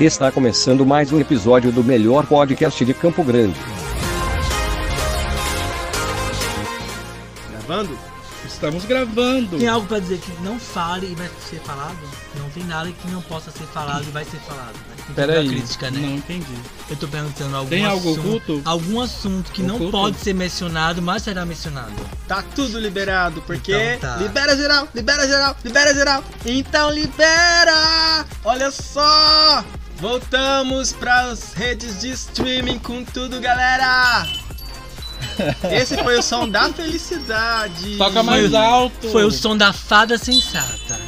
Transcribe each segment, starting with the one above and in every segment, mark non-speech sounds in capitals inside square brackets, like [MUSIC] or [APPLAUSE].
Está começando mais um episódio do melhor podcast de Campo Grande. Gravando? Estamos gravando. Tem algo pra dizer que não fale e vai ser falado? Não tem nada que não possa ser falado e vai ser falado. Né? Tem Pera toda a aí. crítica, né? Não entendi. Eu tô perguntando algum Tem algo assunto, oculto? algum assunto que não Oculto? pode ser mencionado, mas será mencionado. Tá tudo liberado, porque Então tá. libera geral, libera geral, libera geral. Então libera! Olha só! Voltamos pras redes de streaming com tudo, galera! Esse foi o som da felicidade. Toca mais alto. Foi o som da fada sensata.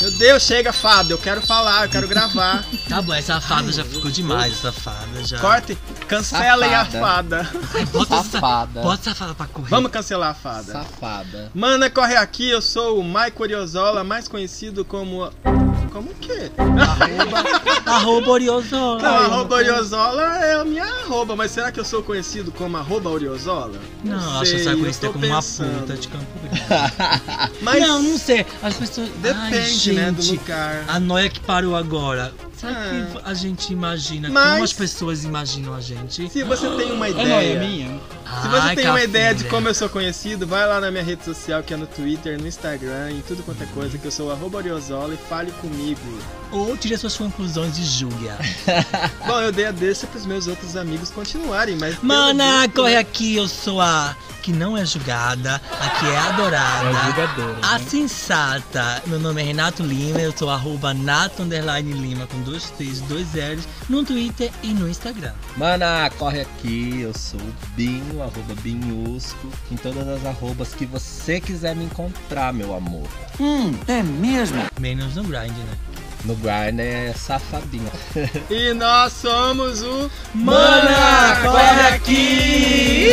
Meu Deus, chega, fada. Eu quero falar, eu quero gravar. [LAUGHS] Tá bom, essa fada já ficou demais, essa fada já. Corte, cancelem a Safada. fada. Ai, bota essa, Safada. bota essa fada pra correr. Vamos cancelar a fada. Safada. Mana, corre aqui, eu sou o Mike Oriozola, mais conhecido como. Como o quê? Arroba Oriozola. Não, arroba Oriozola é a minha arroba, mas será que eu sou conhecido como arroba Oriozola? Não, acho que você tô como uma puta de Campo Grande. [LAUGHS] Mas Não, não sei. As pessoas. depende, Ai, né, do gente, lugar. A noia que parou agora. Sabe É. que a gente imagina? Mas- Como as pessoas imaginam a gente? Se você tem uma É ideia. nóia minha? Se você Ai, tem uma ideia de café. como eu sou conhecido, vai lá na minha rede social, que é no Twitter, no Instagram, em tudo quanto é coisa, que eu sou o arroba Oriozola e fale comigo. Ou tire as suas conclusões e julga. [LAUGHS] Bom, eu dei a deixa pros meus outros amigos continuarem, mas. pelo Mana, corre aqui, eu sou a que não é julgada, a que é adorada. É. A sensata, meu nome é Renato Lima, eu sou arroba Nato underline Lima com dois T's, dois L's no Twitter e no Instagram. Mana, corre aqui, eu sou o Binho, arroba Binhusco, em todas as arrobas que você quiser me encontrar, meu amor. Menos no grind, né? No Grind é safadinho. [LAUGHS] E nós somos o. Mana, corre aqui!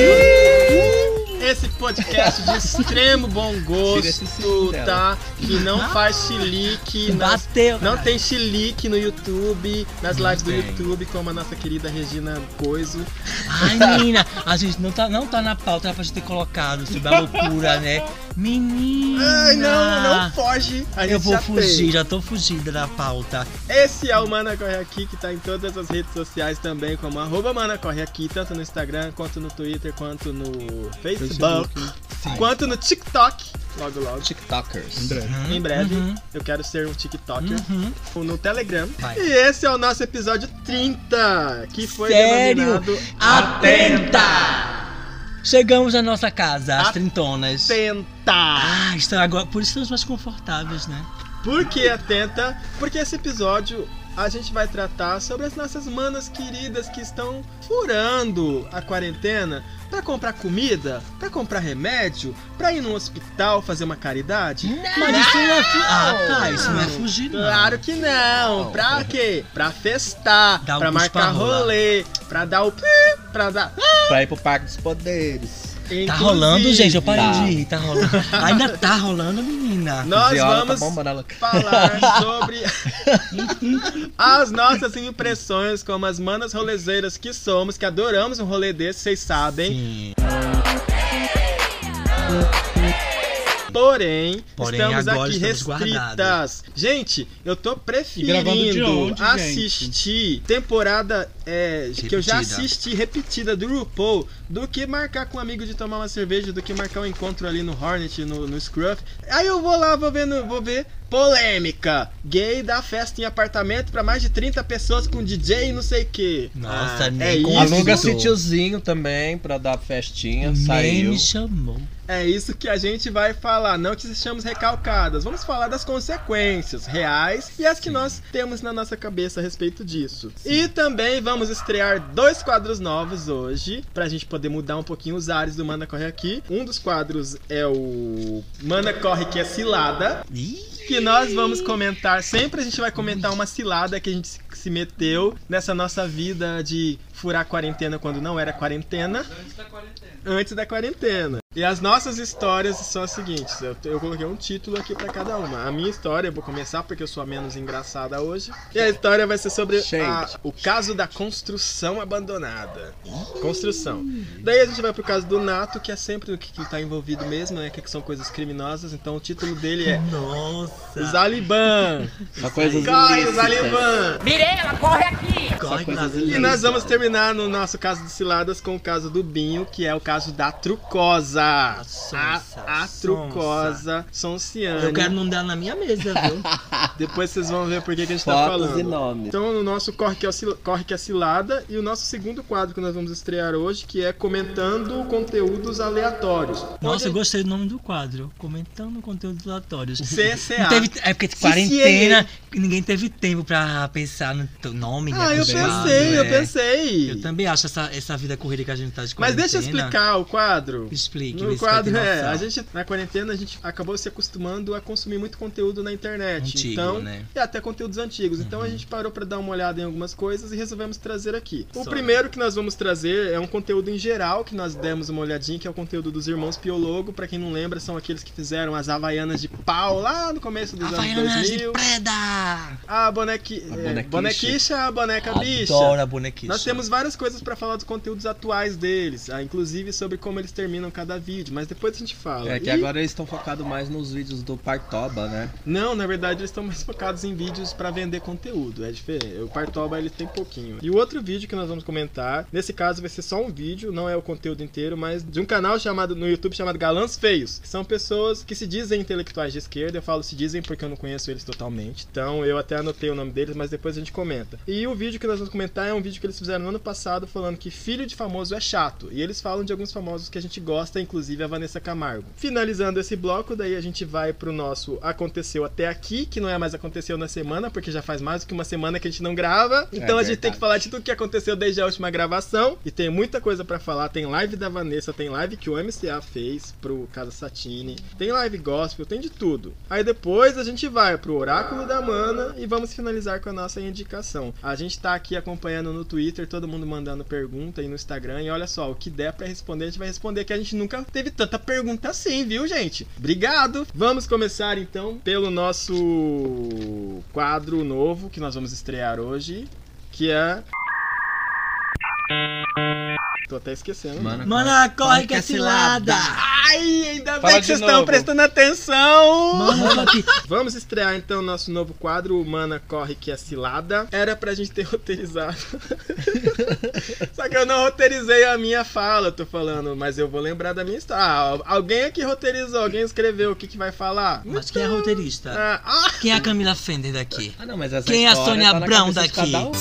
Esse podcast de extremo bom gosto, tá? Que não faz chilique, não, Bateu! não tem chilique no YouTube, nas Não lives do tem. YouTube, como a nossa querida Regina Coiso. Ai, menina, a gente não tá, não tá na pauta, era pra gente ter colocado sobre a loucura, né? Menina! Ai, não, não foge. A gente Eu vou já fugir, tem. já tô fugida da pauta. Esse é o Mana Corre Aqui, que tá em todas as redes sociais também, como arroba Mana Corre Aqui, tanto no Instagram, quanto no Twitter, quanto no Facebook, quanto no TikTok, logo logo. TikTokers. André. Uhum, Em breve, uhum, eu quero ser um TikToker uhum. no Telegram. Vai. E esse é o nosso episódio 30, que foi Sério? denominado Atenta! Chegamos na nossa casa, as Atenta. trintonas. Atenta. Ah, agora, por isso estamos mais confortáveis, né? Por que atenta? Porque esse episódio a gente vai tratar sobre as nossas manas queridas que estão furando a quarentena pra comprar comida, pra comprar remédio, pra ir no hospital fazer uma caridade. Mas isso não é fugir. Ah, tá, isso não é fugir, não. Claro que não. Não. Pra quê? Pra festar, Dar pra marcar rolê, pra dar o pra dar. Pra ir pro Parque dos Poderes. Tá rolando, gente, eu parei Tá. de rir, tá rolando. Ainda tá rolando, menina. Nós Viola vamos tá falar [LAUGHS] sobre as nossas impressões como as manas rolezeiras que somos, que adoramos um rolê desse, vocês sabem. Sim. Porém, Porém, estamos agora aqui estamos restritas. Gente, eu tô preferindo onde, assistir temporada é, que eu já assisti repetida do RuPaul do que marcar com um amigo de tomar uma cerveja, do que marcar um encontro ali no Hornet, no, no Scruff. Aí eu vou lá, vou ver, no- vou ver polêmica. Gay dá festa em apartamento pra mais de 30 pessoas com DJ e não sei o que. Nossa, é nem com isso. Aluga sítiozinho também pra dar festinha. Nem Saiu. me chamou. É isso que a gente vai falar, não que sejamos recalcadas. Vamos falar das consequências reais e as que nós temos na nossa cabeça a respeito disso. E também vamos estrear dois quadros novos hoje, pra gente poder mudar um pouquinho os ares do Mana Corre Aqui. Um dos quadros é o Mana Corre que é cilada, que nós vamos comentar, sempre a gente vai comentar uma cilada que a gente se- se meteu nessa nossa vida de furar quarentena quando não era quarentena. Antes da quarentena. E as nossas histórias são as seguintes. Eu, eu coloquei um título aqui pra cada uma. A minha história, eu vou começar porque eu sou a menos engraçada hoje. E a história vai ser sobre a- o caso da construção abandonada. Construção. Daí a gente vai pro caso do Nato, que é sempre o que, que tá envolvido mesmo, né? Que, que são coisas criminosas. Então o título dele é Nossa! Zaliban. Só coisas Corre. Zaliban! Mirela, corre aqui! Corre E nós vamos terminar no nosso caso de ciladas com o caso do Binho, que é o caso da trucosa. A, sonsa, a trucosa Sonciane. Eu quero não dar na minha mesa, viu? [LAUGHS] Depois vocês vão ver por que, que a gente tá Fotos falando. e nomes. Então, no nosso Corre que, é o Cil- Corre que é Cilada e o nosso segundo quadro que nós vamos estrear hoje, que é comentando conteúdos aleatórios. Nossa, eu gostei do nome do quadro. Comentando conteúdos aleatórios. [LAUGHS] CCA. Teve, é porque quarentena, ninguém teve tempo pra pensar no teu nome, né? Ah, eu pensei, eu é. pensei. Eu também acho essa, essa vida corrida que a gente tá de Mas deixa eu quarentena. explicar o quadro. Explique, No se vai quadro é, a gente na quarentena a gente acabou se acostumando a consumir muito conteúdo na internet. Antigo, então, né? e até conteúdos antigos. Então a gente parou pra dar uma olhada em algumas coisas e resolvemos trazer aqui. O Só. primeiro que nós vamos trazer é um conteúdo em geral que nós demos uma olhadinha, que é o conteúdo dos irmãos Piologo. Pra quem não lembra, são aqueles que fizeram as havaianas de pau lá no começo dos Havaianas anos de 2000. preda! A bonequi... A é, bonequicha, a boneca bicha. Adoro a bonequice. Nós temos várias coisas pra falar dos conteúdos atuais deles, ah, inclusive sobre como eles terminam cada vídeo, mas depois a gente fala. É que E- agora eles estão focados mais nos vídeos do Partoba, né? Não, na verdade eles estão mais focados em vídeos pra vender conteúdo, é diferente. O Partoba ele tem pouquinho. E o outro vídeo que nós vamos comentar, nesse caso vai ser só um vídeo, não é o conteúdo inteiro, mas de um canal chamado no YouTube chamado Galãs Feios, que são pessoas que se dizem intelectuais de esquerda. Eu falo se dizem porque eu não conheço eles totalmente. Então eu até anotei o nome deles, mas depois a gente comenta. E o vídeo que nós vamos comentar é um vídeo que eles fizeram no ano passado falando que filho de famoso é chato. E eles falam de alguns famosos que a gente gosta, inclusive a Vanessa Camargo. Finalizando esse bloco, daí a gente vai pro nosso Aconteceu Até Aqui, que não é mais Aconteceu na Semana, porque já faz mais do que uma semana que a gente não grava. Então a gente tem que falar de tudo que aconteceu desde a última gravação. E tem muita coisa pra falar. Tem live da Vanessa, tem live que o MCA fez pro Casa Satine, tem live gospel, tem de tudo. Aí depois a gente vai pro Oráculo da Mana e vamos finalizar com a nossa indicação. A gente tá aqui acompanhando no Twitter, todo mundo mandando pergunta e no Instagram. E olha só, o que der pra responder, a gente vai responder. Que a gente nunca teve tanta pergunta assim, viu, gente? Obrigado! Vamos começar então pelo nosso quadro novo que nós vamos estrear hoje, que é. Tô até esquecendo. Mano, Mana, corre que é cilada! Ai, ainda bem Fala que de vocês estão prestando atenção! Mano, que... Vamos estrear então nosso novo quadro, Mana Corre Que é Cilada. Era pra gente ter [LAUGHS] roteirizado. [LAUGHS] Só que eu não roteirizei a minha fala, eu tô falando, mas eu vou lembrar da minha história. Ah, alguém aqui roteirizou, alguém escreveu o que, que vai falar. Mas quem é roteirista? Ah, ah, Quem é a Camila Fender daqui? Ah, não, mas essa Quem é a Sônia tá na Abrão cabeça de daqui?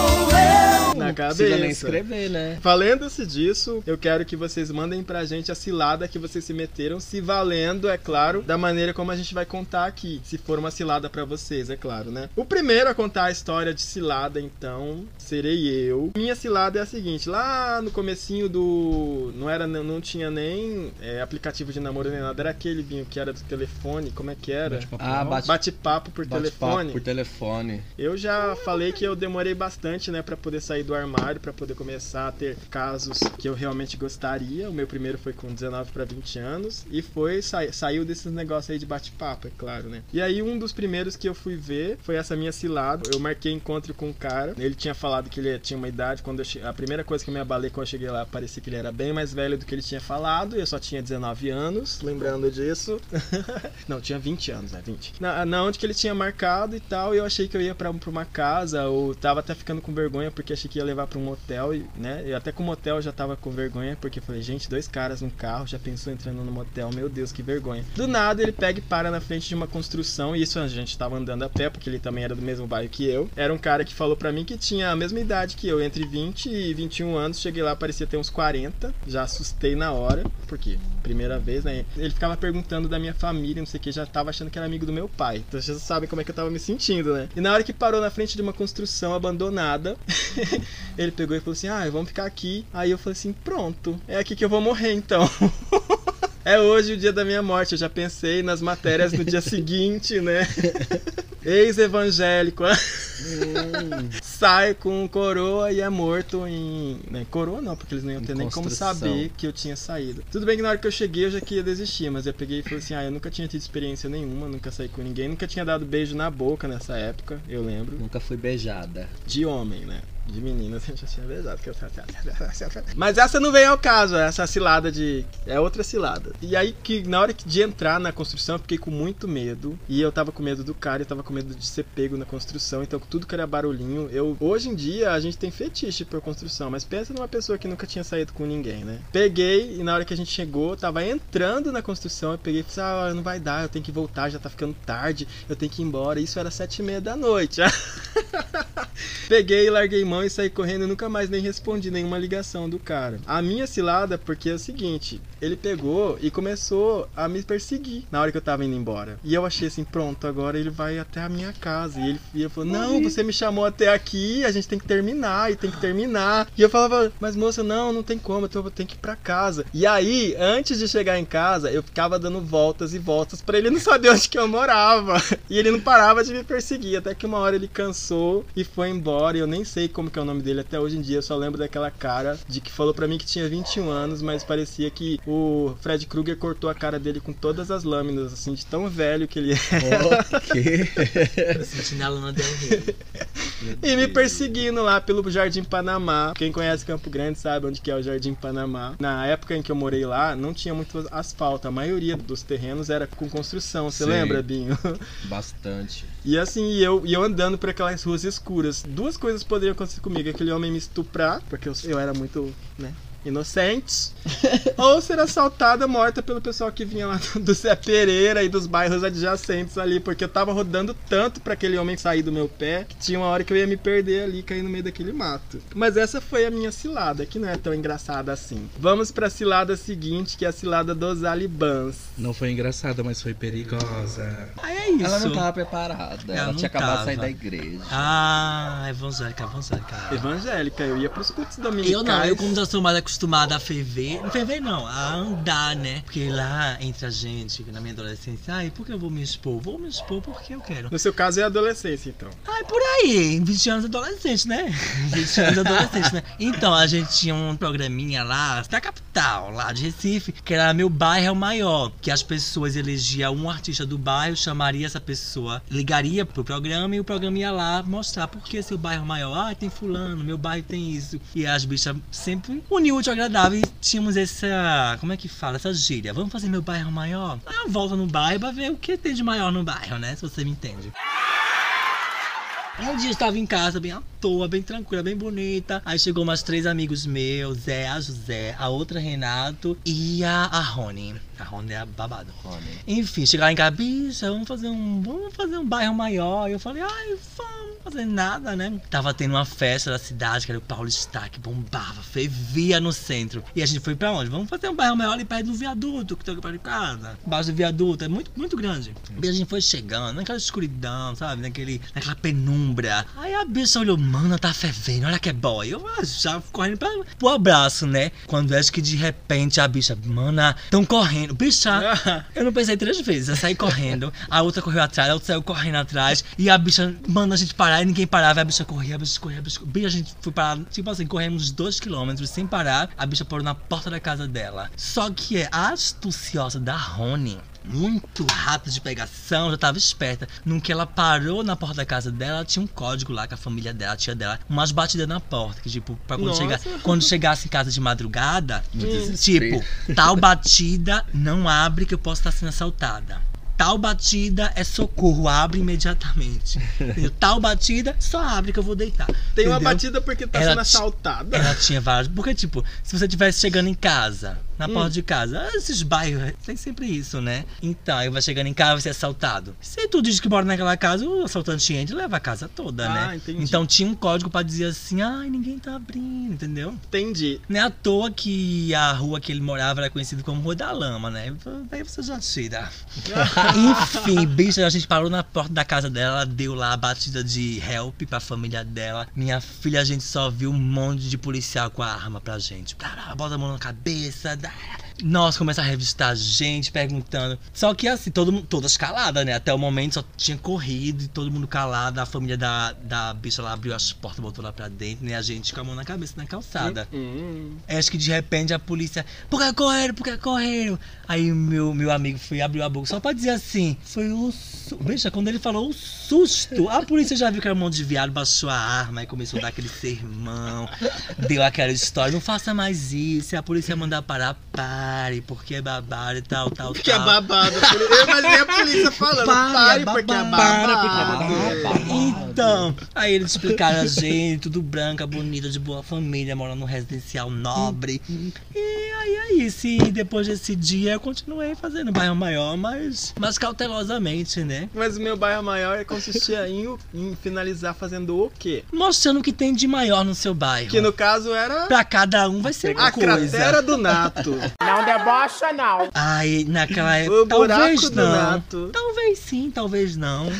Cada um. Na Não precisa nem cabeça. escrever, né? Valendo-se disso, eu quero que vocês mandem pra gente a cilada que vocês se meteram, se valendo, é claro, da maneira como a gente vai contar aqui. Se for uma cilada pra vocês, é claro, né? O primeiro a contar a história de cilada, então, serei eu. Minha cilada é a seguinte, lá no comecinho do... Não era, não tinha nem é, aplicativo de namoro nem nada, era aquele vinho que era do telefone, como é que era? Bate-papo Ah, bate, Bate-papo por bate telefone. por telefone. Eu já falei que eu demorei bastante, né, Pra poder sair do armário, pra poder começar a ter casos que eu realmente gostaria. O meu primeiro foi com 19 pra 20 anos e foi sa- saiu desses negócios aí de bate-papo, é claro, né? E aí um dos primeiros que eu fui ver foi essa minha cilada. Eu marquei encontro com um cara. Ele tinha falado que ele tinha uma idade quando eu a primeira coisa que eu me abalei quando eu cheguei lá, parecia que ele era bem mais velho do que ele tinha falado. Eu só tinha 19 anos, lembrando disso. [LAUGHS] Não, tinha 20 anos, né? 20. Na, na onde que ele tinha marcado e tal, eu achei que eu ia pra uma casa, ou tava até ficando com vergonha porque achei que ia levar pra um motel, e, né? E até com o motel eu já tava com vergonha, porque falei, gente, dois caras num carro, já pensou entrando no motel, meu Deus, que vergonha. Do nada ele pega e para na frente de uma construção, e isso a gente tava andando a pé, porque ele também era do mesmo bairro que eu. Era um cara que falou pra mim que tinha a mesma idade que eu, entre 20 e 21 anos. Cheguei lá, parecia ter uns 40, já assustei na hora, porque primeira vez, né? Ele ficava perguntando da minha família, não sei o que, já tava achando que era amigo do meu pai. Então vocês sabem como é que eu tava me sentindo, né? E na hora que parou na frente de uma construção abandonada, [LAUGHS] ele pegou e falou assim: Ah, vamos ficar aqui. Aí eu falei assim: Pronto, é aqui que eu vou morrer então. [LAUGHS] É hoje o dia da minha morte, eu já pensei nas matérias no dia [LAUGHS] seguinte, né? Ex-evangélico. sai com coroa e é morto em. Né, coroa não, porque eles não iam Em ter nem como saber que eu tinha saído. Tudo bem que na hora que eu cheguei eu já queria desistir, mas eu peguei e falei assim: ah, eu nunca tinha tido experiência nenhuma, nunca saí com ninguém, nunca tinha dado beijo na boca nessa época, eu lembro. Nunca fui beijada. De homem, né? De menina [LAUGHS] eu já tinha beijado. Mas essa não vem ao caso, essa cilada de. É outra cilada. E aí que na hora de entrar na construção eu fiquei com muito medo. E eu tava com medo do cara, eu tava com medo de ser pego na construção. Então tudo que era barulhinho. Eu, hoje em dia a gente tem fetiche por construção, mas pensa numa pessoa que nunca tinha saído com ninguém, né? Peguei e na hora que a gente chegou, tava entrando na construção, eu peguei e falei, ah, não vai dar, eu tenho que voltar, já tá ficando tarde, eu tenho que ir embora. Isso era sete e meia da noite. [LAUGHS] Peguei, larguei mão e saí correndo e nunca mais nem respondi nenhuma ligação do cara. A minha cilada, porque é o seguinte, ele pegou e começou a me perseguir na hora que eu tava indo embora. E eu achei assim, pronto, agora ele vai até a minha casa. E ele, e ele falou, não, você me chamou até aqui, a gente tem que terminar, e tem que terminar. E eu falava, mas moça, não, não tem como, eu vou ter que ir pra casa. E aí, antes de chegar em casa, eu ficava dando voltas e voltas pra ele não saber [LAUGHS] onde que eu morava. E ele não parava de me perseguir, até que uma hora ele cansou e foi embora. E eu nem sei como que é o nome dele até hoje em dia, eu só lembro daquela cara de que falou pra mim que tinha 21 anos, mas parecia que o Fred Krueger cortou a cara dele com todas as lâminas, assim, de tão velho que ele é. Ok. Sentinela não deu rei. E me perseguindo lá pelo Jardim Panamá. Quem conhece Campo Grande sabe onde que é o Jardim Panamá. Na época em que eu morei lá, não tinha muito asfalto. A maioria dos terrenos era com construção. Você Sim. lembra, Binho? Bastante. E assim, e eu, e eu andando por aquelas ruas escuras. Duas coisas poderiam acontecer comigo. Aquele homem me estuprar, porque eu, eu era muito, né, inocente. [LAUGHS] ou ser assaltada, morta pelo pessoal que vinha lá do Zé Pereira e dos bairros adjacentes ali. Porque eu tava rodando tanto pra aquele homem sair do meu pé, que tinha uma hora que eu ia me perder ali, cair no meio daquele mato. Mas essa foi a minha cilada, que não é tão engraçada assim. Vamos pra cilada seguinte, que é a cilada dos alibãs. Não foi engraçada, mas foi perigosa. Aí é isso. Ela não tava preparada. Ela Ela não tinha acabado de sair tava. da igreja. Ah, evangélica, evangélica. Evangélica, eu ia pros cultos dominicais. Eu não, eu como já sou mais acostumada a ferver, não ferver não, a andar, né? Porque lá entre a gente, na minha adolescência, ai, por que eu vou me expor? Vou me expor porque eu quero. No seu caso é adolescência, então. Ai, por aí, 20 anos adolescente, né? [LAUGHS] 20 anos adolescente, né? Então, a gente tinha um programinha lá, da capital, lá de Recife, que era meu bairro maior, que as pessoas elegiam um artista do bairro, chamaria essa pessoa, ligaria pro programa e o programa ia lá mostrar por que seu bairro maior. Ah, tem fulano, meu bairro tem isso. E as bichas sempre uniu o agradável e tínhamos essa, como é que fala, essa gíria. Vamos fazer meu bairro maior? Aí eu volto no bairro pra ver o que tem de maior no bairro, né? Se você me entende. Um dia eu estava em casa, bem à toa, bem tranquila, bem bonita. Aí chegou mais três amigos meus, Zé, a José, a outra Renato e a, a Rony. A Rony é babado. Rony. Enfim, chegaram em casa, bicha, vamos fazer um. Vamos fazer um bairro maior. E eu falei, ai, vamos fazer nada, né? Tava tendo uma festa da cidade, que era o Paulistar, que bombava, fervia no centro. E a gente foi pra onde? Vamos fazer um bairro maior ali perto do viaduto, que tem aqui perto de casa. Embaixo do viaduto, é muito, muito grande. E a gente foi chegando, naquela escuridão, sabe? Naquele, naquela penumbra. Aí a bicha olhou, mano, tá fervendo, olha que é boy. Eu ah, já correndo pra, pro abraço, né? Quando acho que de repente a bicha, mana, tão correndo. Bicha, [LAUGHS] eu não pensei três vezes, eu saí correndo, a outra correu atrás, a outra saiu correndo atrás, e a bicha manda a gente parar e ninguém parava, a bicha corria, a bicha corria, a bicha corria. A gente foi parar, tipo assim, corremos dois quilômetros sem parar, a bicha parou na porta da casa dela. Só que é a astuciosa da Rony. Muito rápida de pegação, já tava esperta. No que ela parou na porta da casa dela, ela tinha um código lá com a família dela, a tia dela, umas batidas na porta, que tipo, pra quando, chegar, quando chegasse em casa de madrugada. Tipo, tal batida não abre que eu posso estar sendo assaltada. Tal batida é socorro, abre imediatamente. Entendeu? Tal batida só abre que eu vou deitar. Tem uma Entendeu? batida porque tá Ela sendo assaltada. Ela tinha vários. Porque, tipo, se você estivesse chegando em casa, na Hum. porta de casa, ah, esses bairros, tem sempre isso, né? Então, aí vai chegando em casa vai ser assaltado. Se tu diz que mora naquela casa, o assaltante entra e leva a casa toda, Ah, né? entendi. Então tinha um código pra dizer assim, ai, ninguém tá abrindo, entendeu? Entendi. Não é à toa que a rua que ele morava era conhecida como Rua da Lama, né? Aí você já tira. [LAUGHS] Enfim, bicha, a gente parou na porta da casa dela, ela deu lá a batida de help pra família dela. Minha filha, a gente só viu um monte de policial com a arma pra gente. Bota a mão na cabeça. dá. Nossa, começa a revistar gente, perguntando. Só que assim, todo, todas caladas, né? Até o momento só tinha corrido e todo mundo calado. A família da, da bicha lá abriu as portas, botou lá pra dentro, né? A gente com a mão na cabeça na calçada. Hum. Acho que de repente a polícia. Por que correram? Por que correram? Aí o meu, meu amigo foi abriu a boca só pra dizer assim. Foi o. Su... Veja, quando ele falou o susto, a polícia já viu que era um monte de viado, baixou a arma e começou a dar aquele sermão. Deu aquela história. Não faça mais isso. Se a polícia mandar parar, pare, porque é babado e tal, tal, Porque é tal. babado. Eu imaginei a polícia falando, Pare, pare, é porque é babado. babado. Então, aí eles explicaram a gente, tudo branca, bonita, de boa família, morando num residencial nobre. E aí é isso. E depois desse dia eu continuei fazendo bairro maior, mas, mas cautelosamente, né? Mas o meu bairro maior consistia em, o- em finalizar fazendo o quê? Mostrando o que tem de maior no seu bairro. Que no caso era Pra cada um vai ser uma a coisa. cratera do Nato. [LAUGHS] Ai, naquela o época. buraco Talvez do não. Nato. Talvez sim, talvez não.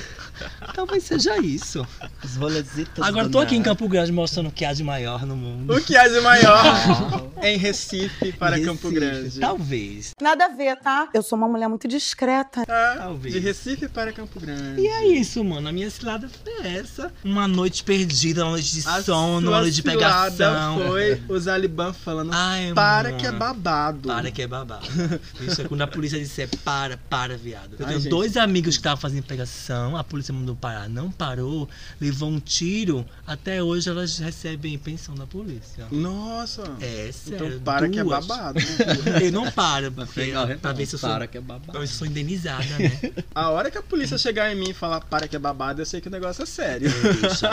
Talvez seja isso. Os rolezitos Agora tô aqui em. Campo Grande mostrando o que há de maior no mundo. O que há de maior [LAUGHS] em Recife para Recife. Campo Grande? Talvez. Nada a ver, tá? Eu sou uma mulher muito discreta. É, Talvez. de Recife para Campo Grande. E é isso, mano. A minha cilada foi essa. Uma noite perdida, uma noite de A sono, uma noite de pegação. foi o Zaliban falando Ai, para mano. que é babado. Para que é babado. Isso é quando a polícia disser para, para, viado. Eu Ai, tenho gente. dois amigos que estavam fazendo pegação, a polícia mandou parar, não parou, levou um tiro. Até hoje elas recebem pensão da polícia. Nossa. É, sério. então para que é duas. babado. [LAUGHS] Eu não paro, porque, pegar o pra ver se eu sou, Para que é babado. eu sou indenizada, né? [LAUGHS] A hora que a polícia chegar em mim e falar para que é babado, eu sei que o negócio é sério. Deixa.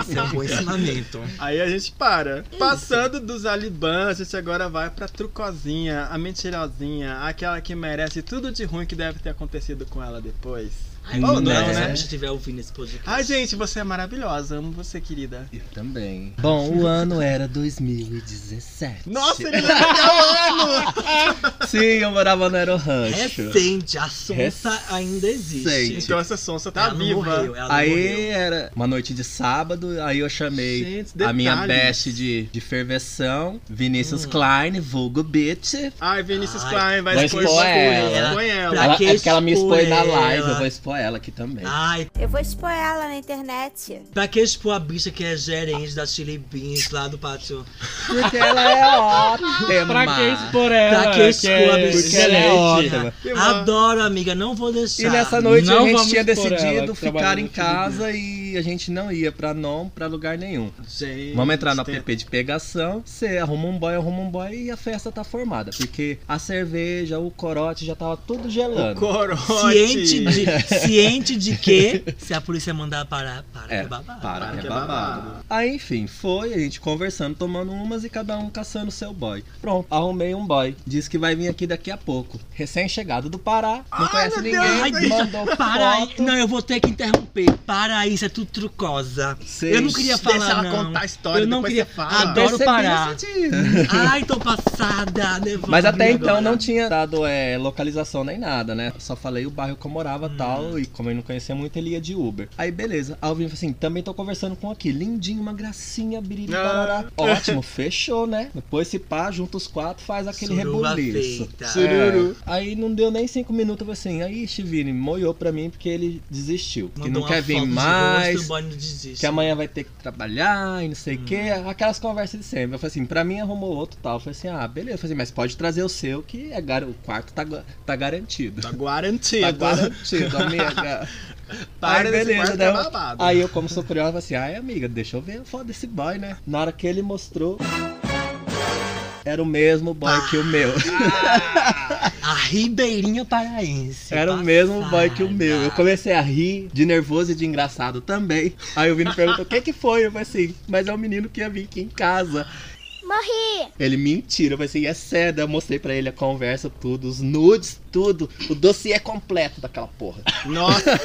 Esse é um bom ensinamento. Aí a gente para. Passando do Zaliban, a gente agora vai pra Trucozinha, a mentirosinha, aquela que merece tudo de ruim que deve ter acontecido com ela depois. Ai, não, se a né? estiver ouvindo esse podcast. Ai, gente, você é maravilhosa. Amo você, querida. Eu também. Bom, o ano era 2017. Nossa, ele vai pegar o ano! [LAUGHS] Sim, eu morava no Aero Rancho. Recente, a sonsa ainda existe. Recente. Então essa sonsa tá ela não viva. morreu, ela não Aí morreu. era uma noite de sábado, aí eu chamei Gente, a minha best de, de ferveção, Vinícius Klein, vulgo bitch. Ai, Vinícius Ai, Klein vai vou expor expor ela. ela. Expõe ela. Ela, que é porque ela me expor expôs na live, eu vou expor ela aqui também. Ai, Eu vou expor ela na internet. pra que expor a bicha que é gerente da Chili Beans lá do pátio? Porque ela é ótima. Pra que expor ela? Pra que expor a bicha porque ela é ótima. Que. Adoro, amiga, não vou deixar. E nessa noite Não a gente tinha expor ela, decidido que trabalha ficar em casa e a gente não ia pra não pra lugar nenhum. Gente, Vamos entrar no tem- app de pegação, você arruma um boy, arruma um boy e a festa tá formada. Porque a cerveja, o corote já tava tudo gelando. Corote. Ciente de, [LAUGHS] ciente de que se a polícia mandar parar, para É, que é babado. para, Para que é é babado. babado. Aí, enfim, foi a gente conversando, tomando umas e cada um caçando seu boy. Pronto, arrumei um boy. Disse que vai vir aqui daqui a pouco. Recém-chegado do Pará, não conhece meu ninguém, Ai, bicha, mandou para aí. foto. Não, eu vou ter que interromper. Para aí, isso é tudo trucosa. Sei. Eu não queria falar, Deixa ela não. contar a história, eu não queria. você fala. Adoro parar. [LAUGHS] Ai, tô passada. Mas até então agora. não tinha dado é, localização nem nada, né? Só falei o bairro que eu morava Hum. tal. E como eu não conhecia muito, ele ia de Uber. Aí beleza. Aí eu vim assim: também tô conversando com aqui. Lindinho, uma gracinha, biriri, Ah. Ótimo, fechou, né? Depois se pá, junta os quatro, faz aquele rebuliço. Sururu. É. Aí não deu nem cinco minutos, eu falei assim, aí Chivini moiou pra mim porque ele desistiu. que Mandou não uma quer vir de mais, desiste. que amanhã vai ter que trabalhar e não sei o Hum. que. Aquelas conversas de sempre. Eu falei assim, pra mim arrumou outro tal. Eu falei assim, ah, beleza. Eu falei assim, mas pode trazer o seu que é gar... o quarto tá, tá garantido. Tá garantido. Tá garantido, amiga. [LAUGHS] Para Aí, beleza, quarto daí é eu-. Aí eu, como sou curioso, falei assim, ai amiga, deixa eu ver a foto desse boy, né? Na hora que ele mostrou, era o mesmo boy que o meu. A Ribeirinha Paraense. Era o mesmo boy que o meu. Eu passada. comecei a rir, de nervoso e de engraçado também. Aí o Vini perguntou, o que que foi? Eu falei assim, mas é o menino que ia vir aqui em casa. Morri! Ele, mentira. Eu falei assim, é sério. Daí Eu mostrei pra ele a conversa, tudo, os nudes, tudo. O dossiê completo daquela porra. Nossa!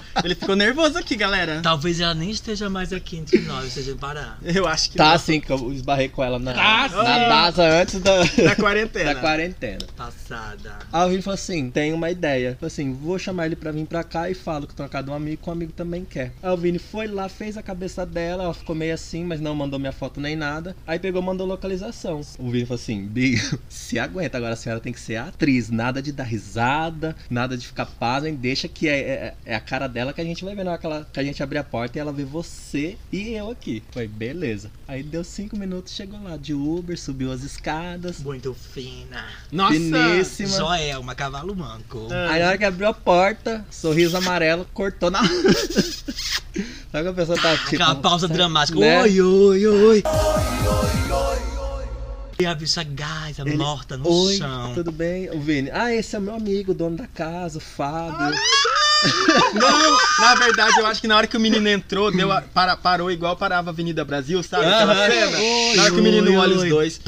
[LAUGHS] Ele ficou nervoso aqui, galera. Talvez ela nem esteja mais aqui entre nós, esteja em Pará. Eu acho que Tá não. assim, que eu esbarrei com ela na, Tá na sim. DASA antes da, Na quarentena. [LAUGHS] da quarentena. Passada. Aí o Vini falou assim: tem uma ideia. Falei assim: vou chamar ele pra vir pra cá e falo que trocado um amigo, que um amigo também quer. Aí o Vini foi lá, fez a cabeça dela, ela ficou meio assim, mas não mandou minha foto nem nada. Aí pegou mandou localização. O Vini falou assim: Bi, [LAUGHS] se aguenta, agora a senhora tem que ser a atriz, nada de dar risada, nada de ficar pasmem, deixa que é, é, é a cara dela que a gente vai ver na hora que, ela- que a gente abrir a porta e ela vê você e eu aqui. Foi, beleza. Aí deu cinco minutos, chegou lá de Uber, subiu as escadas. Muito fina. Nossa! Finíssima. Joelma, cavalo manco. Ah. Aí na hora que abriu a porta, sorriso amarelo, cortou na. [LAUGHS] Sabe que a pessoa tá tipo. Aquela pausa dramática. né? Oi, oi, oi. E a bicha gás, Ele, morta no Oi, chão. tudo bem? O Vini. Ah, esse é o meu amigo, o dono da casa, o Fábio. Não, na verdade, eu acho que na hora que o menino entrou, deu a- para, parou igual parava a Avenida Brasil, sabe? Aquela cena. Na hora que o menino olha os oi. dois.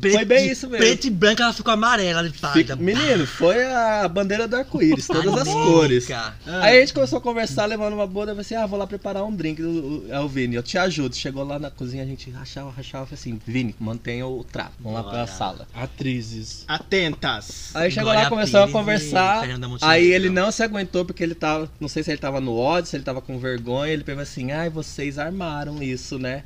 Preto- Foi bem isso mesmo. Preto e branco, ela ficou amarela. Fica- Fica, Menino, foi a bandeira do arco-íris, todas as cores. Ah. Aí a gente começou a conversar, levando uma boa, daí eu falei assim, ah, vou lá preparar um drink. O, é o Vini, eu te ajudo. Chegou lá na cozinha, a gente rachava, rachava, falei assim, Vini, mantenha o trato, vamos lá pra sala. Atrizes. Atentas. Aí chegou Glória lá, começamos a Pires conversar. Aí ele não se aguentou porque ele tava. Não sei se ele tava no ódio, se ele tava com vergonha. Ele pegou assim: ai, vocês armaram isso, né?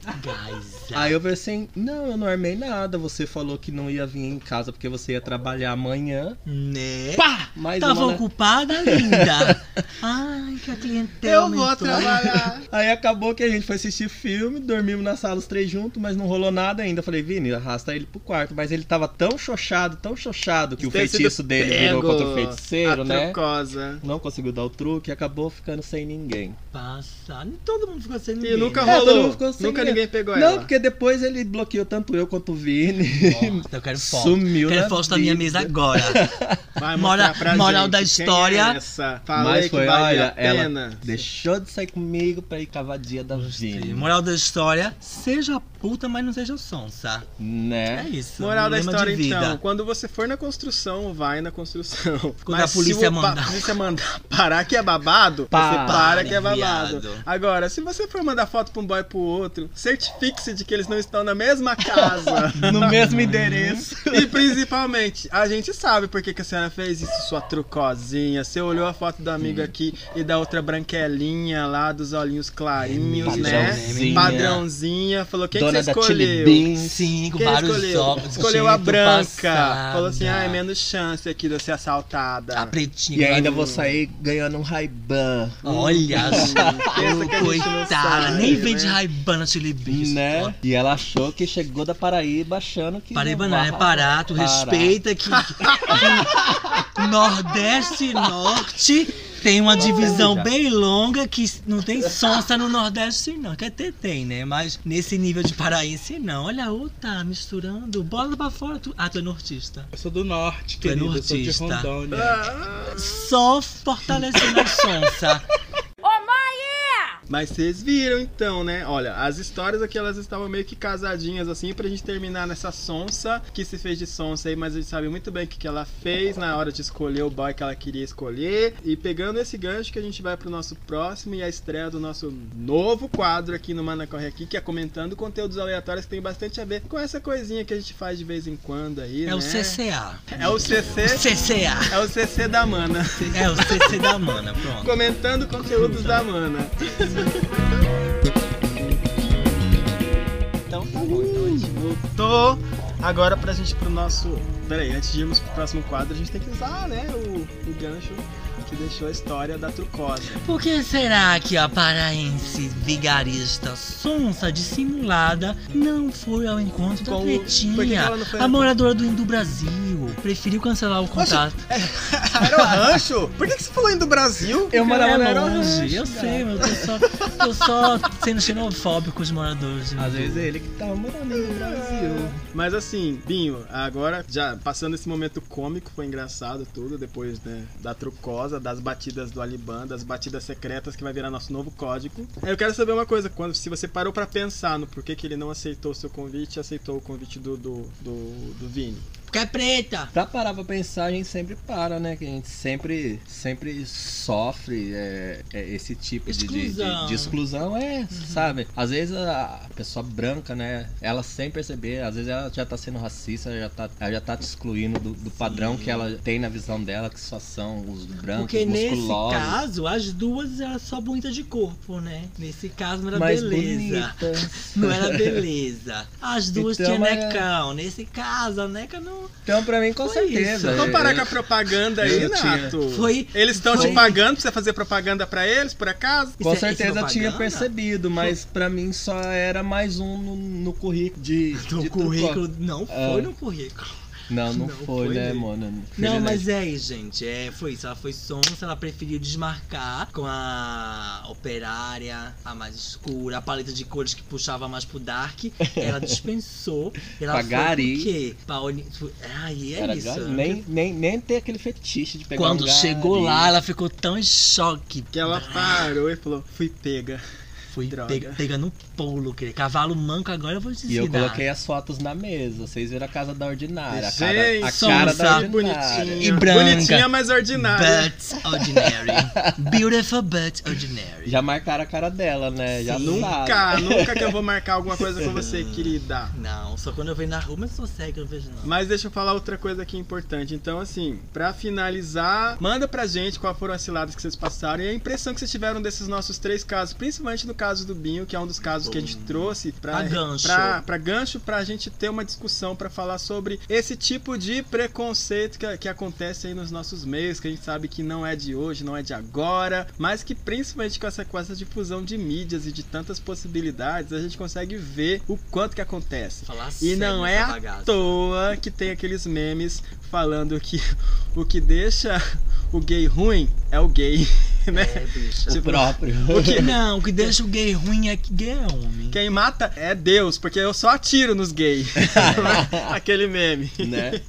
Aí eu falei assim: não, eu não armei nada. Você falou que não ia vir em casa porque você ia trabalhar amanhã. Né? Pá! Mais Tava uma, né? ocupada, linda. [LAUGHS] Ai, que a clientela Eu vou aumentou. trabalhar. Aí acabou que a gente foi assistir filme, dormimos na sala os três juntos, mas não rolou nada ainda. Eu falei, Vini, arrasta ele pro quarto. Mas ele tava tão xoxado, tão xoxado, que o feitiço dele virou contra o feiticeiro, a né? trocosa. Não conseguiu dar o truque e acabou ficando sem ninguém. Passada. Todo mundo ficou sem E ninguém. nunca É, todo rolou. mundo ficou sem Nunca ninguém. ninguém pegou Não, ela. porque depois ele bloqueou tanto eu quanto o Vini. Nossa, eu quero foto. Sumiu Quero na foto da minha vida. mesa agora. [LAUGHS] Vai pra moral gente da quem história. É essa. Falei Mas que foi, olha, a pena. ela deixou de sair comigo pra ir cavadia da Vini. Moral da história, seja puta, mas não seja sonsa. É Né? isso. Moral da história, vida. então. Quando você for na construção, vai na construção. [LAUGHS] Quando a polícia se mandar. a polícia mandar parar que é babado, Para, você para que é babado. viado. Agora, se você for mandar foto pra um boy pro outro, certifique-se de que eles não estão na mesma casa. [LAUGHS] No mesmo endereço. [LAUGHS] E principalmente, a gente sabe por que, que a senhora fez isso, sua trucozinha. Você olhou a foto do amigo aqui e da outra branquelinha lá, dos olhinhos clarinhos, né? Padrãozinha. Padrãozinha. Falou, quem que Dona você da Chili escolheu? Beans. Sim, com Quem vários escolheu? Escolheu a branca. passada. Falou assim, ai, menos chance aqui de eu ser assaltada. A pretinha. E que ainda vou sair ganhando um Ray-Ban. Olha, [LAUGHS] que não coitada. Nem né? vende Raibana Chili Beans. Né? E ela achou que chegou da Paraíba achando não não, é Pará, Pará. respeita que, que Nordeste e Norte tem uma divisão bem longa que não tem sonsa no Nordeste não. Quer ter, tem, né? Mas nesse nível de paraense não. Olha a outra misturando. Bola pra fora. Tu... Ah, tu é nortista. Eu sou do norte, Tu é querido. Eu sou de nortista. Rondônia. Só fortalecendo a sonsa. Mas vocês viram então, né? Olha, as histórias aqui elas estavam meio que casadinhas assim pra gente terminar nessa sonsa que se fez de sonsa aí, mas a gente sabe muito bem o que, que ela fez na hora de escolher o boy que ela queria escolher. E pegando esse gancho que a gente vai pro nosso próximo e a estreia do nosso novo quadro aqui no Mana Corre Aqui, que é comentando conteúdos aleatórios que tem bastante a ver com essa coisinha que a gente faz de vez em quando aí, É né? o CCA. É o CC. CCA. É o CC da Mana. É o CC da mana, pronto. Comentando conteúdos da Mana. Então tá bom, então a gente voltou. Agora pra gente pro nosso. Pera aí, antes de irmos pro próximo quadro, a gente tem que usar, né, o, o gancho que deixou a história da trucosa. Por que será que a paraense vigarista sonsa dissimulada não foi ao encontro da Com que pretinha? A ao- moradora do Indo Brasil preferiu cancelar o contato. [LAUGHS] Era o rancho? Por que, que você falou indo do Brasil? Eu morava é no longe, Aerorancho, eu cara. sei, mas eu tô só, tô só sendo xenofóbico com os moradores. do Às vezes é ele que tá morando no Brasil. Mas assim, Binho, agora já passando esse momento cômico, foi engraçado tudo, depois né, da trucosa, das batidas do Aliban, das batidas secretas que vai virar nosso novo código. Eu quero saber uma coisa, quando se você parou pra pensar no porquê que ele não aceitou o seu convite aceitou o convite do, do, do, do Vini. Porque é preta. Pra parar pra pensar, a gente sempre para, né? Que a gente sempre, sempre sofre é, é, esse tipo de- de, de, Exclusão. de exclusão, é, sabe? Às vezes a pessoa branca, né? Ela sem perceber, às vezes ela já tá sendo racista, ela já tá, ela já tá te excluindo do, do padrão que ela tem na visão dela, que só são os brancos, Porque nesse musculosos. caso, as duas eram só bonita de corpo, né? Nesse caso não era mais beleza. bonitas. [LAUGHS] Não era beleza. As duas Então, tinham é- necão. Nesse caso, a neca não. Então, pra mim, com Foi certeza. Vamos parar com a propaganda aí, eu tinha- Nato. Foi- Eles estão foi- te pagando pra você fazer propaganda pra eles, por acaso? Com Isso é- isso é certeza eu tinha percebido, mas pra mim só era mais um no, no currículo de. [LAUGHS] No de currículo. tudo. Não foi no currículo. Não, não, Não foi, foi né, mesmo. mano? Não, mas é isso, gente. É, foi isso. Ela foi sonsa, ela preferiu desmarcar com a operária, a mais escura, a paleta de cores que puxava mais pro dark. Ela dispensou. [LAUGHS] Ela Pra foi Gari. por quê? Pra é Era isso. nem, nem, nem ter aquele fetiche de pegar Quando um chegou gari. lá, ela ficou tão em choque. Que ela parou e falou, fui pega. Fui Droga. pega, pega no pulo, querido. Cavalo manco, agora eu vou te E eu ensinar. coloquei as fotos na mesa. Vocês viram a casa da ordinária. A cara, Gente, a cara da ordinária. Bonitinha. E branca. Bonitinha, mas ordinária. But ordinary. [LAUGHS] Beautiful but ordinary. Já marcaram a cara dela, né? Já Sim. sabe. Nunca, nunca que eu vou marcar alguma coisa com você, querida. Não, só quando eu vejo na rua, mas sou cego, eu não vejo não. Mas deixa eu falar outra coisa aqui importante. Então, assim, pra finalizar, manda pra gente qual foram as ciladas que vocês passaram e a impressão que vocês tiveram desses nossos três casos, principalmente no caso do Binho, que é um dos casos que a gente trouxe Pra gancho. pra, pra gancho, pra gente ter uma discussão pra falar sobre esse tipo de preconceito que, que acontece aí nos nossos meios, que a gente sabe que não é de hoje, não é de agora, mas que principalmente com essa, com essa difusão de mídias e de tantas possibilidades, a gente consegue ver o quanto que acontece. Falar E não é à bagaça. toa que tem aqueles memes falando que [LAUGHS] o que deixa o gay ruim é o gay, [LAUGHS] né? É, bicho. O próprio. O que, Não, o que deixa [LAUGHS] o gay ruim é que gay é homem. quem mata é Deus, porque eu só atiro nos gays. [LAUGHS] Aquele meme. né?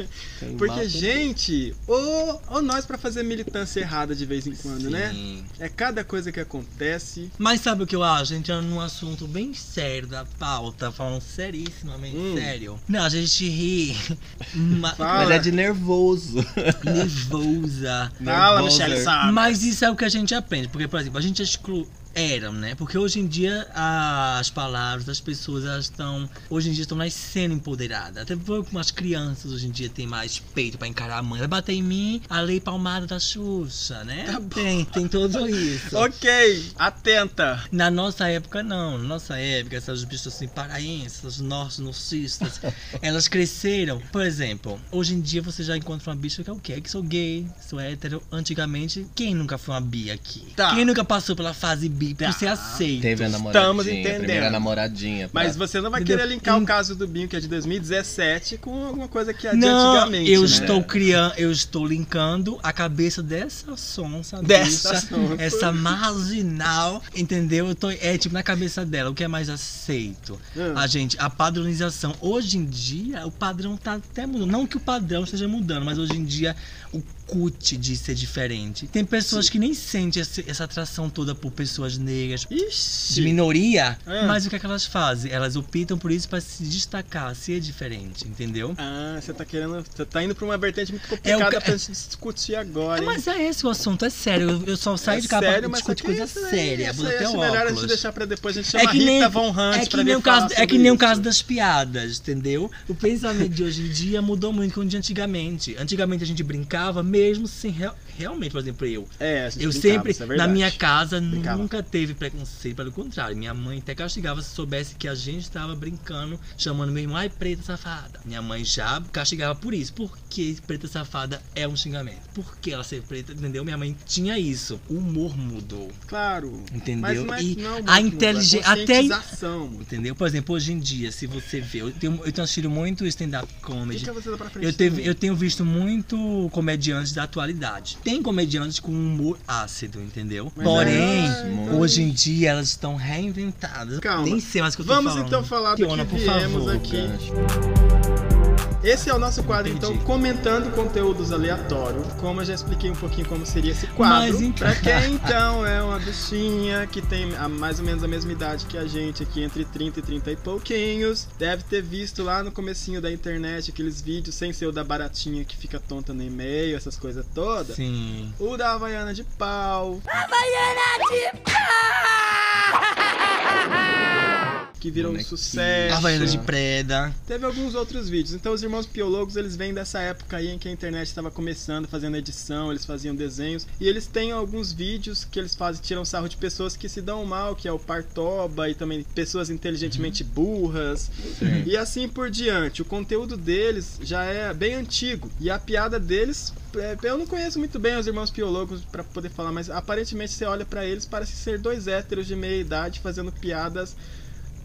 Porque, mata- gente, ou, ou nós pra fazer militância errada de vez em quando, né? Sim. É cada coisa que acontece. Mas sabe o que eu acho? A gente entra num assunto bem sério da pauta, falando seríssimamente Hum. sério. Não, a gente ri. ma-. Mas é de nervoso. nervosa. Fala. Michelle. Mas isso é o que a gente aprende. Porque, por exemplo, a gente exclui. Eram, né? Porque hoje em dia as palavras das pessoas elas estão. Hoje em dia estão nascendo empoderadas. Até como as crianças hoje em dia têm mais peito pra encarar a mãe. Vai bater em mim, a lei palmada da Xuxa, né? tem, tem tudo isso. [LAUGHS] Ok, atenta. Na nossa época, não. Na nossa época, essas bichas assim, paraenses, essas nossos nocistas, [LAUGHS] elas cresceram. Por exemplo, hoje em dia você já encontra uma bicha que é o quê? Que sou gay, sou hétero. Antigamente, quem nunca foi uma bi aqui? Tá. Quem nunca passou pela fase bi Tá. por ser aceito? Teve a namoradinha. Estamos entendendo. Primeira namoradinha. pra- Mas você não vai Entendeu? querer linkar o caso do Binho, que é de 2017, com alguma coisa que é de Não, antigamente. eu né? estou criando, eu estou linkando a cabeça dessa sonsa, Dessa bicha, sonsa. essa marginal, entendeu? Eu tô, é tipo na cabeça dela, o que é mais aceito? Hum. A gente, a padronização. Hoje em dia, o padrão tá até mudando. Não que o padrão esteja mudando, mas hoje em dia o cut de ser diferente. Tem pessoas que nem sentem essa atração toda por pessoas negras, Ixi. de minoria, Ah. mas o que, é que elas fazem? Elas optam por isso para se destacar, ser diferente, entendeu? Ah, você tá querendo. Você tá indo pra uma vertente muito É complicada o ca- pra gente discutir agora. É, mas é esse o assunto, é sério. Eu, eu só saio É de cá sério, pra discutir coisa aí- séria. isso até o melhor a gente deixar pra depois. A gente chama É que Rita nem, Von Hunt é pra que vir nem o caso, é que nem o caso das piadas, entendeu? O pensamento de hoje em dia mudou muito com o de antigamente. Antigamente a gente brincava mesmo sem realmente, por exemplo, eu. É, Eu sempre, é na minha casa, Brincava. nunca teve preconceito, pelo contrário. Minha mãe até castigava se soubesse que a gente estava brincando, chamando meu irmão, ai, preta safada. Minha mãe já castigava por isso. Porque preta safada é um xingamento. Por que ela ser preta, entendeu? Minha mãe tinha isso. O humor mudou, Claro. entendeu? Mas é, e não a é inteligência. Até. Entendeu? Por exemplo, hoje em dia, se você vê, eu tenho, eu tenho assistido muito stand-up comedy. Lá pra frente. Eu, teve, eu tenho visto muito comediantes da atualidade. Tem comediantes com humor ácido, entendeu? Mas Porém, é- hoje em dia elas estão reinventadas. Calma. Nem sei mais o que eu tô Vamos falando. então falar do Tiona, que por viemos favor. aqui. Gancho. Esse é o nosso quadro, então, Entendi. comentando conteúdos aleatórios. Como eu já expliquei um pouquinho como seria esse quadro. Mas então- Pra quem, [LAUGHS] então, é uma bichinha que tem a- mais ou menos a mesma idade que a gente aqui, entre 30 e 30 e pouquinhos, deve ter visto lá no comecinho da internet aqueles vídeos sem ser o da baratinha que fica tonta no e-mail, essas coisas todas. Sim. O da Havaiana de pau. [LAUGHS] Que virou um Bonequinho. sucesso. Havaiana de preda. Teve alguns outros vídeos. Então os irmãos piologos, eles vêm dessa época aí em que a internet estava começando, fazendo edição, eles faziam desenhos. E eles têm alguns vídeos que eles fazem, tiram sarro de pessoas que se dão mal, que é o Partoba e também pessoas inteligentemente burras. E assim por diante. O conteúdo deles já é bem antigo. E a piada deles, é, eu não conheço muito bem os irmãos piologos para poder falar, mas aparentemente você olha para eles, parece ser dois héteros de meia idade fazendo piadas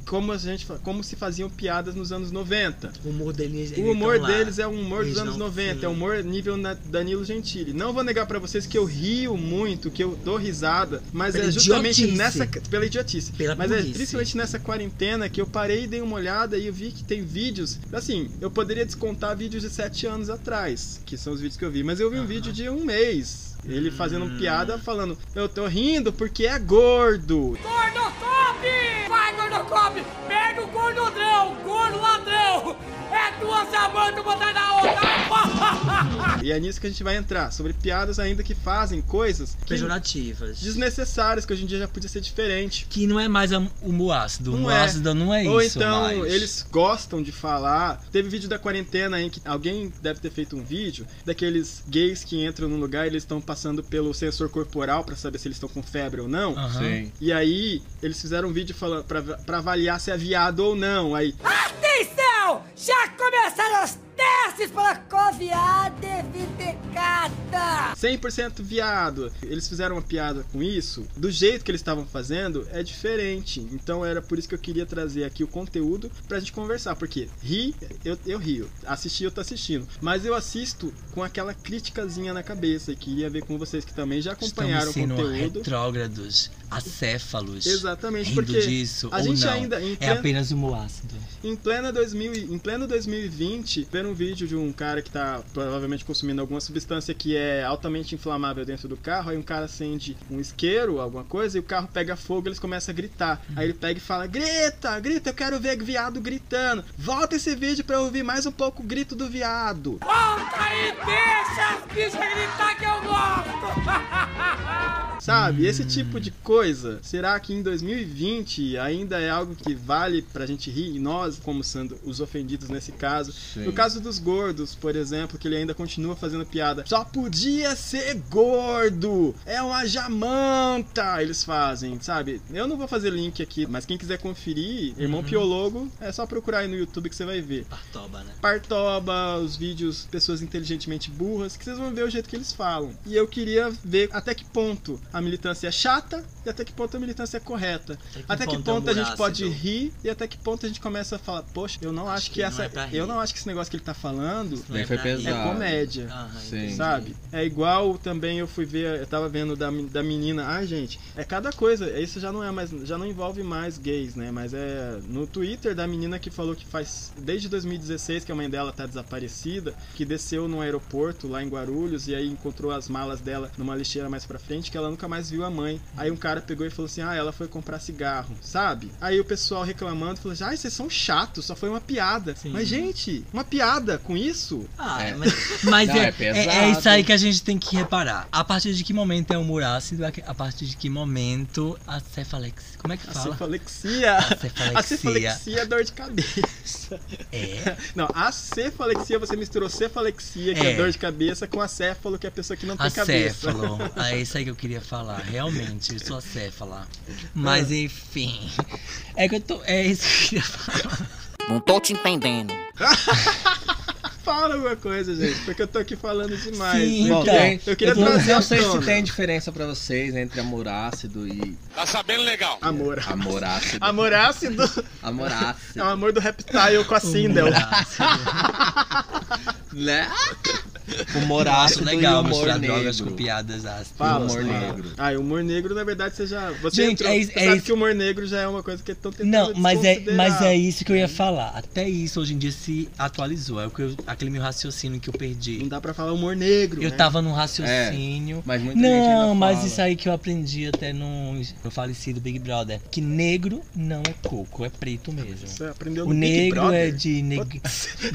como a gente como se faziam piadas nos anos 90. O humor deles O humor deles é o humor dos Eles anos não- 90, sim. é o humor nível na- Danilo Gentili. Não vou negar pra vocês que eu rio muito, que eu dou risada, mas Pela é justamente idiotice. nessa pela idiotice. Pela mas é principalmente nessa quarentena que eu parei e dei uma olhada e eu vi que tem vídeos, assim, eu poderia descontar vídeos de 7 anos atrás, que são os vídeos que eu vi, mas eu vi um vídeo de um mês. Ele fazendo Hum. piada, falando: Eu tô rindo porque é gordo. Gordocop! Vai, Gordocop! Pega o gordodrão, gordo ladrão! É duas amantes botar na outra! [LAUGHS] E é nisso que a gente vai entrar. Sobre piadas ainda que fazem coisas que Pejorativas. desnecessárias, que hoje em dia já podia ser diferente. Que não é mais o humor ácido. O Não humor é. ácido não é Ou isso então mais. eles gostam de falar. Teve vídeo da quarentena em que alguém deve ter feito um vídeo daqueles gays que entram num lugar e eles estão passando pelo sensor corporal pra saber se eles estão com febre ou não. Aham. Sim. E aí eles fizeram um vídeo falando pra, pra avaliar se é viado ou não. Aí Atenção! Já começaram os testes para Coviad Vitecata! 100% viado. Eles fizeram uma piada com isso. Do jeito que eles estavam fazendo é diferente. Então era por isso que eu queria trazer aqui o conteúdo pra gente conversar. Porque ri, eu, eu rio. Assistir, eu tô assistindo. Mas eu assisto com aquela criticazinha na cabeça. E queria ver com vocês que também já acompanharam Estamos o sendo conteúdo. retrógrados, acéfalos. Exatamente, Rindo porque disso, a ou gente não. ainda em É pleno- apenas humor ácido. Em plena 2000, e- em pleno 2020, ver um vídeo de um cara que tá provavelmente consumindo alguma substância que é altamente inflamável dentro do carro, aí um cara acende um isqueiro, alguma coisa, e o carro pega fogo, eles começam a gritar. Aí ele pega e fala: "Grita, grita, eu quero ver viado gritando. Volta esse vídeo pra eu ouvir mais um pouco o grito do viado". Volta aí, deixa as bichas gritar que eu gosto! [LAUGHS] Sabe? Esse tipo de coisa, será que em 2020 ainda é algo que vale pra gente rir? E nós, como sendo os ofendidos nesse caso. Sim. No caso dos gordos, por exemplo, que ele ainda continua fazendo piada. Só podia ser gordo! É uma jamanta! Eles fazem, sabe? Eu não vou fazer link aqui, mas quem quiser conferir, Irmão Piologo, é só procurar aí no YouTube que você vai ver. Partoba, né? Partoba, os vídeos, pessoas inteligentemente burras, que vocês vão ver o jeito que eles falam. E eu queria ver até que ponto a militância é chata e até que ponto a militância é correta. Até que ponto ponto, é a gente pode rir e até que ponto a gente começa a falar, poxa, eu não acho, Acho que, que não essa. é pra rir. eu não acho que esse negócio que ele tá falando Não é é comédia. Sabe? É igual também eu fui ver, eu tava vendo da, da menina. Ai, gente, é cada coisa. Isso já não é mais. Já não envolve mais gays, né? Mas é no Twitter da menina que falou que faz. Desde 2016 que a mãe dela tá desaparecida, que desceu no aeroporto lá em Guarulhos e aí encontrou as malas dela numa lixeira mais pra frente, que ela nunca mais viu a mãe. Aí um cara pegou e falou assim: Ah, ela foi comprar cigarro, sabe? Aí o pessoal reclamando falou assim: Ai, vocês são chatos, só foi uma piada. Sim. Mas, gente, uma piada com isso? Ah, É. mas, mas Não, é, é é, é isso aí que a gente tem que reparar. A partir de que momento é humor ácido, a partir de que momento a cefalexia. Como é que A fala? cefalexia. cefalexia. A cefalexia é dor de cabeça. É. Não, a cefalexia você misturou cefalexia, que é, É. dor de cabeça, com acéfalo, que é a pessoa que não tem cabeça. Acéfalo. É isso aí que eu queria falar. Realmente, eu acéfala. Mas enfim. É que eu tô. É isso que eu queria falar. Não tô te entendendo. [LAUGHS] Fala alguma coisa, gente, porque eu tô aqui falando demais. Sim, eu, Bom, queria, tem- eu queria eu não, trazer não sei se tem diferença pra vocês entre amor ácido e Amor. amor ácido. Amor ácido Amor é ácido. o amor do reptile com a Sindel. [LAUGHS] Né? Humor ácido legal e humor misturar negro. drogas com piadas ácidas. Fala, humor fala. negro. Ah, e o humor negro, na verdade, você já. Você Gente, entrou, é você isso- é sabe isso. que o humor negro já é uma coisa que estão tentando Não, mas é, mas é isso que eu ia falar. Até isso hoje em dia se atualizou. É o que eu- aquele meu raciocínio que eu perdi. Não dá pra falar humor negro. Eu né? tava num raciocínio. Mas muita Não, mas fala. isso aí que eu aprendi até no, no falecido Big Brother. Que negro não é coco, é preto mesmo. Você aprendeu O no Big negro Brother? é de, neg...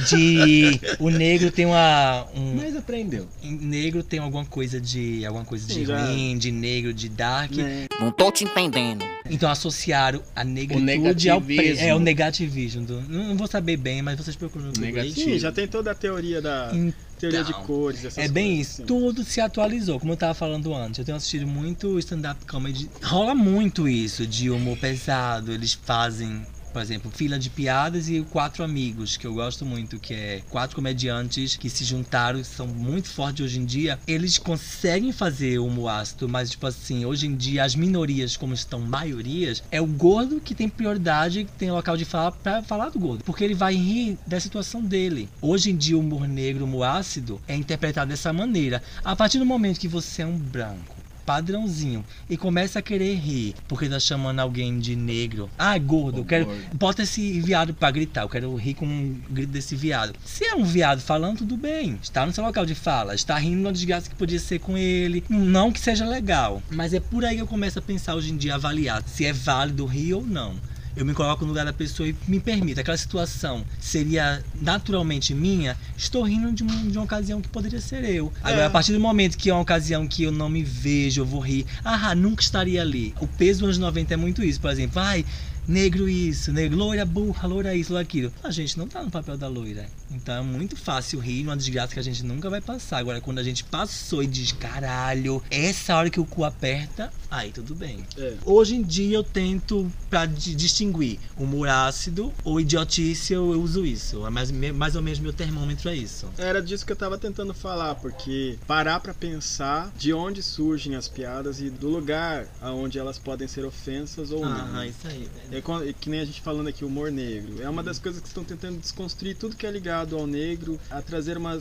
de. O negro tem uma. Um... Mas aprendeu. Negro tem alguma coisa de. alguma coisa de já- ruim, de negro, de dark. Né? Não tô te entendendo. Então associaram a negritude ao preto. É o negativismo. Do... Não vou saber bem, mas vocês procuram no. Negativo. Sim, já tem toda a teoria da teoria de cores, essas É bem coisas, isso, assim. tudo se atualizou, como eu tava falando antes. Eu tenho assistido muito stand-up comedy. Rola muito isso, de humor pesado. Eles fazem, por exemplo, fila de piadas e quatro amigos, que eu gosto muito, que é quatro comediantes que se juntaram, são muito fortes hoje em dia. Eles conseguem fazer humor ácido, mas, tipo assim, hoje em dia as minorias, como estão maiorias, é o gordo que tem prioridade, que tem local de fala pra falar do gordo. Porque ele vai rir da situação dele. Hoje em dia, o humor negro, o humor ácido, é interpretado dessa maneira. A partir do momento que você é um branco, padrãozinho e começa a querer rir porque tá chamando alguém de negro. Ah, gordo, eu quero. gordo. Bota esse viado pra gritar, eu quero rir com um grito desse viado. Se é um viado falando, tudo bem. Está no seu local de fala, está rindo uma desgraça que podia ser com ele. Não que seja legal, mas é por aí que eu começo a pensar hoje em dia, avaliar se é válido rir ou não. Eu me coloco no lugar da pessoa e me permito. Aquela situação seria naturalmente minha, estou rindo de, um- de uma ocasião que poderia ser eu. Agora, É. a partir do momento que é uma ocasião que eu não me vejo, eu vou rir. Ah, nunca estaria ali. O peso dos anos 90 é muito isso. Por exemplo, ai, negro isso, negro, loira burra, loira isso, loira aquilo. A gente não tá no papel da loira. Então é muito fácil rir numa desgraça que a gente nunca vai passar. Agora, quando a gente passou e diz, caralho, essa hora que o cu aperta, aí tudo bem. É. Hoje em dia eu tento pra di- distinguir humor ácido ou idiotice, eu, eu uso isso. É mais, mais ou menos meu termômetro é isso. Era disso que eu tava tentando falar, porque parar pra pensar de onde surgem as piadas e do lugar aonde elas podem ser ofensas ou não. Ah, isso aí. É é que nem a gente falando aqui, humor negro. É uma das coisas que estão tentando desconstruir tudo que é ligado ao negro, a trazer uma,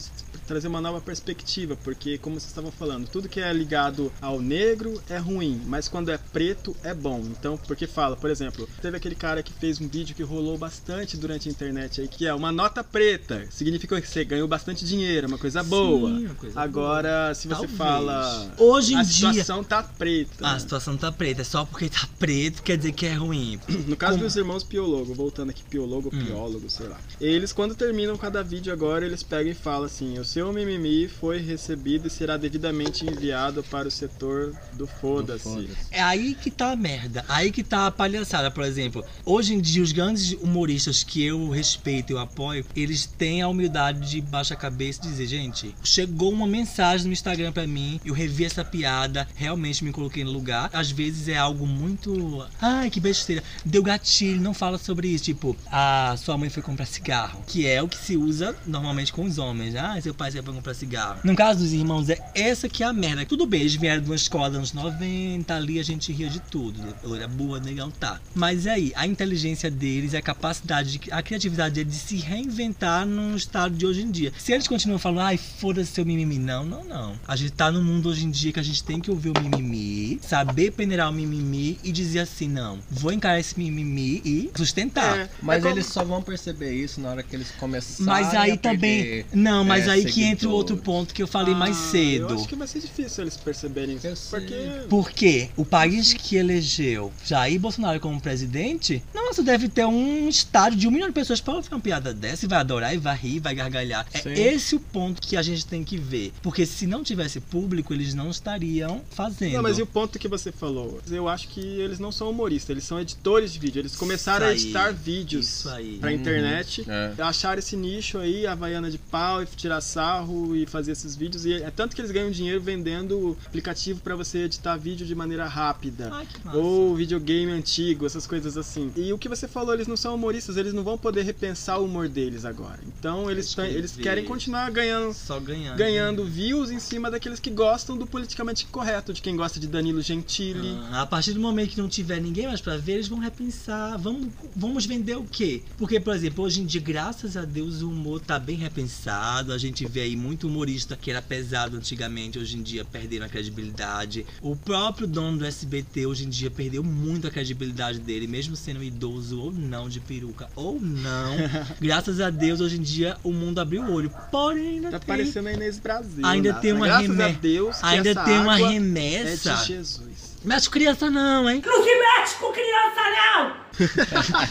trazer uma nova perspectiva, porque, como vocês estavam falando, tudo que é ligado ao negro é ruim, mas quando é preto é bom. Então, porque fala, por exemplo, teve aquele cara que fez um vídeo que rolou bastante durante a internet aí, que é uma nota preta. Significa que você ganhou bastante dinheiro, uma coisa boa. uma coisa Agora, se você Talvez. fala. Hoje em a dia- situação tá preta. A situação tá preta. É só porque tá preto quer dizer que é ruim. No caso Como- dos irmãos Piologo, voltando aqui, Piologo, Hum. Piólogo, sei lá. Eles, quando terminam cada vídeo agora, eles pegam e falam assim: o seu mimimi foi recebido e será devidamente enviado para o setor do foda-se. Foda-se. É aí que tá a merda. Aí que tá a palhaçada, por exemplo. Hoje em dia, os grandes humoristas que eu respeito e eu apoio, eles têm a humildade de baixar a cabeça e dizer, gente, chegou uma mensagem no Instagram pra mim, eu revi essa piada, realmente me coloquei no lugar. Às vezes é algo muito. Ai, que besteira. Deu gatilho, não fala sobre isso. Tipo, a sua mãe foi comprar cigarro. Que é o que se usa normalmente com os homens. Ah, seu pai foi comprar cigarro. No caso dos irmãos, é essa que é a merda. Tudo bem, eles vieram de uma escola dos anos 90, ali a gente ria de tudo. Loira boa, negão, tá. Mas aí, a inteligência deles, a capacidade, de, a criatividade deles de se reinventar num estado de hoje em dia. Se eles continuam falando, ai, foda-se seu mimimi. Não, não, não. A gente tá num mundo hoje em dia que a gente tem que ouvir o mimimi, saber peneirar o mimimi e dizer assim, não, vou encarar esse mimimi e sustentar. É, Mas é como- eles só vão perceber isso na hora que eles começarem Mas aí a também. perder, Não, mas é, aí que entra o outro ponto que eu falei mais Ah, cedo. Eu acho que vai ser difícil eles perceberem isso. Porque. Porque o país que elegeu Jair Bolsonaro como presidente, nossa, deve ter um estádio de um milhão de pessoas para ouvir uma piada dessa e vai adorar e vai rir, vai gargalhar. Sim. É esse o ponto que a gente tem que ver. Porque se não tivesse público, eles não estariam fazendo. Não, mas e o ponto que você falou? Eu acho que eles não são humoristas, eles são editores de vídeo. Eles começaram a aí, editar vídeos isso aí. pra Uhum. internet. É. Acharam esse nicho aí, Havaiana de pau, e tirar sarro e fazer esses vídeos. E é tanto que eles ganham dinheiro vendendo aplicativo pra você editar vídeo de maneira rápida. Ai, que. Ou videogame antigo, essas coisas assim. E o que você falou, eles não são humoristas, eles não vão poder repensar o humor deles agora. Então eles, tão- eles querem continuar ganhando Só ganhando. ganhando views em cima daqueles que gostam do politicamente correto, de quem gosta de Danilo Gentili. Ah, a partir do momento que não tiver ninguém mais pra ver, eles vão repensar. Vamos, vamos vender o quê? Porque, por exemplo, hoje em dia, graças a Deus, o humor tá bem repensado. A gente vê aí muito humorista que era pesado antigamente, hoje em dia perderam a credibilidade. O próprio dono do SBT hoje em dia perdeu muito a credibilidade dele, mesmo sendo idoso ou não, de peruca ou não. [LAUGHS] graças a Deus, hoje em dia, o mundo abriu o olho. Porém, ainda Tá tem parecendo a Inês Brasil. Ainda Nasa. tem uma Graças reme- a Deus que ainda essa tem uma água remessa. É de Jesus. Mexe criança não, hein? Não se mexe com criança, não!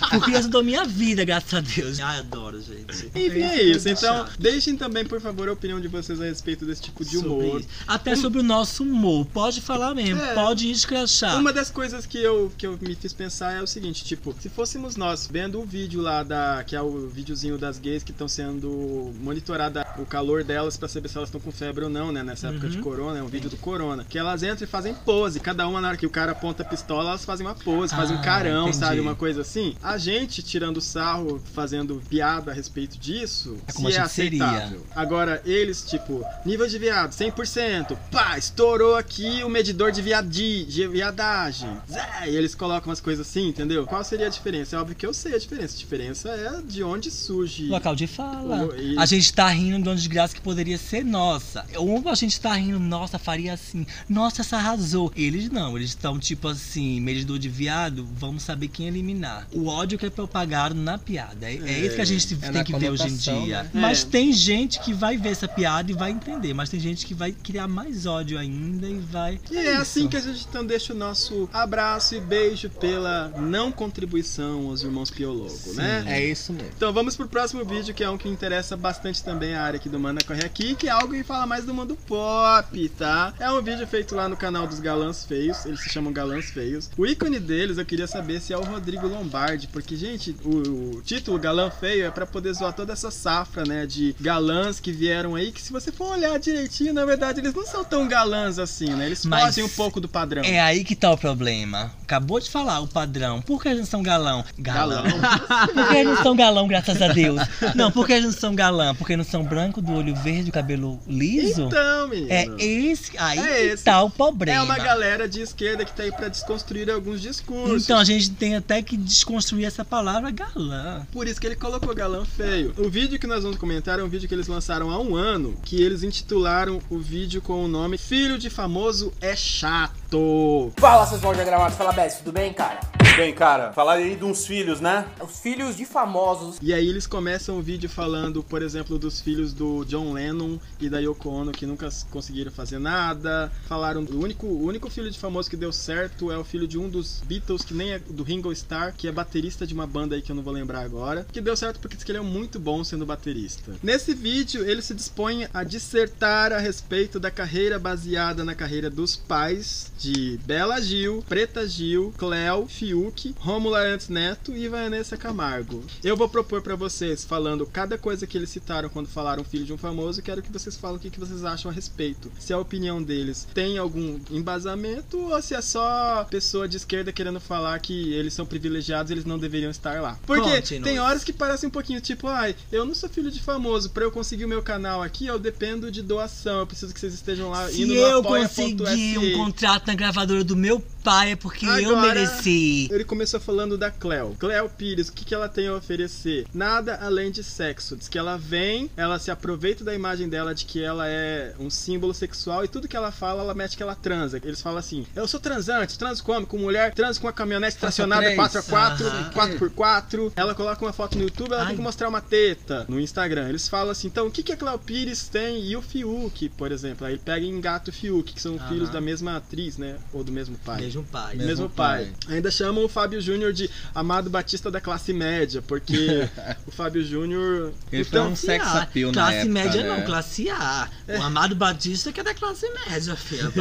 Com criança da minha vida, graças a Deus. Ai, adoro, gente. Enfim, é isso. Então, deixem também, por favor, a opinião de vocês a respeito desse tipo de humor. isso. Até sobre o nosso humor. Pode falar mesmo, É. pode escrachar. Uma das coisas que eu, que eu me fiz pensar é o seguinte, tipo, se fôssemos nós vendo o vídeo lá da. que é o videozinho das gays que estão sendo monitorada o calor delas pra saber se elas estão com febre ou não, né? Nessa época Uhum. de corona, é um vídeo do corona. Que elas entram e fazem pose. Cada uma, na hora que o cara aponta a pistola, elas fazem uma pose, fazem um Ah, carão, entendi. sabe? Uma coisa assim. A gente tirando sarro, fazendo piada a respeito disso, É como se é gente seria. aceitável. Agora, eles, tipo, nível de viado, 100%. Pá, estourou aqui o medidor de, viadi, de viadagem. Zé, e eles colocam umas coisas assim, entendeu? Qual seria a diferença? É óbvio que eu sei a diferença. A diferença é de onde surge. Local de fala. O- e- A gente tá rindo de uma desgraça que poderia ser nossa. Ou a gente tá rindo, nossa, faria assim. Nossa, essa arrasou. Eles não, eles estão tipo assim, medidor de viado, vamos saber quem eliminar. O ódio que é propagado na piada. É, é isso que a gente é tem que ver hoje em dia. né? Mas É. tem gente que vai ver essa piada e vai entender. Mas tem gente que vai criar mais ódio ainda e vai. E é assim que a gente então deixa o nosso abraço e beijo pela não contribuição aos irmãos Piologo, né? É isso mesmo. Então vamos pro próximo vídeo, que é um que interessa bastante também a área aqui do Mana Corre Aqui, que é algo que fala mais do mundo pop, tá? É um vídeo feito lá no canal dos Galãs Feios, eles se chamam Galãs Feios. O ícone deles eu queria saber se é o Rodrigo Lombardi, porque, gente, o, o título Galã Feio é pra poder zoar toda essa safra, né, de galãs que vieram aí, que se você for olhar direitinho, na verdade, eles não são tão galãs assim, né? Eles Mas fogem um pouco do padrão. É aí que tá o problema. Acabou de falar o padrão. Por que eles não são galão? Galão. [LAUGHS] Por que eles não são galão, graças a Deus? Não, por que eles não são galã? Porque não são branco, do olho verde, o cabelo liso? Então, menino. É esse, aí É que esse. tá o problema. É uma galera de esquerda que tá aí pra desconstruir alguns discursos. Então a gente tem até que desconstruir essa palavra galã. Por isso que ele colocou galã feio. O vídeo que nós vamos comentar é um vídeo que eles lançaram há um ano, que eles intitularam o vídeo com o nome Filho de Famoso é Chato. Fala, seus mal diagramados. Fala, Bess, tudo bem, cara? Bem, cara, falar aí de uns filhos, né? Os filhos de famosos. E aí eles começam o vídeo falando, por exemplo, dos filhos do John Lennon e da Yoko Ono que nunca conseguiram fazer nada. Falaram o único, o único filho de famoso que deu certo é o filho de um dos Beatles, que nem é do Ringo Starr, que é baterista de uma banda aí que eu não vou lembrar agora. Que deu certo porque diz que ele é muito bom sendo baterista. Nesse vídeo, ele se dispõe a dissertar a respeito da carreira baseada na carreira dos pais de Bela Gil, Preta Gil, Cleo, Fiuk, Rômulo Arantes Neto e Vanessa Camargo. Eu vou propor pra vocês, falando cada coisa que eles citaram quando falaram filho de um famoso, quero que vocês falem o que que vocês acham a respeito. Se a opinião deles tem algum embasamento ou se é só pessoa de esquerda querendo falar que eles são privilegiados e eles não deveriam estar lá. Porque Conte-nos. tem horas que parece um pouquinho tipo, ai, eu não sou filho de famoso, pra eu conseguir o meu canal aqui, eu dependo de doação, eu preciso que vocês estejam lá Se indo no eu apoia.se. conseguir um contrato na gravadora do meu pai é porque eu Agora, mereci. Ele começou falando da Cleo. Cleo Pires, o que, que ela tem a oferecer? Nada além de sexo. Diz que ela vem, ela se aproveita da imagem dela de que ela é um símbolo sexual e tudo que ela fala, ela mete que ela transa. Eles falam assim: eu sou transante, transo como? Com mulher, transo com uma caminhonete tracionada três. 4x4, Aham. 4x4. Ela coloca uma foto no YouTube, ela Ai. tem que mostrar uma teta no Instagram. Eles falam assim: então o que, que a Cleo Pires tem e o Fiuk, por exemplo? Aí ele pega e engata o Fiuk, que são filhos da mesma atriz, né? Ou do mesmo pai. Mesmo pai. Mesmo, Mesmo pai. pai. Ainda chamam o Fábio Júnior de Amado Batista da classe média, porque [LAUGHS] o Fábio Júnior. Ele foi Então, um sex A. appeal na Classe época, média né? não, classe A. O Amado Batista que é da classe média, filho.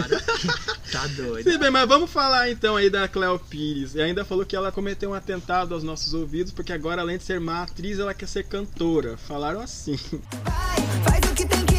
Tá [LAUGHS] doido. Sim, bem, mas vamos falar então aí da Cleo Pires. E ainda falou que ela cometeu um atentado aos nossos ouvidos, porque agora, além de ser má atriz, ela quer ser cantora. Falaram assim. Faz o que tem que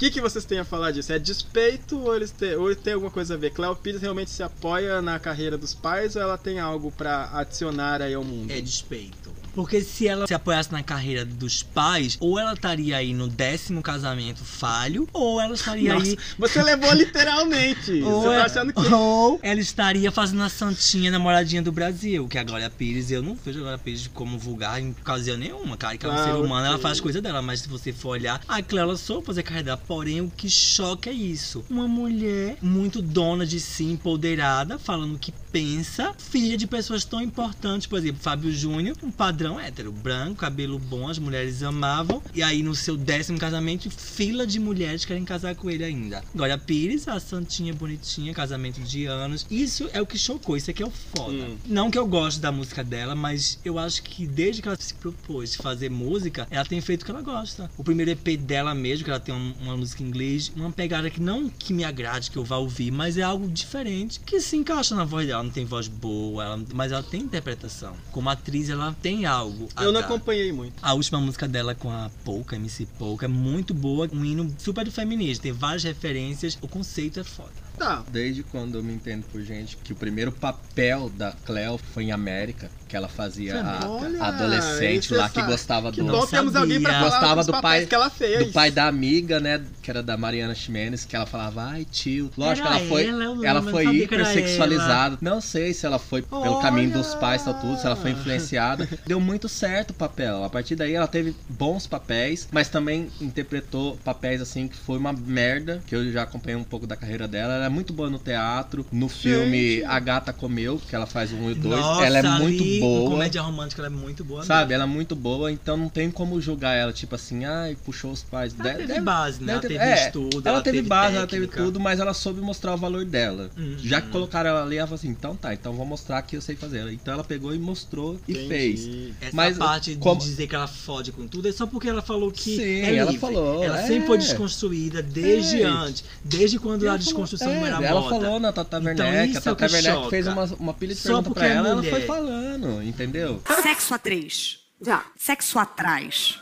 que, que vocês têm a falar disso? É despeito ou eles têm, ou tem alguma coisa a ver? Cleo Pires realmente se apoia na carreira dos pais ou ela tem algo pra adicionar aí ao mundo? É despeito. Porque se ela se apoiasse na carreira dos pais, ou ela estaria aí no décimo casamento falho, ou ela estaria Nossa, aí. você levou literalmente. [LAUGHS] Ou, você tá é- achando que. ou ela estaria fazendo a santinha namoradinha do Brasil, que a Glória Pires, eu não vejo a Glória Pires como vulgar em ocasião nenhuma, cara. Que é um ser humano, ela faz coisa dela, mas se você for olhar, a ela soube fazer carreira dela. Porém, o que choca é isso. Uma mulher muito dona de si, empoderada, falando que pensa, filha de pessoas tão importantes, por exemplo, Fábio Júnior, um padrão hétero, branco, cabelo bom, as mulheres amavam, e aí no seu décimo casamento, fila de mulheres querem casar com ele ainda. Glória Pires, a santinha bonitinha, casamento de anos. Isso é o que chocou, isso aqui é o foda. Hum. Não que eu goste da música dela, mas eu acho que desde que ela se propôs fazer música, ela tem feito o que ela gosta. O primeiro EP dela mesmo, que ela tem um- uma música em inglês, uma pegada que não que me agrade, que eu vá ouvir, mas é algo diferente, que se encaixa na voz dela. Não tem voz boa, ela- mas ela tem interpretação. Como atriz, ela tem algo. a Eu não dar. acompanhei muito. A última música dela com a Pouca, MC Pouca, é muito boa, um hino super feminista, tem várias referências, o conceito é foda. Tá. Desde quando eu me entendo por gente que o primeiro papel da Cleo foi em América, que ela fazia a, Olha, a adolescente lá é que gostava Que do. bom temos alguém pra falar gostava dos do pai que ela fez. do pai da amiga, né, que era da Mariana Ximenes, que ela falava, ai tio, lógico, Era ela foi, ela, ela não foi hipersexualizada. Não sei se ela foi pelo caminho dos Olha! pais, tal tudo, se ela foi influenciada. [LAUGHS] Deu muito certo o papel. A partir daí ela teve bons papéis, mas também interpretou papéis assim que foi uma merda, que eu já acompanhei um pouco da carreira dela. Ela é muito boa no teatro, no filme A Gata Comeu, que ela faz um e o dois. Nossa, ela é ali, muito em boa. Comédia romântica, ela é muito boa. Sabe, ela é muito boa, então não tem como julgar ela, tipo assim, ai, puxou os pais. Ela De- teve base, né? Ela teve estudo, Ela, ela teve teve base, ela teve técnica. tudo, mas ela soube mostrar o valor dela. Uhum. Já que colocaram ela ali, ela falou assim, então tá, então vou mostrar que eu sei fazer. Então ela pegou e mostrou e Entendi. fez. Essa Mas parte como- de dizer que ela fode com tudo é só porque ela falou que Sim, é ela falou, Ela é. sempre foi desconstruída desde É. antes. Desde quando a Ela desconstrução falou- não era é, Ela moda. falou na Tata Então, Werneck, isso a é Tata Werneck fez uma, uma pilha de Só pergunta porque pra é ela, ela foi falando, entendeu? Sexo a três. Já. Sexo atrás.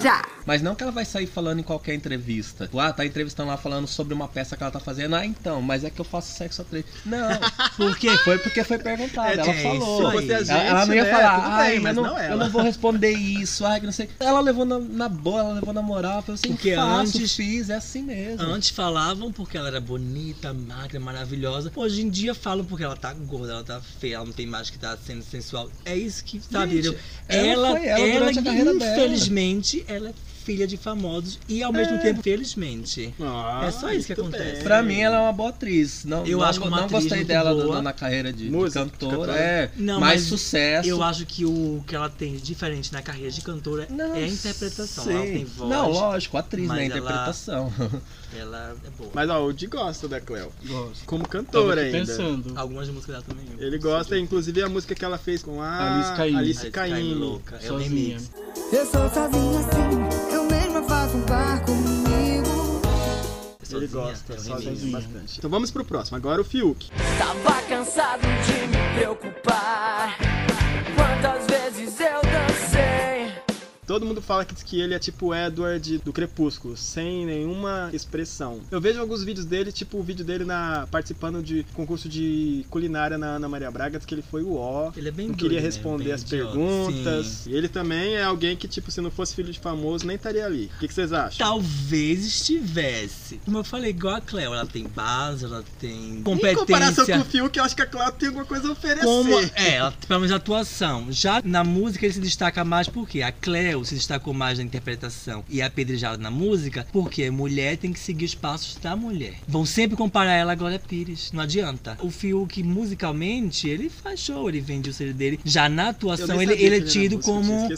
Já. Mas não que ela vai sair falando em qualquer entrevista. Ah, tá entrevistando lá falando sobre uma peça que ela tá fazendo. Ah, então, mas é que eu faço sexo a três. Não. [LAUGHS] Por quê? Foi porque foi perguntado. É, ela é falou. Ela, ela não ia né, falar, tudo ai, bem, eu mas não, não eu ela." não vou responder isso, ai, que não sei. Ela levou na, na boa, ela levou na moral. Falou assim, Porque faço, antes- fiz, é assim mesmo. Antes falavam porque ela era bonita, magra, maravilhosa. Hoje em dia falam porque ela tá gorda, ela tá feia, ela não tem mais que tá sendo sensual. É isso que, sabe? Gente, eu- ela ela, ela ela, carreira dela. infelizmente, ela é filha de famosos e ao mesmo tempo, felizmente. Ah, é só isso que acontece. bem. Pra mim, ela é uma boa atriz. Não, Eu não, acho uma não atriz gostei dela na, na carreira de, de Música, cantora. cantora. É, Não, mais mas sucesso. Eu acho que o que ela tem de diferente na carreira de cantora Não, é a interpretação. sei. Ela tem voz. Não, lógico, atriz, mas né? Interpretação. [LAUGHS] Ela é boa. Mas ó, o Di gosta da Cleo. Gosto. Como cantora ainda. pensando. Algumas músicas dela também. Ele gosta, inclusive a música que ela fez com a Alice Caymmi. Alice. Caymmi louca. É o Sozinha. remix. Eu sou sozinha assim, par comigo. Ele gosta, sozinho bastante. Então vamos pro próximo. Agora o Fiuk. Tava cansado de me preocupar. Todo mundo fala que que ele é tipo o Edward do Crepúsculo, sem nenhuma expressão. Eu vejo alguns vídeos dele, tipo o vídeo dele na participando de concurso de culinária na Ana Maria Braga, que ele foi o ó. Ele é bem não queria doido responder mesmo, as idiota. perguntas. Sim. E ele também é alguém que, tipo, se não fosse filho de famoso, nem estaria ali. O que, que vocês acham? Talvez estivesse. Como eu falei, igual a Cleo, ela tem base, ela tem Em competência. comparação com o Fiuk, eu acho que a Cláudia tem alguma coisa a oferecer. Como, é, ela, pelo menos a atuação. Já na música ele se destaca mais porque a Cleo se destacou mais na interpretação e a Pedrejada na música, porque mulher tem que seguir os passos da mulher. Vão sempre comparar ela a Glória Pires, não adianta. O Fiuk, musicalmente, ele faz show, ele vende o CD dele. Já na atuação, ele, ele é tido música, como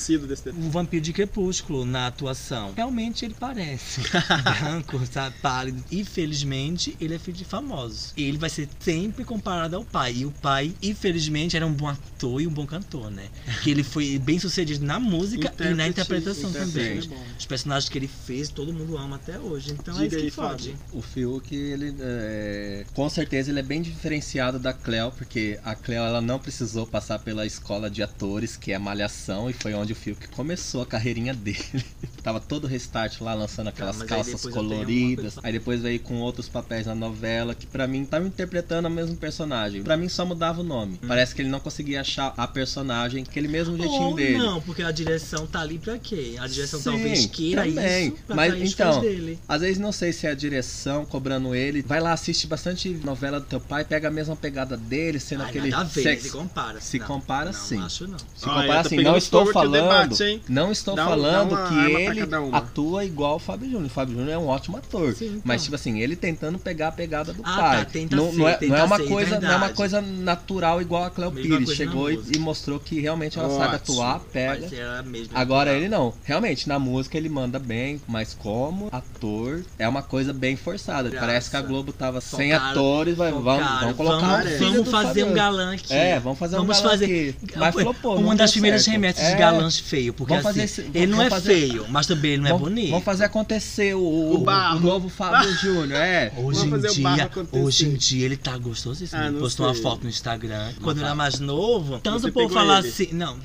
um vampiro de crepúsculo na atuação. Realmente ele parece [LAUGHS] branco, sabe, pálido. Infelizmente, ele é filho de famosos. E ele vai ser sempre comparado ao pai. E o pai, infelizmente, era um bom ator e um bom cantor, né? Que ele foi bem sucedido na música e na Interpretação. interpretação também. é bom. Os personagens que ele fez, todo mundo ama até hoje. Então é Diga isso que aí, fode. O Fiuk, ele é, com certeza ele é bem diferenciado da Cleo, porque a Cleo ela não precisou passar pela escola de atores, que é Malhação, e foi onde o Fiuk começou a carreirinha [LAUGHS] dele. Tava todo restart lá lançando aquelas mas aí calças uma coloridas. Aí depois veio com outros papéis na novela, que pra mim tava interpretando o mesmo personagem. Pra mim só mudava o nome. Parece que ele não conseguia achar a personagem, aquele mesmo jeitinho Ou dele. não, porque a direção tá ali pra quê? A direção Sim, talvez queira também. isso pra Mas os então, dele. às vezes não sei se é a direção cobrando ele. Vai lá, assiste bastante novela do teu pai, pega a mesma pegada dele, sendo Ai, aquele nada a ver, sexo. se compara. Se Não, compara não, sim. acho não. Se Olha, compara tá assim, pegando não estou falando, debate, não estou Dá falando que ele atua igual o Fábio Júnior. O Fábio Júnior é um ótimo ator, Sim, então. mas tipo assim, ele tentando pegar a pegada do Ah, pai. tá, tenta não, ser, não é, tenta não é uma ser, coisa, não é uma verdade. coisa natural igual a Cleo Pires chegou e, e mostrou que realmente ela sabe atuar, pega. Mesmo Agora ele não. Realmente, na música ele manda bem, mas como ator é uma coisa bem forçada. Graça. Parece que a Globo tava sem atores, vai, vamos, vamos colocar vamos, um filho vamos do fazer um galã aqui. É, vamos fazer um Vamos galã fazer aqui. Mas flopou, uma das primeiras certo. remessas É. de galãs feio, porque Vamos assim, fazer esse- ele não é vamos fazer- feio, mas também ele não é Vamos- bonito. Vamos fazer acontecer o, o, O barro. o novo Fábio [LAUGHS] Júnior, é. Hoje Vamos em, fazer o barro dia, acontecer. hoje em dia ele tá gostosíssimo. Ah, postou uma foto no Instagram. Quando ele era mais novo, tanto por pegou falar assim. Não,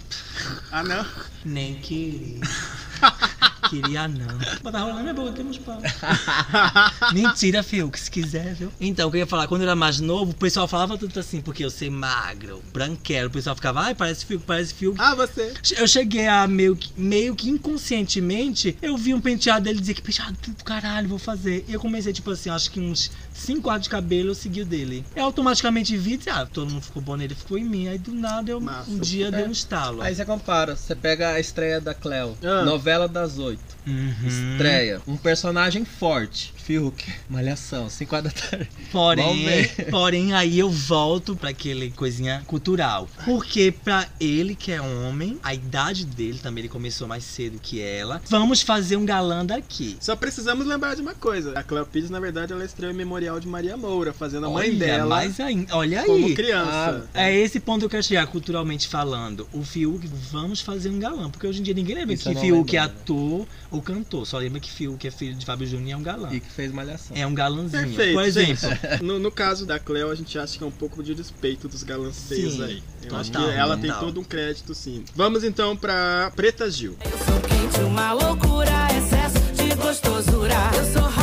Ah, não? nem queria. [LAUGHS] Queria não. Mas tá rolando minha boca, temos pau. [LAUGHS] Mentira, Fiuk, se quiser, viu? Então, o que eu ia falar, quando eu era mais novo, o pessoal falava tudo assim, porque eu ser magro, branquelo, o pessoal ficava, ai, parece Fiuk, parece Fiuk. Ah, você. Eu cheguei a meio que, meio que inconscientemente, eu vi um penteado dele dizer que penteado do caralho, vou fazer. E eu comecei, tipo assim, acho que uns 5 quadros de cabelo eu segui o dele. Eu automaticamente vi e disse, ah, todo mundo ficou bom nele, ficou em mim. Aí do nada eu Massa. um dia É. dei um estalo. Aí você compara, você pega a estreia da Cleo, Ah. novela das oito. 18. Uhum. Estreia, um personagem forte. Fiuk, malhação, 5 horas da tarde. Porém, [LAUGHS] porém, aí eu volto pra aquele coisinha cultural. Porque pra ele que é homem, a idade dele também, ele começou mais cedo que ela. Vamos fazer um galã daqui. Só precisamos lembrar de uma coisa. A Cleo Pires, na verdade, ela estreou em Memorial de Maria Moura, fazendo a mãe Olha, dela mais ainda. Olha aí. como criança. É esse ponto que eu quero chegar, culturalmente falando. O Fiuk, vamos fazer um galã. Porque hoje em dia ninguém lembra Isso que Fiuk é ator ou cantor. Só lembra que Fiuk é filho de Fábio Júnior e é um galã. E que fez malhação. É um galãzinho. Perfeito, Por exemplo. No, no caso da Cleo, a gente acha que é um pouco de respeito dos galançeios Sim, aí. Eu total, acho que ela tem total. todo um crédito, sim. Vamos então pra Preta Gil. Quente, uma loucura, excesso de gostosura. Eu sou.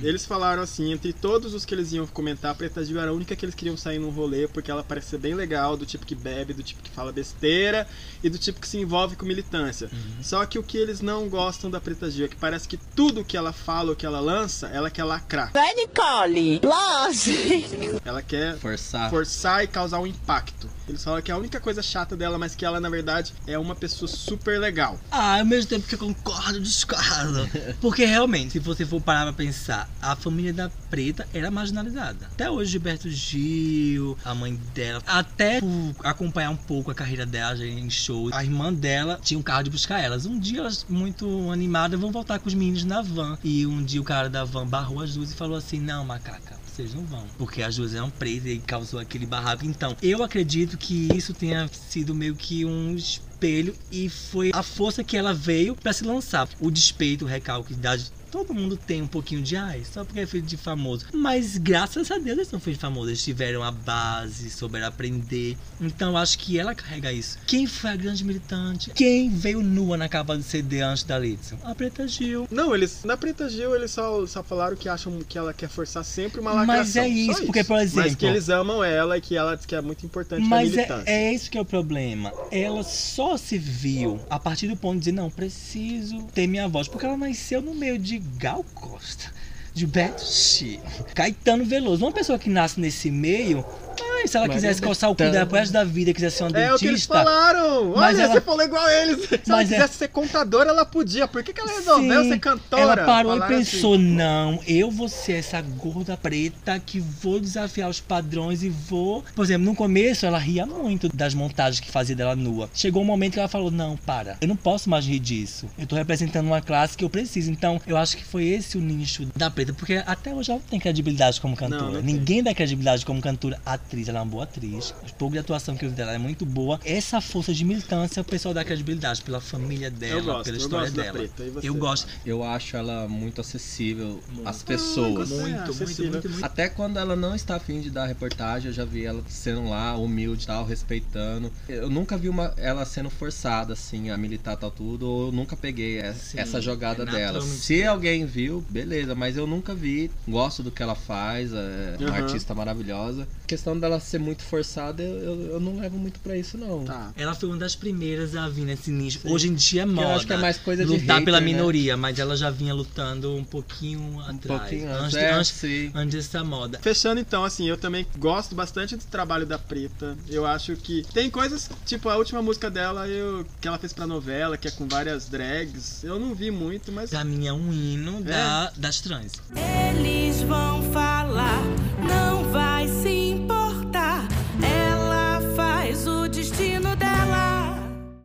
Eles falaram assim, entre todos os que eles iam comentar, a Preta Gil era a única que eles queriam sair num rolê, porque ela parece ser bem legal, do tipo que bebe, do tipo que fala besteira e do tipo que se envolve com militância. Só que o que eles não gostam da Preta Gil é que parece que tudo que ela fala ou que ela lança, ela quer lacrar. Vai, Nicole! Lose! Ela quer Forçar. forçar e causar um impacto. Eles falam que é a única coisa chata dela, mas que ela, na verdade, é uma pessoa super legal. Ah, ao mesmo tempo que eu concordo, discordo. [LAUGHS] Porque realmente, se você for parar pra pensar, a família da Preta era marginalizada. Até hoje, Gilberto Gil, a mãe dela, até acompanhar um pouco a carreira dela em show, a irmã dela tinha um carro de buscar elas. Um dia elas, muito animadas, vão voltar com os meninos na van. E um dia o cara da van barrou as duas e falou assim: Não, macaca. Vocês não vão. Porque as duas eram pretas e causou aquele barraco. Então, eu acredito que isso tenha sido meio que um espelho e foi a força que ela veio pra se lançar. O despeito, o recalque da Todo mundo tem um pouquinho de ai, só porque é filho de famoso. Mas graças a Deus eles são filhos de famosos. Eles tiveram a base, souberam aprender. Então eu acho que ela carrega isso. Quem foi a grande militante? Quem veio nua na capa do CD antes da Litson? A Preta Gil. Não, eles na Preta Gil eles só, só falaram que acham que ela quer forçar sempre uma lacração. Mas é isso, porque, por Mas exemplo- que eles amam ela e que ela diz que é muito importante Mas pra é, militância. é isso que é o problema. Ela só se viu a partir do ponto de dizer, não, preciso ter minha voz. Porque ela nasceu no meio de Gal Costa, Gilberto Gil, Caetano Veloso. Uma pessoa que nasce nesse meio, ai, se ela Mas quisesse é coçar o cu dela pro resto da vida, quisesse ser uma É o que eles dentista... falaram! Mas Olha, ela- você falou igual eles! Se ela é- quisesse ser contadora, ela podia. Por que, que ela resolveu Sim, ser cantora? Ela parou Falaram e assim. pensou: não, eu vou ser essa gorda preta que vou desafiar os padrões e vou. Por exemplo, no começo ela ria muito das montagens que fazia dela nua. Chegou um momento que ela falou: não, para, eu não posso mais rir disso. Eu tô representando uma classe que eu preciso. Então, eu acho que foi esse o nicho da preta, porque até hoje ela não tem credibilidade como cantora. Não, não tem. Ninguém dá credibilidade como cantora, atriz. Atriz, ela é uma boa atriz. O pouco de atuação que eu vi dela é muito boa. Essa força de militância, o pessoal dá credibilidade pela família dela, gosto, pela eu história gosto da dela. Eu gosto. Eu acho ela muito acessível às pessoas. gostei, Muito, muito, acessível. muito, muito. Até quando ela não está afim de dar reportagem, eu já vi ela sendo lá, humilde e tal, respeitando. Eu nunca vi uma, ela sendo forçada, assim, a militar tal tudo, ou eu nunca peguei essa, Sim, essa jogada é dela. Se alguém viu, beleza, mas eu nunca vi. Gosto do que ela faz, é uma Uhum. artista maravilhosa. A questão dela ser muito forçada, eu, eu, não levo muito pra isso, não. Tá. Ela foi uma das primeiras a vir nesse nicho. Hoje em dia é Porque eu moda. acho que é mais coisa de lutar pela né? minoria, mas ela já vinha lutando um pouquinho atrás. pouquinho antes, é, antes, sim. antes dessa moda. Fechando então, assim, eu também gosto bastante do trabalho da Preta. Eu acho que tem coisas, tipo a última música dela, eu, que ela fez pra novela, que é com várias drags. Eu não vi muito, mas. Pra mim é um hino É. da, das trans. Eles vão falar, não vai se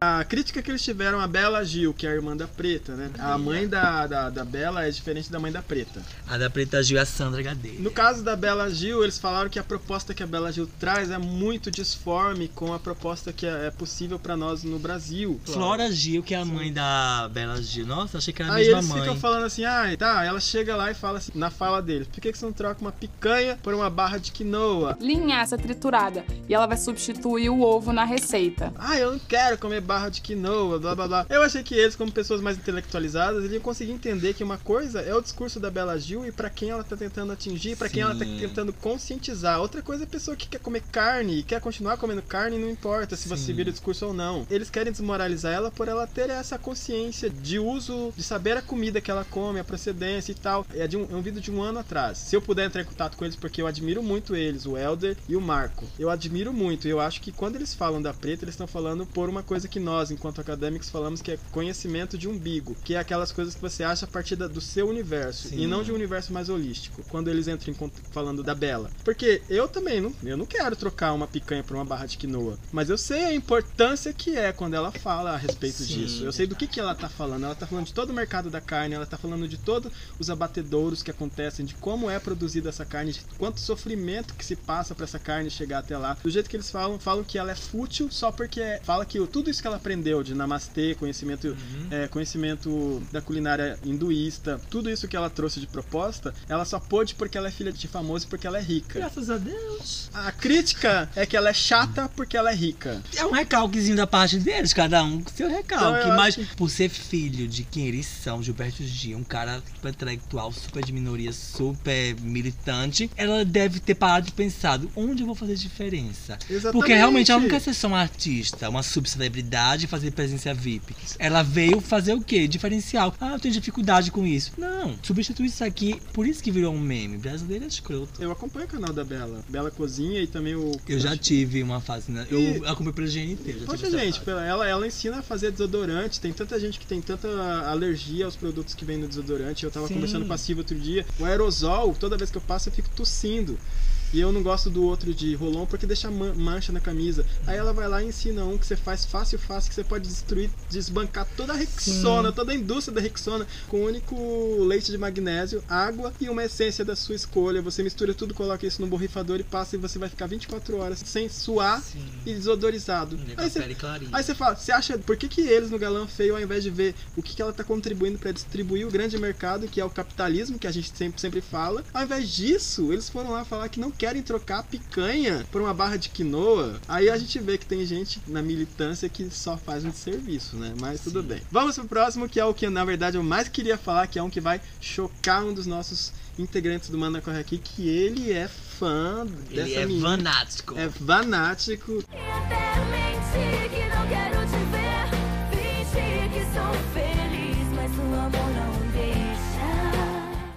A crítica que eles tiveram a Bela Gil, que é a irmã da Preta, né? A mãe da, da, da Bela é diferente da mãe da Preta. A da Preta Gil é a Sandra Gadeira. No caso da Bela Gil, eles falaram que a proposta que a Bela Gil traz é muito disforme com a proposta que é é possível pra nós no Brasil. Flora Gil, que é a mãe da Bela Gil. Nossa, achei que era a Aí mesma eles mãe. ficam falando assim, ah, tá, ela chega lá e fala assim, na fala deles, por que, que você não troca uma picanha por uma barra de quinoa? Linhaça triturada. E ela vai substituir o ovo na receita. Ah, eu não quero comer barra de quinoa, blá blá blá. Eu achei que eles, como pessoas mais intelectualizadas, eles iam conseguir entender que uma coisa é o discurso da Bela Gil e pra quem ela tá tentando atingir, pra quem ela tá tentando conscientizar. Outra coisa é a pessoa que quer comer carne e quer continuar comendo carne, não importa se você Sim. vira o discurso ou não. Eles querem desmoralizar ela por ela ter essa consciência de uso, de saber a comida que ela come, a procedência e tal. É, de um, é um vídeo de um ano atrás. Se eu puder entrar em contato com eles, porque eu admiro muito eles, o Elder e o Marco. Eu admiro muito. Eu acho que quando eles falam da preta, eles estão falando por uma coisa que nós, enquanto acadêmicos, falamos que é conhecimento de umbigo, que é aquelas coisas que você acha a partir da- do seu universo Sim. e não de um universo mais holístico. Quando eles entram em falando da Bela. Porque eu também não, eu não quero trocar uma picanha por uma barra de quinoa, mas eu sei a importância que é quando ela fala a respeito Sim. disso. Eu sei do que, que ela tá falando. Ela tá falando de todo o mercado da carne, ela tá falando de todos os abatedouros que acontecem, de como é produzida essa carne, de quanto sofrimento que se passa para essa carne chegar até lá. Do jeito que eles falam, falam que ela é fútil só porque fala que tudo isso que ela aprendeu de namastê, conhecimento, Uhum. é, conhecimento da culinária hinduísta, tudo isso que ela trouxe de proposta, ela só pôde porque ela é filha de famoso e porque ela é rica. Graças a Deus. A crítica é que ela é chata porque ela é rica. É um recalquezinho da parte deles, cada um com seu recalque. Então, mas por ser filho de quem eles são, Gilberto Gil, um cara super intelectual, super de minoria, super militante, ela deve ter parado e pensado onde eu vou fazer diferença. Exatamente. Porque realmente ela não quer ser só uma artista, uma subcelebridade e fazer presença VIP. Ela veio fazer o quê? Diferencial. Ah, eu tenho dificuldade com isso. Não, substitui isso aqui. Por isso que virou um meme. Brasileiro é escroto. Eu acompanho o canal da Bela. Bela Cozinha e também o. Eu já tive uma fase, né? Eu E- acompanho pelo GNT. eu Poxa, gente, ela, ela ensina a fazer desodorante. Tem tanta gente que tem tanta alergia aos produtos que vem no desodorante. Eu tava Sim. conversando com a Silvia outro dia. O aerosol, toda vez que eu passo, eu fico tossindo. E eu não gosto do outro de rolon porque deixa man- mancha na camisa. Aí ela vai lá e ensina um que você faz fácil, fácil, que você pode destruir, desbancar toda a Rexona, Sim. toda a indústria da Rexona, com o único leite de magnésio, água e uma essência da sua escolha. Você mistura tudo, coloca isso no borrifador e passa e você vai ficar 24 horas sem suar e desodorizado. Aí você, aí você fala, você acha, por que, que eles no Galã Feio, ao invés de ver o que, que ela tá contribuindo para distribuir o grande mercado, que é o capitalismo, que a gente sempre, sempre fala, ao invés disso, eles foram lá falar que não querem trocar a picanha por uma barra de quinoa. Aí a gente vê que tem gente na militância que só faz um serviço, né? Mas tudo bem. Vamos pro próximo, que é o que na verdade eu mais queria falar, que é um que vai chocar um dos nossos integrantes do Manda Corre Aqui, que ele é fã dessa Ele é menina. fanático. É fanático. Mentir que não quero te ver. Fingir que sou feliz, mas o amor não.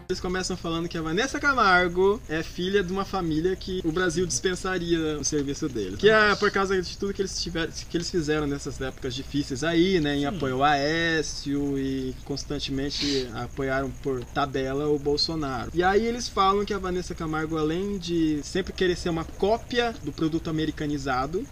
Eles começam falando que a Vanessa Camargo é filha de uma família que o Brasil dispensaria o serviço dele. Que é por causa de tudo que eles tiveram, que eles fizeram nessas épocas difíceis aí, né? Em apoio ao Aécio e constantemente apoiaram por tabela o Bolsonaro. E aí eles falam que a Vanessa Camargo, além de sempre querer ser uma cópia do produto americanizado,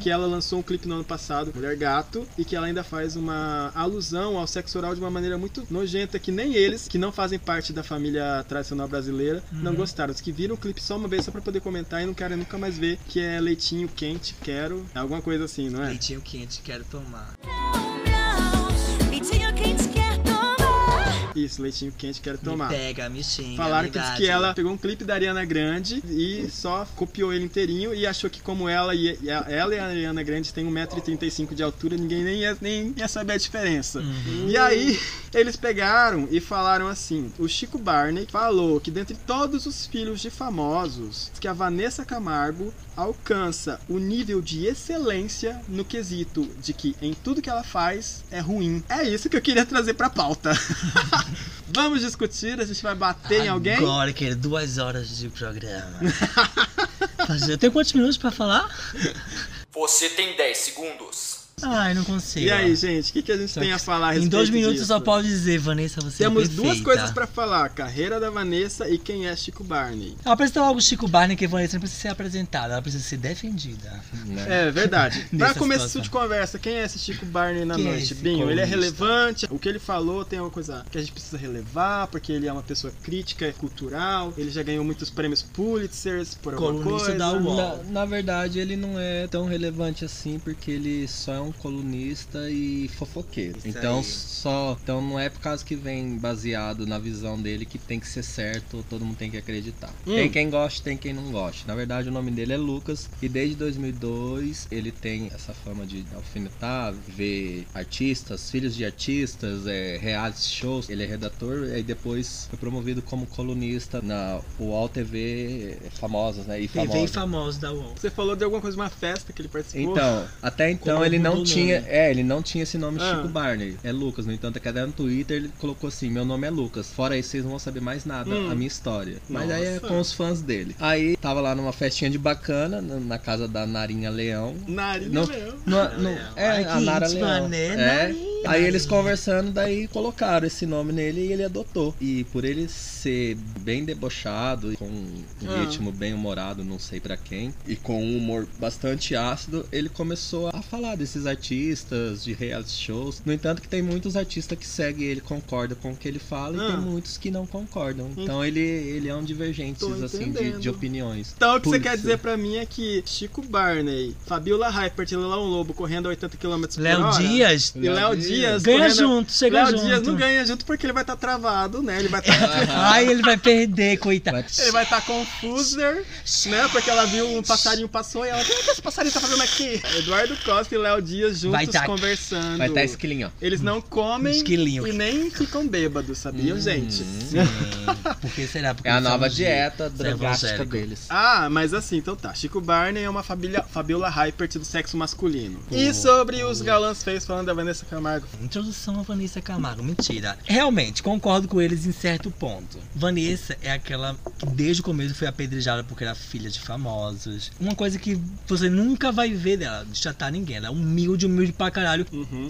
que ela lançou um clipe no ano passado, Mulher Gato, e que ela ainda faz uma alusão ao sexo oral de uma maneira muito nojenta, que nem eles, que não fazem parte da família família tradicional brasileira, não Uhum. gostaram. Os que viram o clipe só uma vez só pra poder comentar e não querem nunca mais ver, que é leitinho quente, quero, alguma coisa assim, não é? Leitinho quente, quero tomar. Isso, leitinho quente, quero tomar. Me pega, me xinga. Falaram que, que ela pegou um clipe da Ariana Grande e só copiou ele inteirinho e achou que como ela e, e a- ela e a Ariana Grande têm 1,35m de altura, ninguém nem ia, nem ia saber a diferença. Uhum. E aí, eles pegaram e falaram assim: o Chico Barney falou que dentre todos os filhos de famosos, que a Vanessa Camargo alcança o nível de excelência no quesito de que em tudo que ela faz é ruim. É isso que eu queria trazer pra pauta. [LAUGHS] Vamos discutir, a gente vai bater em alguém? Agora, querido, duas horas de programa. [LAUGHS] Eu tenho quantos minutos pra falar? Você tem 10 segundos. Ai, não consigo. E aí, gente, o que, que a gente Só tem a falar a Em respeito dois minutos disso? eu só posso dizer, Vanessa, você Temos é duas coisas pra falar: carreira da Vanessa e quem é Chico Barney. Apresenta logo o Chico Barney, que a Vanessa não precisa ser apresentada, ela precisa ser defendida. É verdade. [LAUGHS] pra Nessa começo de conversa, quem é esse Chico Barney na Quem é noite? esse Binho, ele é relevante. O que ele falou tem uma coisa que a gente precisa relevar, porque ele é uma pessoa crítica, cultural. Ele já ganhou muitos prêmios Pulitzers por alguma Colunista coisa. da UOL. Na, na verdade, ele não é tão relevante assim, porque ele só é um colunista e fofoqueiro. Isso então, aí. só. Então não é por causa que vem baseado na visão dele que tem que ser certo, todo mundo tem que acreditar. Hum. Tem quem goste, tem quem não goste. Na verdade, o nome dele é Lucas e desde 2002 ele tem essa fama de alfinetar, ver artistas, filhos de artistas, é, reality shows. Ele é redator e depois foi promovido como colunista na UOL TV famosos, né? E TV famosos. famoso da UOL. Você falou de alguma coisa, uma festa que ele participou? Então, até então ele não mudou o tinha, nome? é, ele não tinha esse nome Ah. Chico Barney, é Lucas. No entanto, até no Twitter ele colocou assim: "Meu nome é Lucas". Fora isso, vocês não vão saber mais nada Hum. a minha história. Mas aí é Nossa. com os fãs dele. Aí tava lá numa festinha de bacana na, casa da Narinha Leão. Narinha No- Leão. no- no- é, Ai, a Nara íntima, Leão. né? É. Narinha. Aí eles conversando, daí colocaram esse nome nele e ele adotou. E por ele ser bem debochado, com um Ah. ritmo bem humorado, não sei pra quem, e com um humor bastante ácido, ele começou a falar desses artistas, de reality shows. No entanto, que tem muitos artistas que seguem ele, concordam com o que ele fala, Ah. e tem muitos que não concordam. Então ele, ele é um divergente assim, de, de opiniões. Então o que Por você quer dizer pra mim é que Chico Barney, Fabiola Hypert e Leão Lobo correndo a 80 km por Léo hora. Dias. E Léo Dias. Ganha correndo- junto, chega Léo junto. Dias não ganha junto porque ele vai estar travado, né? Ele vai estar. Ai, ele vai perder, coitado. Ele vai estar confuser, né? Porque ela viu um passarinho passou e ela, o que esse passarinho tá fazendo aqui? Eduardo Costa e Léo Dias juntos Vai tá- conversando. Vai estar esquilinho, ó. Eles não comem Esquilinho. e nem ficam bêbados, sabiam, Hum. gente? [LAUGHS] Por que será? Porque É a nova dieta drogástica evangélicos. deles. Ah, mas assim, então tá. Chico Barney é uma Fabíola, Fabiola Hypert do sexo masculino. E sobre os galãs feios falando da Vanessa Camargo? Introdução a Vanessa Camargo, mentira. Realmente, concordo com eles em certo ponto. Vanessa é aquela que desde o começo foi apedrejada porque era filha de famosos. Uma coisa que você nunca vai ver dela, de chatar ninguém. Ela é humilde, humilde pra caralho.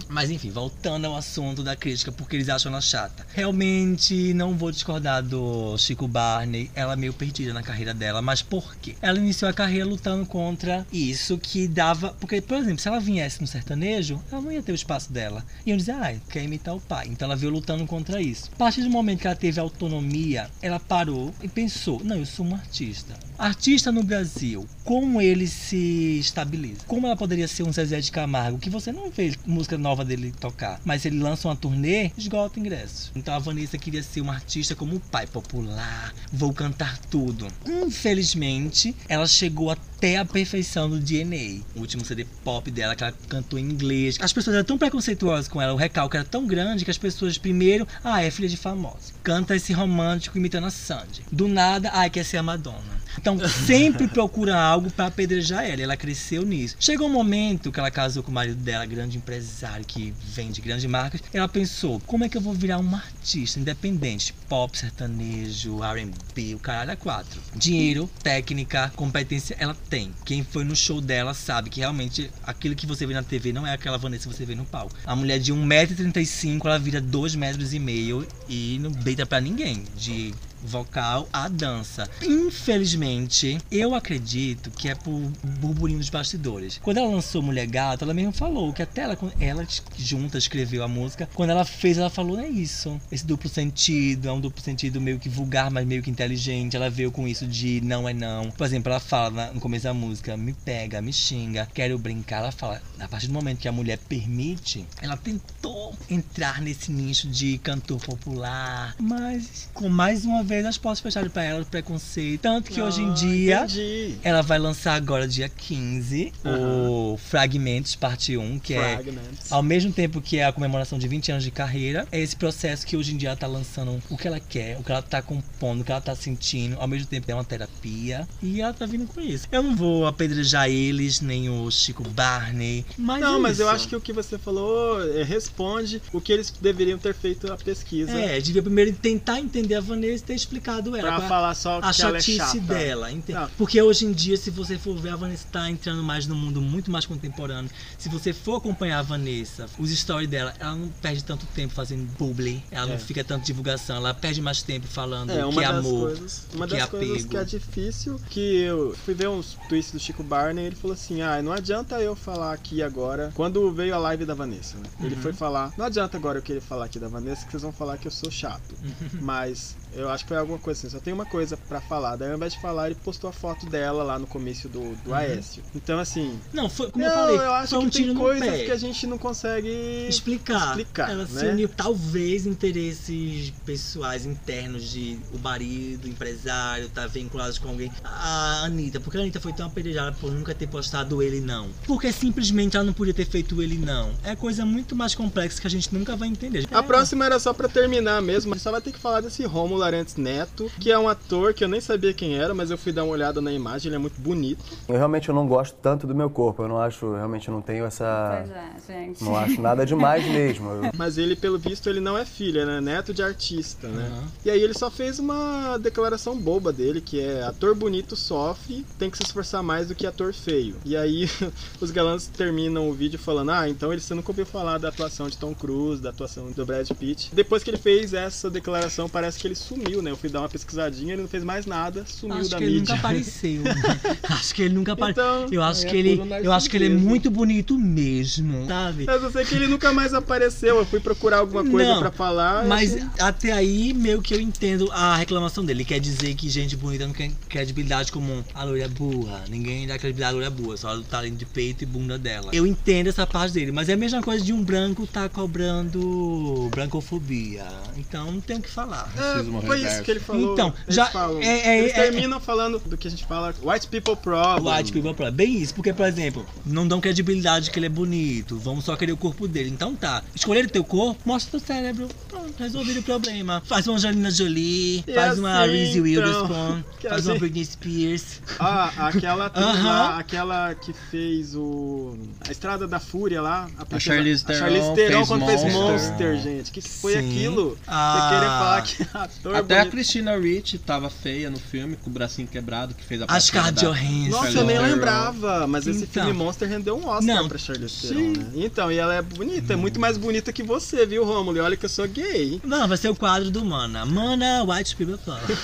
Mas enfim, voltando ao assunto da crítica, porque eles acham ela chata. Realmente, não vou discordar do Chico Barney. Ela é meio perdida na carreira dela, mas por quê? Ela iniciou a carreira lutando contra isso que dava. Porque, por exemplo, se ela viesse no sertanejo, ela não ia ter o espaço dela. E eu dizer, ah, quer imitar o pai. Então ela veio lutando contra isso. A partir do momento que ela teve autonomia, ela parou e pensou: não, eu sou uma artista. Artista no Brasil, como ele se estabiliza? Como ela poderia ser um Zezé de Camargo, que você não vê música nova dele tocar, mas ele lança uma turnê, esgota ingressos. Então a Vanessa queria ser uma artista como o pai, popular, vou cantar tudo. Infelizmente, ela chegou até a perfeição do DNA, o último CD pop dela, que ela cantou em inglês. As pessoas eram tão preconceituosas com ela, o recalque era tão grande que as pessoas, primeiro, ah, é filha de famosa. Canta esse romântico imitando a Sandy. Do nada, ai, quer ser a Madonna. Então, sempre [LAUGHS] procura algo pra apedrejar ela. Ela cresceu nisso. Chegou um momento que ela casou com o marido dela, grande empresário que vende grandes marcas. Ela pensou: como é que eu vou virar uma artista independente? Pop, sertanejo, RB, o caralho é quatro. Dinheiro, técnica, competência, ela tem. Quem foi no show dela sabe que realmente aquilo que você vê na TV não é aquela Vanessa que você vê no palco. A mulher de 1,35m, ela vira 2,5 metros e meio e não deita pra ninguém. De vocal à dança. Infelizmente, eu acredito que é por burburinho dos bastidores. Quando ela lançou Mulher Gata, ela mesmo falou que até ela, ela junta escreveu a música. Quando ela fez, ela falou: é isso. Esse duplo sentido, é um duplo sentido meio que vulgar, mas meio que inteligente. Ela veio com isso de não é não. Por exemplo, ela fala no começo da música: me pega, me xinga, quero brincar. Ela fala: a partir do momento que a mulher permite, ela tentou entrar nesse nicho de cantor popular, mas com mais uma vez as portas fechadas pra ela, o preconceito. Tanto que hoje em Ah, dia entendi. ela vai lançar agora, dia 15, o Fragmentos, parte 1, que Fragments. é ao mesmo tempo que é a comemoração de 20 anos de carreira. É esse processo que hoje em dia ela tá lançando o que ela quer, o que ela tá compondo, o que ela tá sentindo, ao mesmo tempo é uma terapia. E ela tá vindo com isso. Eu não vou apedrejar eles, nem o Chico Barney. Mas não, é mas eu acho que o que você falou é, responde o que eles deveriam ter feito a pesquisa. É, devia primeiro tentar entender a Vanessa e explicado ela. Pra é falar só a que ela é chatice chata. dela. Não. Porque hoje em dia, se você for ver, a Vanessa tá entrando mais no mundo muito mais contemporâneo. Se você for acompanhar a Vanessa, os stories dela, ela não perde tanto tempo fazendo publi, ela É. não fica tanto divulgação, ela perde mais tempo falando É, que é amor, coisas, uma que é das coisas apego. que é difícil, que eu fui ver uns tweets do Chico Barney, ele falou assim: "Ah, não adianta eu falar aqui agora". Quando veio a live da Vanessa, né? Ele Uhum. foi falar: "Não adianta agora eu querer falar aqui da Vanessa, que vocês vão falar que eu sou chato". Mas eu acho que foi alguma coisa assim, só tem uma coisa pra falar. Daí ao invés de falar, ele postou a foto dela lá no comício do, do Uhum. Aécio. Então assim, Não, foi como não, eu falei, eu acho foi um que tem coisas que a gente não consegue explicar. explicar, Ela né? se uniu, talvez, interesses pessoais internos de o marido, empresário, tá vinculados com alguém. A Anitta, porque a Anitta foi tão apedrejada por nunca ter postado ele não. Porque simplesmente ela não podia ter feito ele não. É coisa muito mais complexa que a gente nunca vai entender. A próxima era só pra terminar mesmo. A gente só vai ter que falar desse Romulo Arantes Neto, que é um ator que eu nem sabia quem era, mas eu fui dar uma olhada na imagem, ele é muito bonito. Eu realmente não gosto tanto do meu corpo. Eu não acho, realmente não tenho essa. Pois é, gente. Não acho nada demais [LAUGHS] mesmo. Eu- Mas ele, pelo visto, ele não é filho, ele é neto de artista, né? E aí ele só fez uma declaração boba dele, que é ator bonito sofre, tem que se esforçar mais do que ator feio. E aí [LAUGHS] os galãs terminam o vídeo falando, ah, então ele você nunca ouviu falar da atuação de Tom Cruise, da atuação do Brad Pitt. Depois que ele fez essa declaração, parece que ele sumiu, né? Eu fui dar uma pesquisadinha, ele não fez mais nada, sumiu Acho da que ele mídia. nunca apareceu. [LAUGHS] acho que ele nunca apareceu. Então, eu acho é que ele, eu acho que ele é muito bonito mesmo, sabe? Mas eu sei que ele nunca mais apareceu. Eu fui procurar alguma coisa pra falar. Mas achei- até aí, meio que eu entendo a reclamação dele. Ele quer dizer que gente bonita não tem credibilidade comum. A loira é burra. Ninguém dá credibilidade à loira burra, só do talento de peito e bunda dela. Eu entendo essa parte dele, mas é a mesma coisa de um branco tá cobrando brancofobia. Então não tem o que falar. É, foi isso que ele falou. Então, Eles já falam. é, é, Eles é- terminam falando do que a gente fala White People Problem. White people problem. Bem isso, porque, por exemplo, não dão credibilidade que ele é bonito, vamos só querer o corpo dele. Então tá, escolher o teu corpo, mostra teu cérebro, pronto, resolvido o problema. Faz uma Angelina Jolie, E faz uma assim, Reese então, Witherspoon, que faz uma assim- Britney Spears. Ah, aquela [LAUGHS] Aham. lá, aquela que fez o. A Estrada da Fúria lá. A, princesa- Charlize a Charlize Theron Theron fez quando fez Monster. Monster, gente. Que foi Sim. aquilo? Ah. Você querer falar que é ator Até a bonito. Christina Ricci tava feia no filme, com o bracinho quebrado, que fez a A parceira Scarlett da- Johansson. Nossa, Charlize eu nem Theron. lembrava, mas esse Então. filme Monster rendeu um Oscar Não. pra Charlize Sim. Theron, né? Então, e ela é bonita, é muito mais bonita que você, viu, Romulo? E olha que eu sou gay. Não, vai ser o quadro do Mana. Mana White People Problem.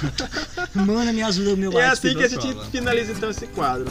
[LAUGHS] Mana me ajuda o meu E é White assim que People a gente finaliza então esse quadro.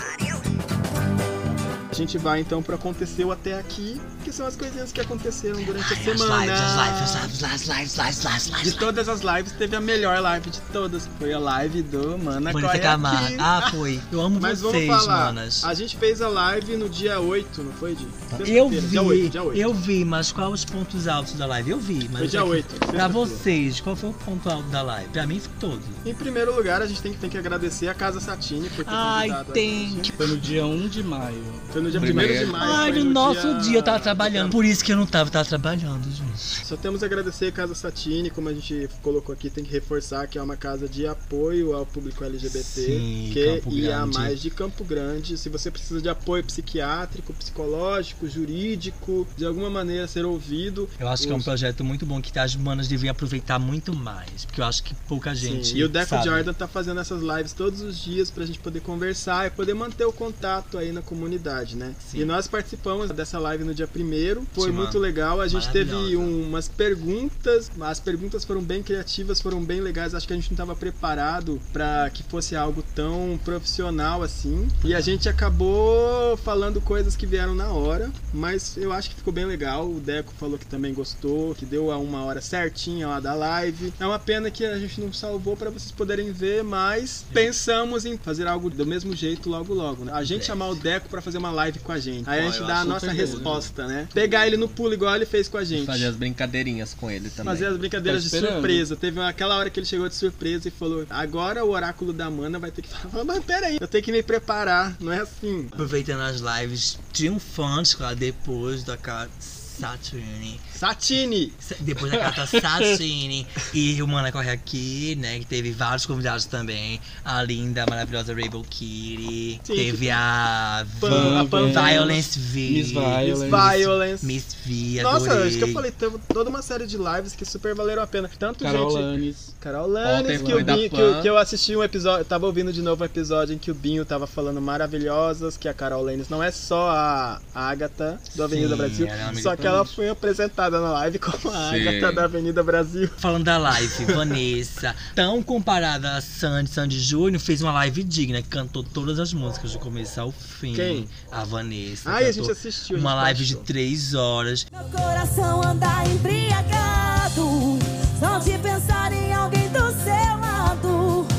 A gente vai então pro aconteceu até aqui, que são as coisinhas que aconteceram durante a As semana. lives, as lives, as lives, as lives, as lives, as De lives. todas as lives, teve a melhor live de todas. Foi a live do Mana Coia Camargo. aqui. Ah, foi. Eu amo Mas vocês, vamos falar. manas. A gente fez a live no dia 8, não foi, Di? Eu Sexta-feira, vi, Dia 8, dia 8. eu vi, mas qual os pontos altos da live? Eu vi, mas Foi dia eu sei 8, que- Pra vocês, qual foi o ponto alto da live? Pra mim foi todo. Em primeiro lugar, a gente tem que, tem que agradecer a Casa Satine por ter Ai, convidado a tem gente. Foi no dia 1 de maio. Foi no dia 1 Primeiro. de maio. Ai, foi no nosso dia- dia eu tava trabalhando. Por isso que eu não tava, tava trabalhando, gente. Só temos a agradecer a Casa Satine, como a gente colocou aqui, tem que reforçar que é uma casa de apoio ao público LGBT, Sim, que e a mais de Campo Grande. Se você precisa de apoio psiquiátrico, psicológico, jurídico, de alguma maneira ser ouvido. Eu acho que é um os- projeto muito bom que as manas deviam aproveitar muito mais. Porque eu acho que pouca gente. Sim, e o Deco sabe. Jordan tá fazendo essas lives todos os dias pra gente poder conversar e poder manter o contato aí na comunidade. Verdade, né? E nós participamos dessa live no dia primeiro, foi Sim, muito legal. A gente teve Maravilhosa. umas perguntas, as perguntas foram bem criativas, foram bem legais. Acho que a gente não estava preparado para que fosse algo tão profissional assim. E a gente acabou falando coisas que vieram na hora, mas eu acho que ficou bem legal. O Deco falou que também gostou, que deu a uma hora certinha lá da live. É uma pena que a gente não salvou para vocês poderem ver, mas pensamos em fazer algo do mesmo jeito logo logo, né? A gente É. chamar o Deco para fazer uma live com a gente. Aí a Ó, gente dá a nossa bom, resposta, né? Pegar ele no pulo igual ele fez com a gente. Fazer as brincadeirinhas com ele também. Fazer as brincadeiras Tô de surpresa. Teve aquela hora que ele chegou de surpresa e falou: Agora o oráculo da mana vai ter que falar. [LAUGHS] Mas peraí, eu tenho que me preparar, não é assim. Aproveitando as lives triunfantes lá depois da Saturne. Satine! Depois da carta Satine. e o Mana corre aqui, né? Que teve vários convidados também. A linda, maravilhosa Rainbow Kitty. Sim, teve a, Pan- a Pan- Violence V. Miss Violence. Miss Violence. Miss V, Nossa, adorei. acho que eu falei, teve toda uma série de lives que super valeram a pena. Tanto Carol gente. Lanes. Carol Lanes, Ontem que, Binho, que, Pan. eu- que eu assisti um episódio, tava ouvindo de novo um episódio em que o Binho tava falando maravilhosas, que a Carol Lanes não é só a Agatha do Avenida Sim, Brasil, é só que ela foi apresentada na live como a. Agatha da Avenida Brasil. Falando da live, Vanessa, tão comparada a Sandy, Sandy Júnior, fez uma live digna, cantou todas as músicas do começo ao fim. Quem? A Vanessa. Ai, a gente assistiu, Uma gente live de baixou. três horas. Coração anda embriagado, só de pensar em alguém do seu lado.